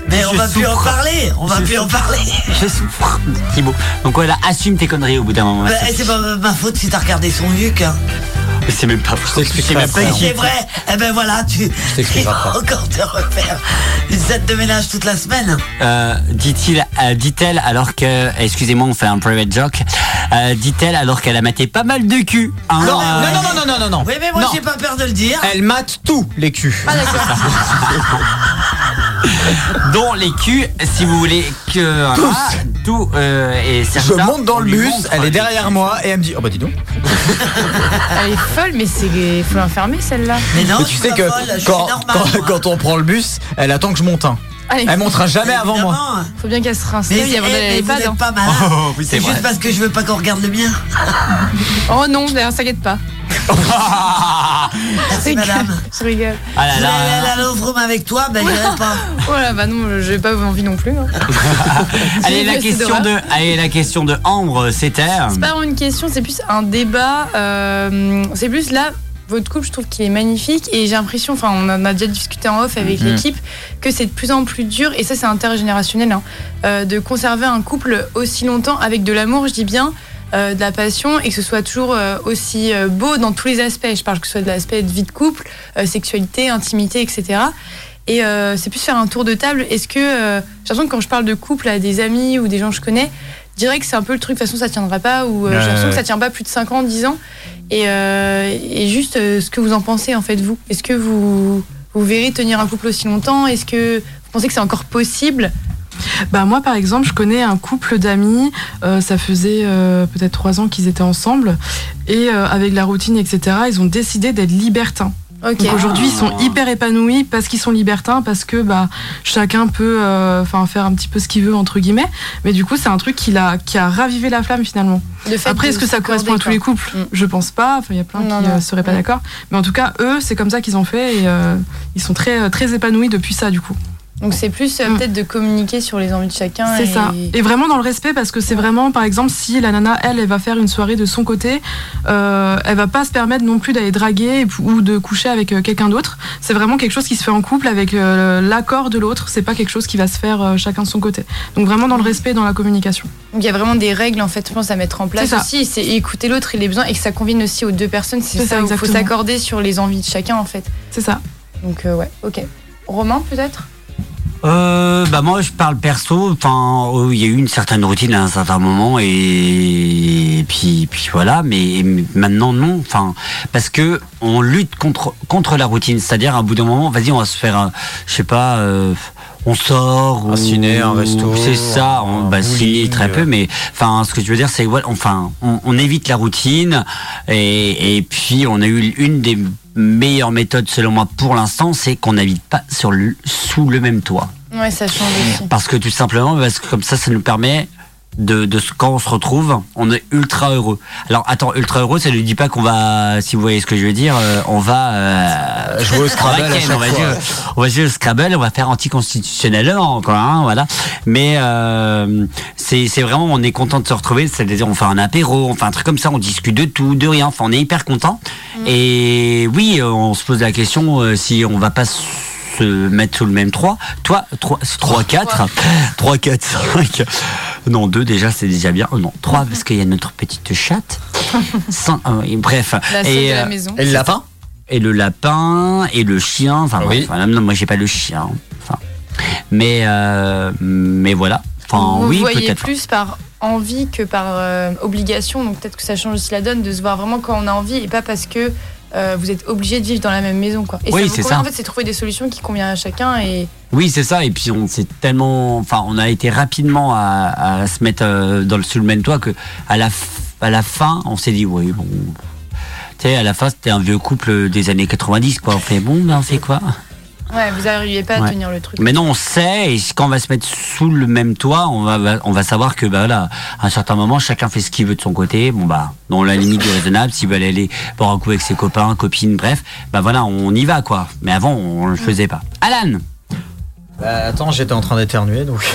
Mais Je on va plus en parler. On va Je plus en parler. <laughs> je souffre Thibaut. Donc voilà, assume tes conneries au bout d'un moment. Bah, c'est pas ma faute si t'as regardé son huc. hein. C'est même pas Je t'expliquerai C'est même pas après. qui- C'est vrai, eh ben voilà, tu <laughs> il t'expliquerai va après. encore te refaire une scène de ménage toute la semaine. Euh, dit-il, euh, dit-elle alors que, excusez-moi, on fait un private joke. Euh, dit-elle alors qu'elle a maté pas mal de cul. hein, Non, euh, non, non, non, non, non, non, non. Oui, mais moi Non. j'ai pas peur de le dire. Elle mate tous les culs. Ah d'accord. <laughs> <laughs> dont les culs, si vous voulez que Tous. ah, tout euh, et Je certains, monte dans le lui bus, montre elle est les derrière moi et elle me dit Oh bah dis donc. <laughs> Elle est folle, mais c'est faut l'enfermer celle-là. Mais non, Mais je tu suis sais pas que folle, je suis quand, normale, quand, moi. quand on prend le bus, elle attend que je monte un. Allez. Elle montera jamais avant moi. Faut bien qu'elle se rince Mais, avant d'aller vous n'êtes hein. pas malin. Oh, oui, c'est vrai. juste parce que je veux pas qu'on regarde le mien. <laughs> Oh non, d'ailleurs, t'inquiète pas. <laughs> Merci madame. Je rigole. Ah là Je vais là. aller à avec toi, ben j'irai pas. <laughs> Voilà, bah non, j'ai pas envie non plus. hein. Allez, la question de, allez, la question de Ambre, c'était. C'est pas vraiment une question, c'est plus un débat. euh, c'est plus là, votre couple, je trouve qu'il est magnifique et j'ai l'impression, enfin, on en a déjà discuté en off avec Mhm. l'équipe, que c'est de plus en plus dur, et ça, c'est intergénérationnel, hein, euh, de conserver un couple aussi longtemps avec de l'amour, je dis bien. euh, de la passion et que ce soit toujours euh, aussi euh, beau dans tous les aspects. Je parle que ce soit de l'aspect de vie de couple, euh, sexualité, intimité, etc. Et euh, c'est plus faire un tour de table. Est-ce que euh, j'ai l'impression que quand je parle de couple à des amis ou des gens que je connais, je dirais que c'est un peu le truc, de toute façon ça tiendra pas, ou euh, j'ai l'impression que ça tient pas plus de 5 ans, 10 ans. Et, euh, et juste euh, ce que vous en pensez en fait, vous. Est-ce que vous, vous verrez tenir un couple aussi longtemps? Est-ce que vous pensez que c'est encore possible? Bah moi par exemple je connais un couple d'amis, euh, ça faisait euh, peut-être trois ans qu'ils étaient ensemble et euh, avec la routine etc ils ont décidé d'être libertins. Aujourd'hui ils sont hyper épanouis parce qu'ils sont libertins parce que bah chacun peut euh, enfin faire un petit peu ce qu'il veut entre guillemets mais du coup c'est un truc qui a qui a ravivé la flamme finalement. Après est-ce que ça correspond à tous les couples Mm. Je pense pas. Enfin il y a plein Non, qui non. euh, seraient pas d'accord mais en tout cas eux c'est comme ça qu'ils ont fait et euh, ils sont très très épanouis depuis ça du coup. Donc c'est plus euh, Mm. peut-être de communiquer sur les envies de chacun. C'est et- ça. Et vraiment dans le respect parce que c'est vraiment, par exemple, si la nana, elle, elle va faire une soirée de son côté, euh, elle va pas se permettre non plus d'aller draguer ou de coucher avec euh, quelqu'un d'autre. C'est vraiment quelque chose qui se fait en couple avec l'accord de l'autre. C'est pas quelque chose qui va se faire chacun de son côté. Donc vraiment dans le respect et dans la communication. Donc il y a vraiment des règles en fait, je pense, à mettre en place aussi. C'est écouter l'autre et les besoins et que ça convienne aussi aux deux personnes. C'est ça, il faut s'accorder sur les envies de chacun en fait. C'est ça. Donc ouais, ok. Romain peut-être? Euh, bah moi je parle perso. Enfin, euh, il y a eu une certaine routine à un certain moment et, et puis puis voilà. Mais, maintenant non. Enfin, parce que on lutte contre contre la routine. C'est-à-dire à un bout d'un moment, vas-y, on va se faire, un, je sais pas. euh, on sort Un ou- ciné, un resto, c'est ça on, un bah, ciné très peu euh. mais enfin ce que je veux dire c'est enfin on, on évite la routine et, et puis on a eu une des meilleures méthodes selon moi pour l'instant c'est qu'on n'habite pas sur le, sous le même toit Ouais, ça change aussi. parce que tout simplement, parce que comme ça, ça nous permet de, de quand on se retrouve, on est ultra heureux. Alors attends, ultra heureux, ça ne dit pas qu'on va, si vous voyez ce que je veux dire, euh, on va euh, Jouer au Scrabble <laughs> on va à ken, chaque on va fois. jouer, on va jouer au Scrabble, on va faire anticonstitutionnellement, quoi, hein, voilà. Mais euh, c'est c'est vraiment, on est content de se retrouver. C'est-à-dire, on fait un apéro, on fait un truc comme ça, on discute de tout, de rien. Enfin, on est hyper content. Et oui, euh, on se pose la question euh, si on va pas se mettre sous le même 3. Toi, 3, 3 4. 3, 4, 5. Non, 2 déjà, c'est déjà bien. Oh non, 3 parce qu'il y a notre petite chatte. <laughs> Euh, et bref. La de la euh, maison. Et le lapin? Et le lapin et le chien. Enfin, Oui. non, moi j'ai pas le chien. Enfin, mais euh, mais voilà. Enfin, vous oui, voyez plus par envie que par euh, obligation. Donc peut-être que ça change aussi la donne de se voir vraiment quand on a envie et pas parce que euh, vous êtes obligé de vivre dans la même maison. Quoi. Et Oui, c'est ça. En fait, c'est trouver des solutions qui conviennent à chacun. Et Oui, c'est ça. Et puis on s'est tellement, enfin, on a été rapidement à, à se mettre euh, dans le sous le même toit que à la à la fin, on s'est dit oui, bon. Tu sais, à la fin, c'était un vieux couple des années 90, quoi. On fait bon, ben on fait quoi? Ouais, vous n'arriviez pas à tenir le truc. Maintenant, on sait, et quand on va se mettre sous le même toit, on va, on va savoir que, bah voilà, à un certain moment, chacun fait ce qu'il veut de son côté. Bon, bah, dans la limite du raisonnable, s'il veut aller boire un coup avec ses copains, copines, bref, bah voilà, on y va, quoi. Mais avant, on le faisait pas. Alan Bah, attends, j'étais en train d'éternuer donc. <laughs>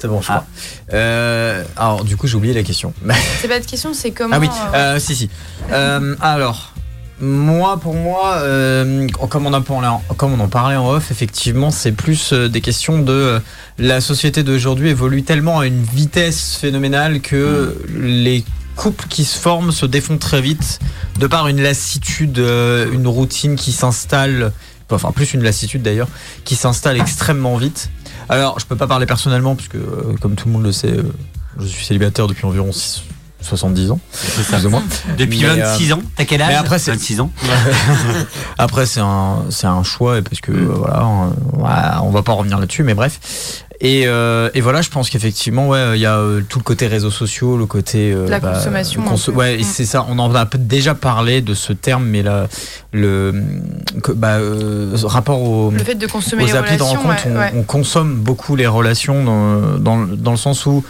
C'est bon, je crois. Euh, alors, du coup, j'ai oublié la question. C'est pas de question, c'est comment. Ah oui, euh, euh, si, si. Euh, alors, moi, pour moi, euh, comme, on comme on en parlait en off, effectivement, c'est plus euh, des questions de euh, la société d'aujourd'hui évolue tellement à une vitesse phénoménale que les couples qui se forment se défont très vite de par une lassitude, euh, une routine qui s'installe, enfin plus une lassitude d'ailleurs, qui s'installe extrêmement vite. Alors, je peux pas parler personnellement puisque, comme tout le monde le sait, je suis célibataire depuis environ six- 70 ans, plus ou moins. Depuis Mais, 26 euh, ans T'as quel âge mais après, c'est 26 ans. <laughs> après, c'est un, c'est un choix, et parce que euh, voilà, on, voilà, on va pas revenir là-dessus, mais bref. Et, euh, et voilà, je pense qu'effectivement, ouais, il y a euh, tout le côté réseaux sociaux, le côté euh, La consommation, conso- un peu. ouais, Mm. c'est ça. On en a déjà parlé de ce terme, mais là, le que- bah, euh, rapport au Le fait de consommer aux les applis de relations, rencontre, ouais, on, ouais. on consomme beaucoup les relations dans, dans, dans le sens où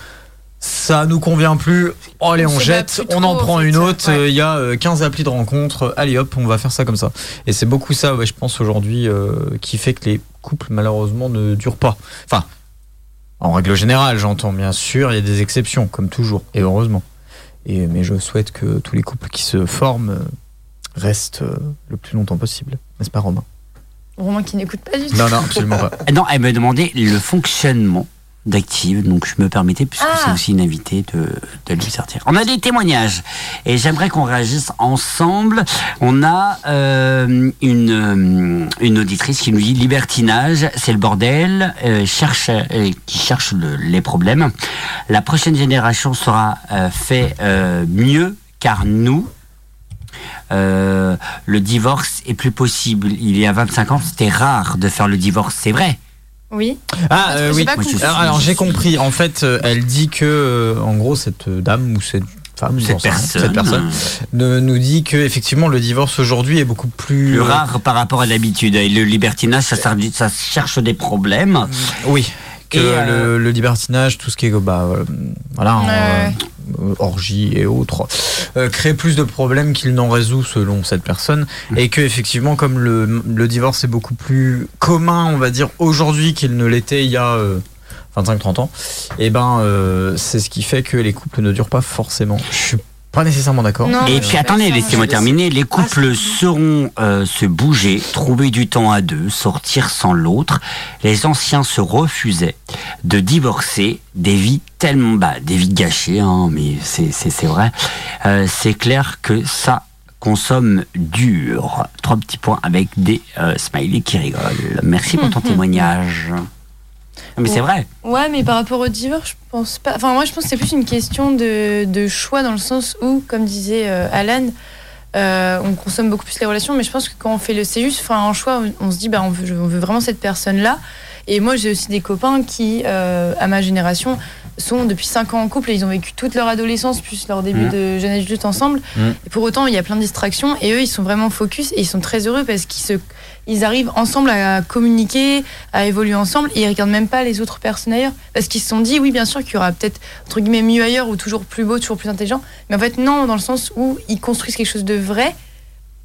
ça nous convient plus. Oh, allez, On jette, on en prend fait, une autre. ouais. euh, Il y a euh, 15 applis de rencontre. Allez hop, on va faire ça comme ça. Et c'est beaucoup ça, ouais, je pense, aujourd'hui, euh, qui fait que les couples, malheureusement, ne durent pas. Enfin, en règle générale, j'entends bien sûr, il y a des exceptions, comme toujours, et heureusement. Et, mais je souhaite que tous les couples qui se forment euh, restent euh, le plus longtemps possible. N'est-ce pas, Romain? Romain qui n'écoute pas du tout. Non, non, absolument pas. <laughs> Non, elle me demandait le fonctionnement d'Active, donc je me permettais, puisque Ah. c'est aussi une invitée, de, de lui sortir. On a des témoignages, et j'aimerais qu'on réagisse ensemble. On a euh, une, euh, une auditrice qui nous dit libertinage, c'est le bordel, euh, cherche, euh, qui cherche le- les problèmes. La prochaine génération sera euh, fait euh, mieux, car nous, euh, le divorce est plus possible. Il y a 25 ans, c'était rare de faire le divorce, c'est vrai. Oui. Ah euh, oui. pas compris. Alors, alors, j'ai compris. En fait, euh, elle dit que, euh, en gros, cette dame ou cette femme, Cette rien, personne. cette personne ne- nous dit que effectivement le divorce aujourd'hui est beaucoup plus, Plus euh, rare par rapport à l'habitude. Et le libertinage, ça, sert- ça cherche des problèmes. Oui. Que euh, le, le libertinage, tout ce qui est bah, euh, voilà, Ouais, euh, euh, orgie et autres, euh, crée plus de problèmes qu'il n'en résout selon cette personne. Et que effectivement, comme le, le divorce est beaucoup plus commun, on va dire, aujourd'hui qu'il ne l'était il y a euh, 25-30 ans, et ben euh, c'est ce qui fait que les couples ne durent pas forcément. Je suis pas nécessairement d'accord. Et puis attendez, laissez-moi terminer. Les couples sauront euh, se bouger, trouver du temps à deux, sortir sans l'autre. Les anciens se refusaient de divorcer des vies tellement bah, des vies gâchées, hein, mais c'est c'est c'est vrai. Euh, c'est clair que ça consomme dur. Trois petits points avec des euh, smileys qui rigolent. Merci pour ton <laughs> témoignage. Mais c'est vrai. Ouais, mais par rapport au divorce, je pense pas. Enfin, moi, je pense que c'est plus une question de, de choix dans le sens où, comme disait euh, Alan, euh, on consomme beaucoup plus les relations, mais je pense que quand on fait le juste, enfin, un choix, on, on se dit, bah, on veut, on veut vraiment cette personne-là. Et moi, j'ai aussi des copains qui, euh, à ma génération, sont depuis 5 ans en couple et ils ont vécu toute leur adolescence plus leur début Mhm. de jeune adulte ensemble. Mhm. Et pour autant, il y a plein de distractions et eux, ils sont vraiment focus et ils sont très heureux parce qu'ils se, ils arrivent ensemble à communiquer, à évoluer ensemble et ils regardent même pas les autres personnes ailleurs parce qu'ils se sont dit, oui, bien sûr qu'il y aura peut-être entre guillemets mieux ailleurs ou toujours plus beau, toujours plus intelligent, mais en fait non, dans le sens où ils construisent quelque chose de vrai.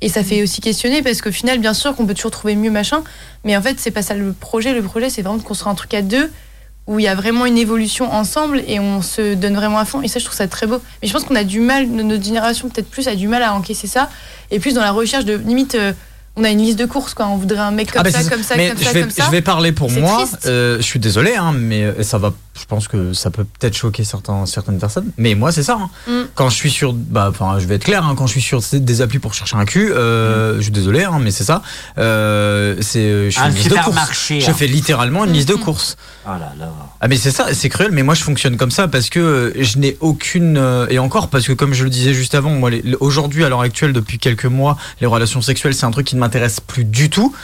Et ça fait aussi questionner parce qu'au final, bien sûr qu'on peut toujours trouver mieux, machin, mais en fait, c'est pas ça le projet. Le projet, c'est vraiment de construire un truc à deux où il y a vraiment une évolution ensemble et on se donne vraiment à fond. Et ça, je trouve ça très beau. Mais je pense qu'on a du mal, notre génération peut-être plus a du mal à encaisser ça. Et plus dans la recherche de limite, euh, on a une liste de courses, quoi. On voudrait un mec comme Ah bah ça, comme ça, mais comme je ça, vais, comme ça. Je vais parler pour moi. Euh, je suis désolé, hein, mais euh, ça va. Je pense que ça peut peut-être choquer certains, certaines personnes. Mais moi, c'est ça. hein. Mm. Quand je suis sur, bah, enfin, je vais être clair. hein, quand je suis sur des applis pour chercher un cul, euh, je suis désolé, hein, mais c'est ça. Euh, c'est, euh, je fais Un une liste de courses. supermarché, Je fais littéralement une liste de courses. Oh là là. Ah mais c'est ça, c'est cruel, mais moi je fonctionne comme ça parce que je n'ai aucune et encore parce que comme je le disais juste avant, moi aujourd'hui à l'heure actuelle depuis quelques mois, les relations sexuelles c'est un truc qui ne m'intéresse plus du tout.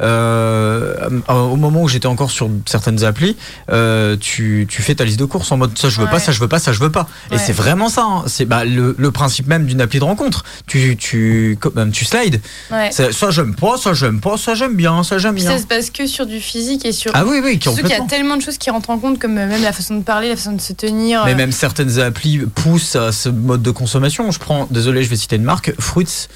Euh, euh, au moment où j'étais encore sur certaines applis, euh, tu, tu fais ta liste de courses en mode ça je veux pas, ça je veux pas, ça je veux pas. Et c'est vraiment ça. hein. C'est bah, le, le principe même d'une appli de rencontre. Tu tu comme, tu slides. Ouais. Ça j'aime pas, ça j'aime pas, ça j'aime bien, ça j'aime bien. ça se passe que sur du physique et sur. Ah oui, oui, qu'il y a tellement de choses qui rentrent en compte, comme euh, même la façon de parler, la façon de se tenir. Mais euh, même certaines applis poussent à ce mode de consommation. Je prends, désolé, je vais citer une marque, Fruits.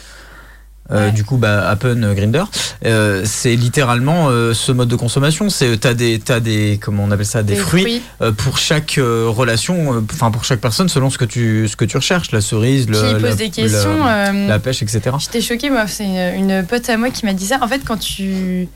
Euh, Du coup, bah, Appen, euh, Grinder, euh, c'est littéralement euh, ce mode de consommation. C'est t'as des, t'as des, comment on appelle ça, des, Des fruits, fruits. pour chaque relation, enfin pour chaque personne selon ce que tu, ce que tu recherches, la cerise, le, pose la, des questions, la- la pêche, etc. J'étais choquée, moi. C'est une, une pote à moi qui m'a dit ça. En fait, quand tu.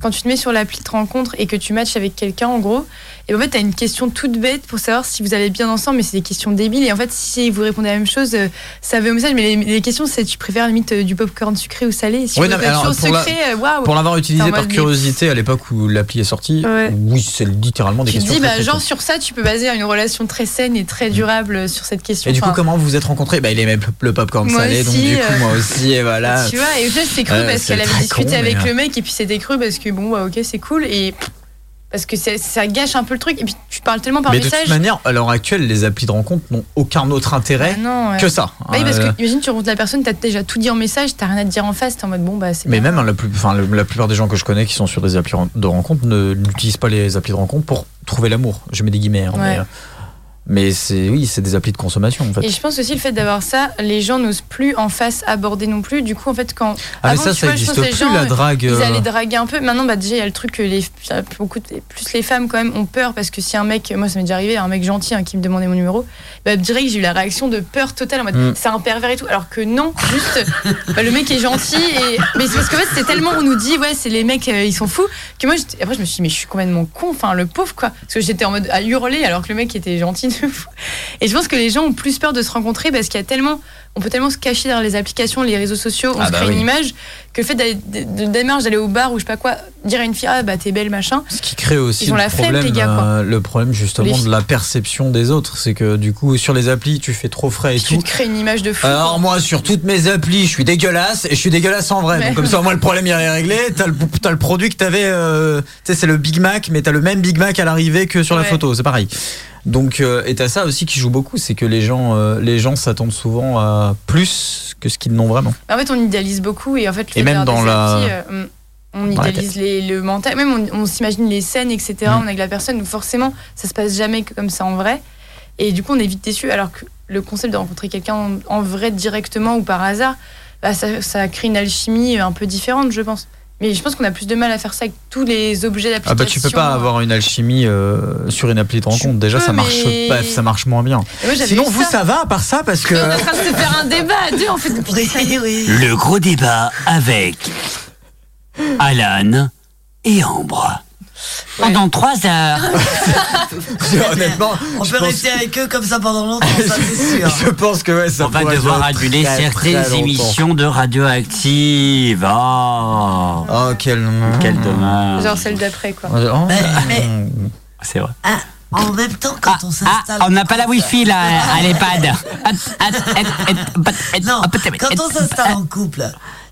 Quand tu te mets sur l'appli de rencontre et que tu matches avec quelqu'un, en gros, et en fait, t'as une question toute bête pour savoir si vous allez bien ensemble, mais c'est des questions débiles. Et en fait, si vous répondez à la même chose, euh, ça veut au message. Mais les, les questions, c'est tu préfères limite euh, du popcorn sucré ou salé? Si Ouais, vous non, alors, pour secret, euh. Pour l'avoir utilisé en par curiosité à l'époque où l'appli est sortie, Ouais. oui, c'est littéralement des Tu questions. dis, très, bah, genre sur ça, tu peux baser une relation très saine et très durable sur cette question. Et du coup, Enfin, comment vous vous êtes rencontrés? Bah, il aimait le popcorn salé, donc aussi, du coup, euh, moi aussi, et voilà. Tu vois, et au final, c'est cru parce qu'elle avait discuté con, avec le mec et puis c'était cru parce que bon, bah, ok, c'est cool. Et parce que ça gâche un peu le truc. Et puis tu parles tellement par Mais de message. toute manière, à l'heure actuelle, les applis de rencontre n'ont aucun autre intérêt Ah non, ouais. que ça. Bah oui, parce Euh, que imagine, tu rencontres la personne, t'as déjà tout dit en message, t'as rien à te dire en face, t'es en mode bon, bah c'est Mais bien. même la, plus, la plupart des gens que je connais qui sont sur des applis de rencontre ne n'utilisent pas les applis de rencontre pour trouver l'amour. Je mets des guillemets. hein, Ouais. mais, euh, mais c'est oui, c'est des applis de consommation en fait. Et je pense aussi le fait d'avoir ça, les gens n'osent plus en face aborder non plus. Du coup, en fait, quand. Ah, mais avant, ça, tu ça vois, je pense existe que les plus, gens, la drague, Ils euh. allaient draguer un peu. Maintenant, bah, déjà, il y a le truc que les, beaucoup, plus les femmes, quand même, ont peur parce que si un mec, moi, ça m'est déjà arrivé, un mec gentil hein, qui me demandait mon numéro, bah, direct, j'ai eu la réaction de peur totale en mode Mm. c'est un pervers et tout. Alors que non, juste, bah, le mec est gentil. Et... Mais c'est parce qu'en fait, c'est tellement, on nous dit, ouais, c'est les mecs, euh, ils sont fous, que moi, après, je me suis dit, mais je suis complètement con, enfin, le pauvre, quoi. Parce que j'étais en mode à hurler alors que le mec était gentil de fou. Et je pense que les gens ont plus peur de se rencontrer parce qu'il y a tellement, on peut tellement se cacher derrière les applications, les réseaux sociaux, on Ah se bah crée une image que le fait d'aller- de, démarche d'aller au bar ou je sais pas quoi, dire à une fille ah bah t'es belle machin. Ce qui crée aussi Ils ont le, la problème, les gars quoi. le problème justement Les de la perception des autres. C'est que du coup, sur les applis, tu fais trop frais et Tu tout. te crées une image de fou. Alors moi sur toutes mes applis je suis dégueulasse et je suis dégueulasse en vrai Ouais. donc comme ça moi le problème il est réglé <laughs> t'as le, t'as le produit que t'avais euh, tu sais c'est le Big Mac mais t'as le même Big Mac à l'arrivée que sur la photo c'est pareil donc euh, et t'as ça aussi qui joue beaucoup c'est que les gens euh, les gens s'attendent souvent à plus que ce qu'ils n'ont vraiment En fait, on idéalise beaucoup et en fait, Et même dans la- euh, on dans la idéalise les, le mental, même on, on s'imagine les scènes, etc. Mm. On est avec la personne, donc forcément, ça se passe jamais comme ça en vrai. Et du coup, on est vite déçu. Alors que le concept de rencontrer quelqu'un en, en vrai directement ou par hasard, bah, ça, ça crée une alchimie un peu différente, je pense. Mais je pense qu'on a plus de mal à faire ça avec tous les objets ah d'application. bah tu peux pas avoir une alchimie euh, sur une appli de rencontre déjà peux, ça marche mais- bah, ça marche moins bien moi, sinon vous ça. ça va à part ça parce que On est en train de se faire un débat à deux en fait depuis Oui, oui. Le gros débat avec Alan et Ambre. Pendant trois heures. honnêtement On peut pense- rester avec eux comme ça pendant longtemps, ça c'est sûr. je pense que ouais ça On va devoir annuler très, certaines émissions de radioactive. Oh, oh quel quel dommage. Genre celle d'après quoi. Oh. Mais, mais, C'est vrai. ah, en même temps, quand on s'installe. Ah, on n'a pas la wifi là à l'EHPAD. Non, quand on s'installe en couple,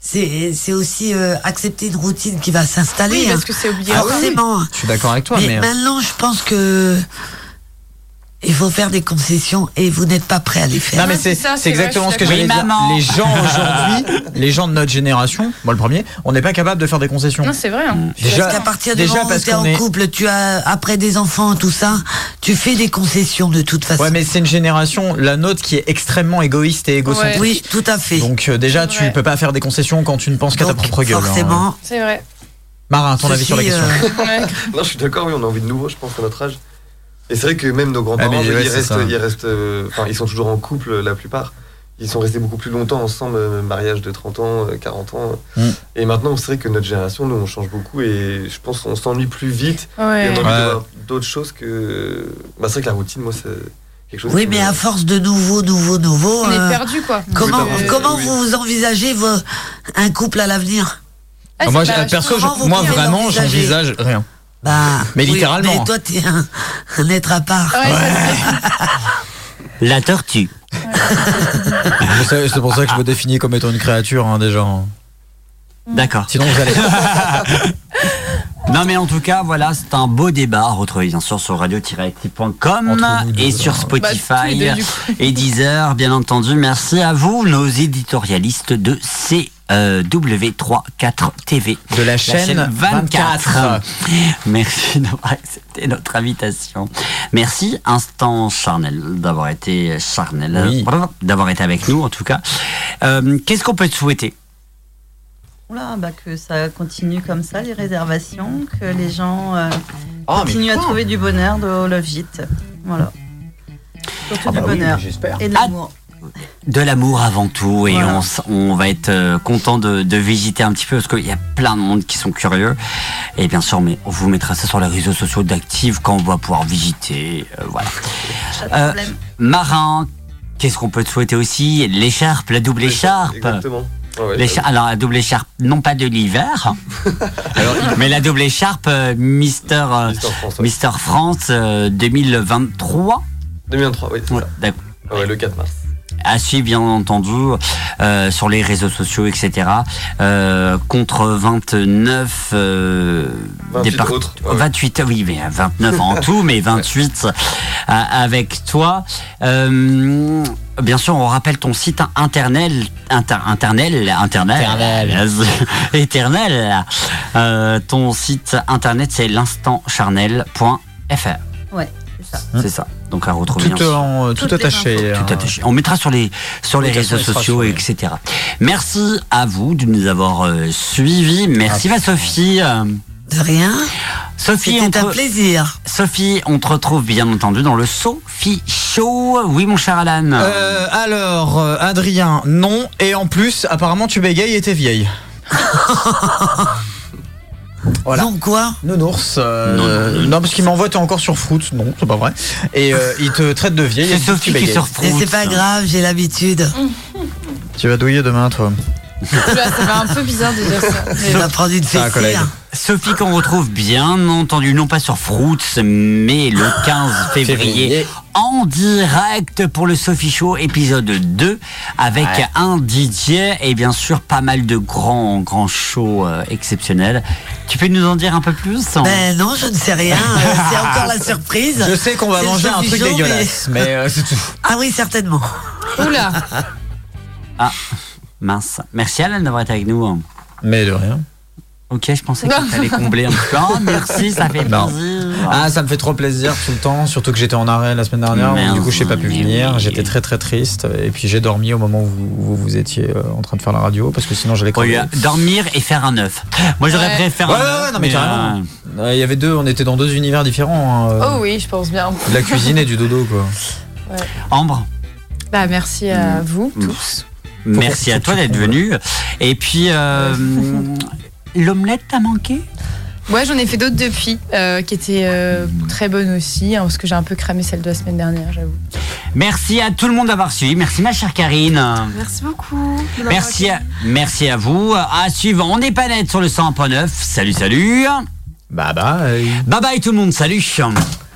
c'est c'est aussi euh, accepter une routine qui va s'installer. Oui, parce hein. que c'est obligatoire. Forcément. Je suis d'accord avec toi, mais, mais. euh, maintenant, je pense que il faut faire des concessions et vous n'êtes pas prêt à les faire. Non mais c'est c'est exactement ce que j'allais dire. Les gens aujourd'hui, <laughs> les gens de notre génération, moi le premier, on n'est pas capable de faire des concessions. Non, c'est vrai. hein. Déjà, parce qu'à partir du déjà moment où tu es en est- couple, tu as après des enfants, tout ça, tu fais des concessions de toute façon. Ouais, mais c'est une génération, la nôtre, qui est extrêmement égoïste et égocentrique. Oui, tout à fait. Donc euh, déjà, tu Ouais. peux pas faire des concessions quand tu ne penses qu'à ta propre gueule. hein. forcément. C'est vrai. Marin, ton avis sur la question euh, <laughs> Ouais. Non, je suis d'accord, oui, on a envie de nouveau, je pense, à notre âge. Et c'est vrai que même nos grands-parents, Ah, ouais, ils, restent, ils restent, euh, enfin, ils sont toujours en couple, euh, la plupart. Ils sont restés beaucoup plus longtemps ensemble, euh, mariage de 30 ans, euh, 40 ans. Mm. Et maintenant, c'est vrai que notre génération, nous, on change beaucoup et je pense qu'on s'ennuie plus vite. Ouais. Et on a envie Ouais. de voir d'autres choses que. Bah, c'est vrai que la routine, moi, c'est quelque chose Oui, mais me- à force de nouveau, nouveau, nouveau. On euh, est perdu quoi. Comment, Oui, bah, comment oui. vous envisagez vos- un couple à l'avenir? Ah, moi, perso, je- moi vraiment, j'envisage rien. Bah, Mais oui, littéralement. Mais toi, t'es un, un être à part. Ouais, <laughs> La tortue. C'est c'est pour ça que je me définis comme étant une créature hein, déjà. D'accord. Sinon, vous allez. <laughs> Non mais en tout cas voilà c'est un beau débat à retrouver bien sûr sur radio-active.com et sur. Bah, Spotify coup. et Deezer bien entendu merci à vous nos éditorialistes de CW34 TV De la chaîne 24. <laughs> merci d'avoir accepté notre invitation merci Instant Charnel d'avoir été charnel Oui. d'avoir été avec nous en tout cas Euh, qu'est-ce qu'on peut te souhaiter? Oula, bah que ça continue comme ça, les réservations, que les gens euh, Ah, continuent à trouver du bonheur de Love It. Voilà. Surtout Ah du bah oui, bonheur j'espère. et de Ah, l'amour. De l'amour avant tout et Voilà. on, va être euh, content de, de visiter un petit peu parce qu'il y a plein de monde qui sont curieux. Et bien sûr mais on vous mettra ça sur les réseaux sociaux d'Active quand on va pouvoir visiter euh, voilà. Euh, Marin qu'est-ce qu'on peut te souhaiter aussi? L'écharpe la double écharpe. Exactement. Ouais, alors la double écharpe non pas de l'hiver <laughs> mais la double écharpe euh, Mister euh, Mister France euh, 2023 2023, oui, c'est ça. d'accord. Ah ouais, le 4 mars. À suivre bien entendu euh, sur les réseaux sociaux etc euh, contre 29 euh, 28 départ- autres, ouais, ouais. 28 oui mais 29 en <laughs> tout mais 28 euh, avec toi Euh, bien sûr on rappelle ton site internet inter, internel internet <laughs> éternel Euh, ton site internet c'est l'instantcharnel.fr Ouais, c'est ça. c'est ça. Donc à retrouver. Tout, en- tout attaché. Tout hein. attaché. On mettra sur les sur les réseaux sociaux, sur les- etc. Merci à vous de nous avoir euh, suivis. Merci ma Sophie. De rien. Sophie, C'était un plaisir. Sophie, on te retrouve bien entendu dans le Sophie Show. Oui, mon cher Alan. Euh, alors, euh, Adrien, non. Et en plus, apparemment, tu bégayes et t'es vieille. <laughs> Voilà. Donc quoi Nounours. euh, non, parce qu'il m'envoie t'es encore sur Fruit. Non, c'est pas vrai. Et euh, il te traite de vieille. C'est Sophie que tu qui est sur c'est pas grave, j'ai l'habitude. Tu vas douiller demain, toi. Ça fait un peu bizarre de dire ça. Va prendre une C'est un fessée. hein. Sophie qu'on retrouve bien entendu non pas sur Fruits mais le 15 février Février. en direct pour le Sophie Show épisode 2 avec Ouais. un DJ et bien sûr pas mal de grands grands shows euh, exceptionnels. Tu peux nous en dire un peu plus Ben non, je ne sais rien. euh, c'est encore la surprise. Je sais qu'on va manger un truc Show, dégueulasse, mais euh, c'est tout. Ah oui, certainement. Oula. Ah mince. Merci Alan d'avoir été avec nous. Mais de rien. Ok, je pensais que t'allais combler un peu. Oh, merci, ça fait Non. plaisir. Ah, ça me fait trop plaisir tout le temps, surtout que j'étais en arrêt la semaine dernière, du coup je n'ai pas pu venir, oui. j'étais très très triste, et puis j'ai dormi au moment où vous, vous, vous étiez euh, en train de faire la radio, parce que sinon j'allais Oui, dormir et faire un œuf. Moi j'aurais Ouais. préféré faire Ouais, un ouais, œuf. ouais, non mais mais, carrément. euh, Euh, Il y avait deux, on était dans deux univers différents, hein, Oh oui, je pense bien. de la cuisine et du dodo quoi. Ambre, Bah, merci à vous Mm. tous. Merci à toi d'être venu. Et puis, euh, <laughs> l'omelette t'a manqué? Ouais, j'en ai fait d'autres depuis, euh, qui étaient euh, très bonnes aussi, hein, parce que j'ai un peu cramé celle de la semaine dernière, j'avoue. Merci à tout le monde d'avoir suivi. Merci ma chère Karine. Merci beaucoup. Merci à, accueilli. merci à vous. À suivre, on n'est pas net sur le 100.9. Salut, salut. Bah bah. Bye bye tout le monde, salut.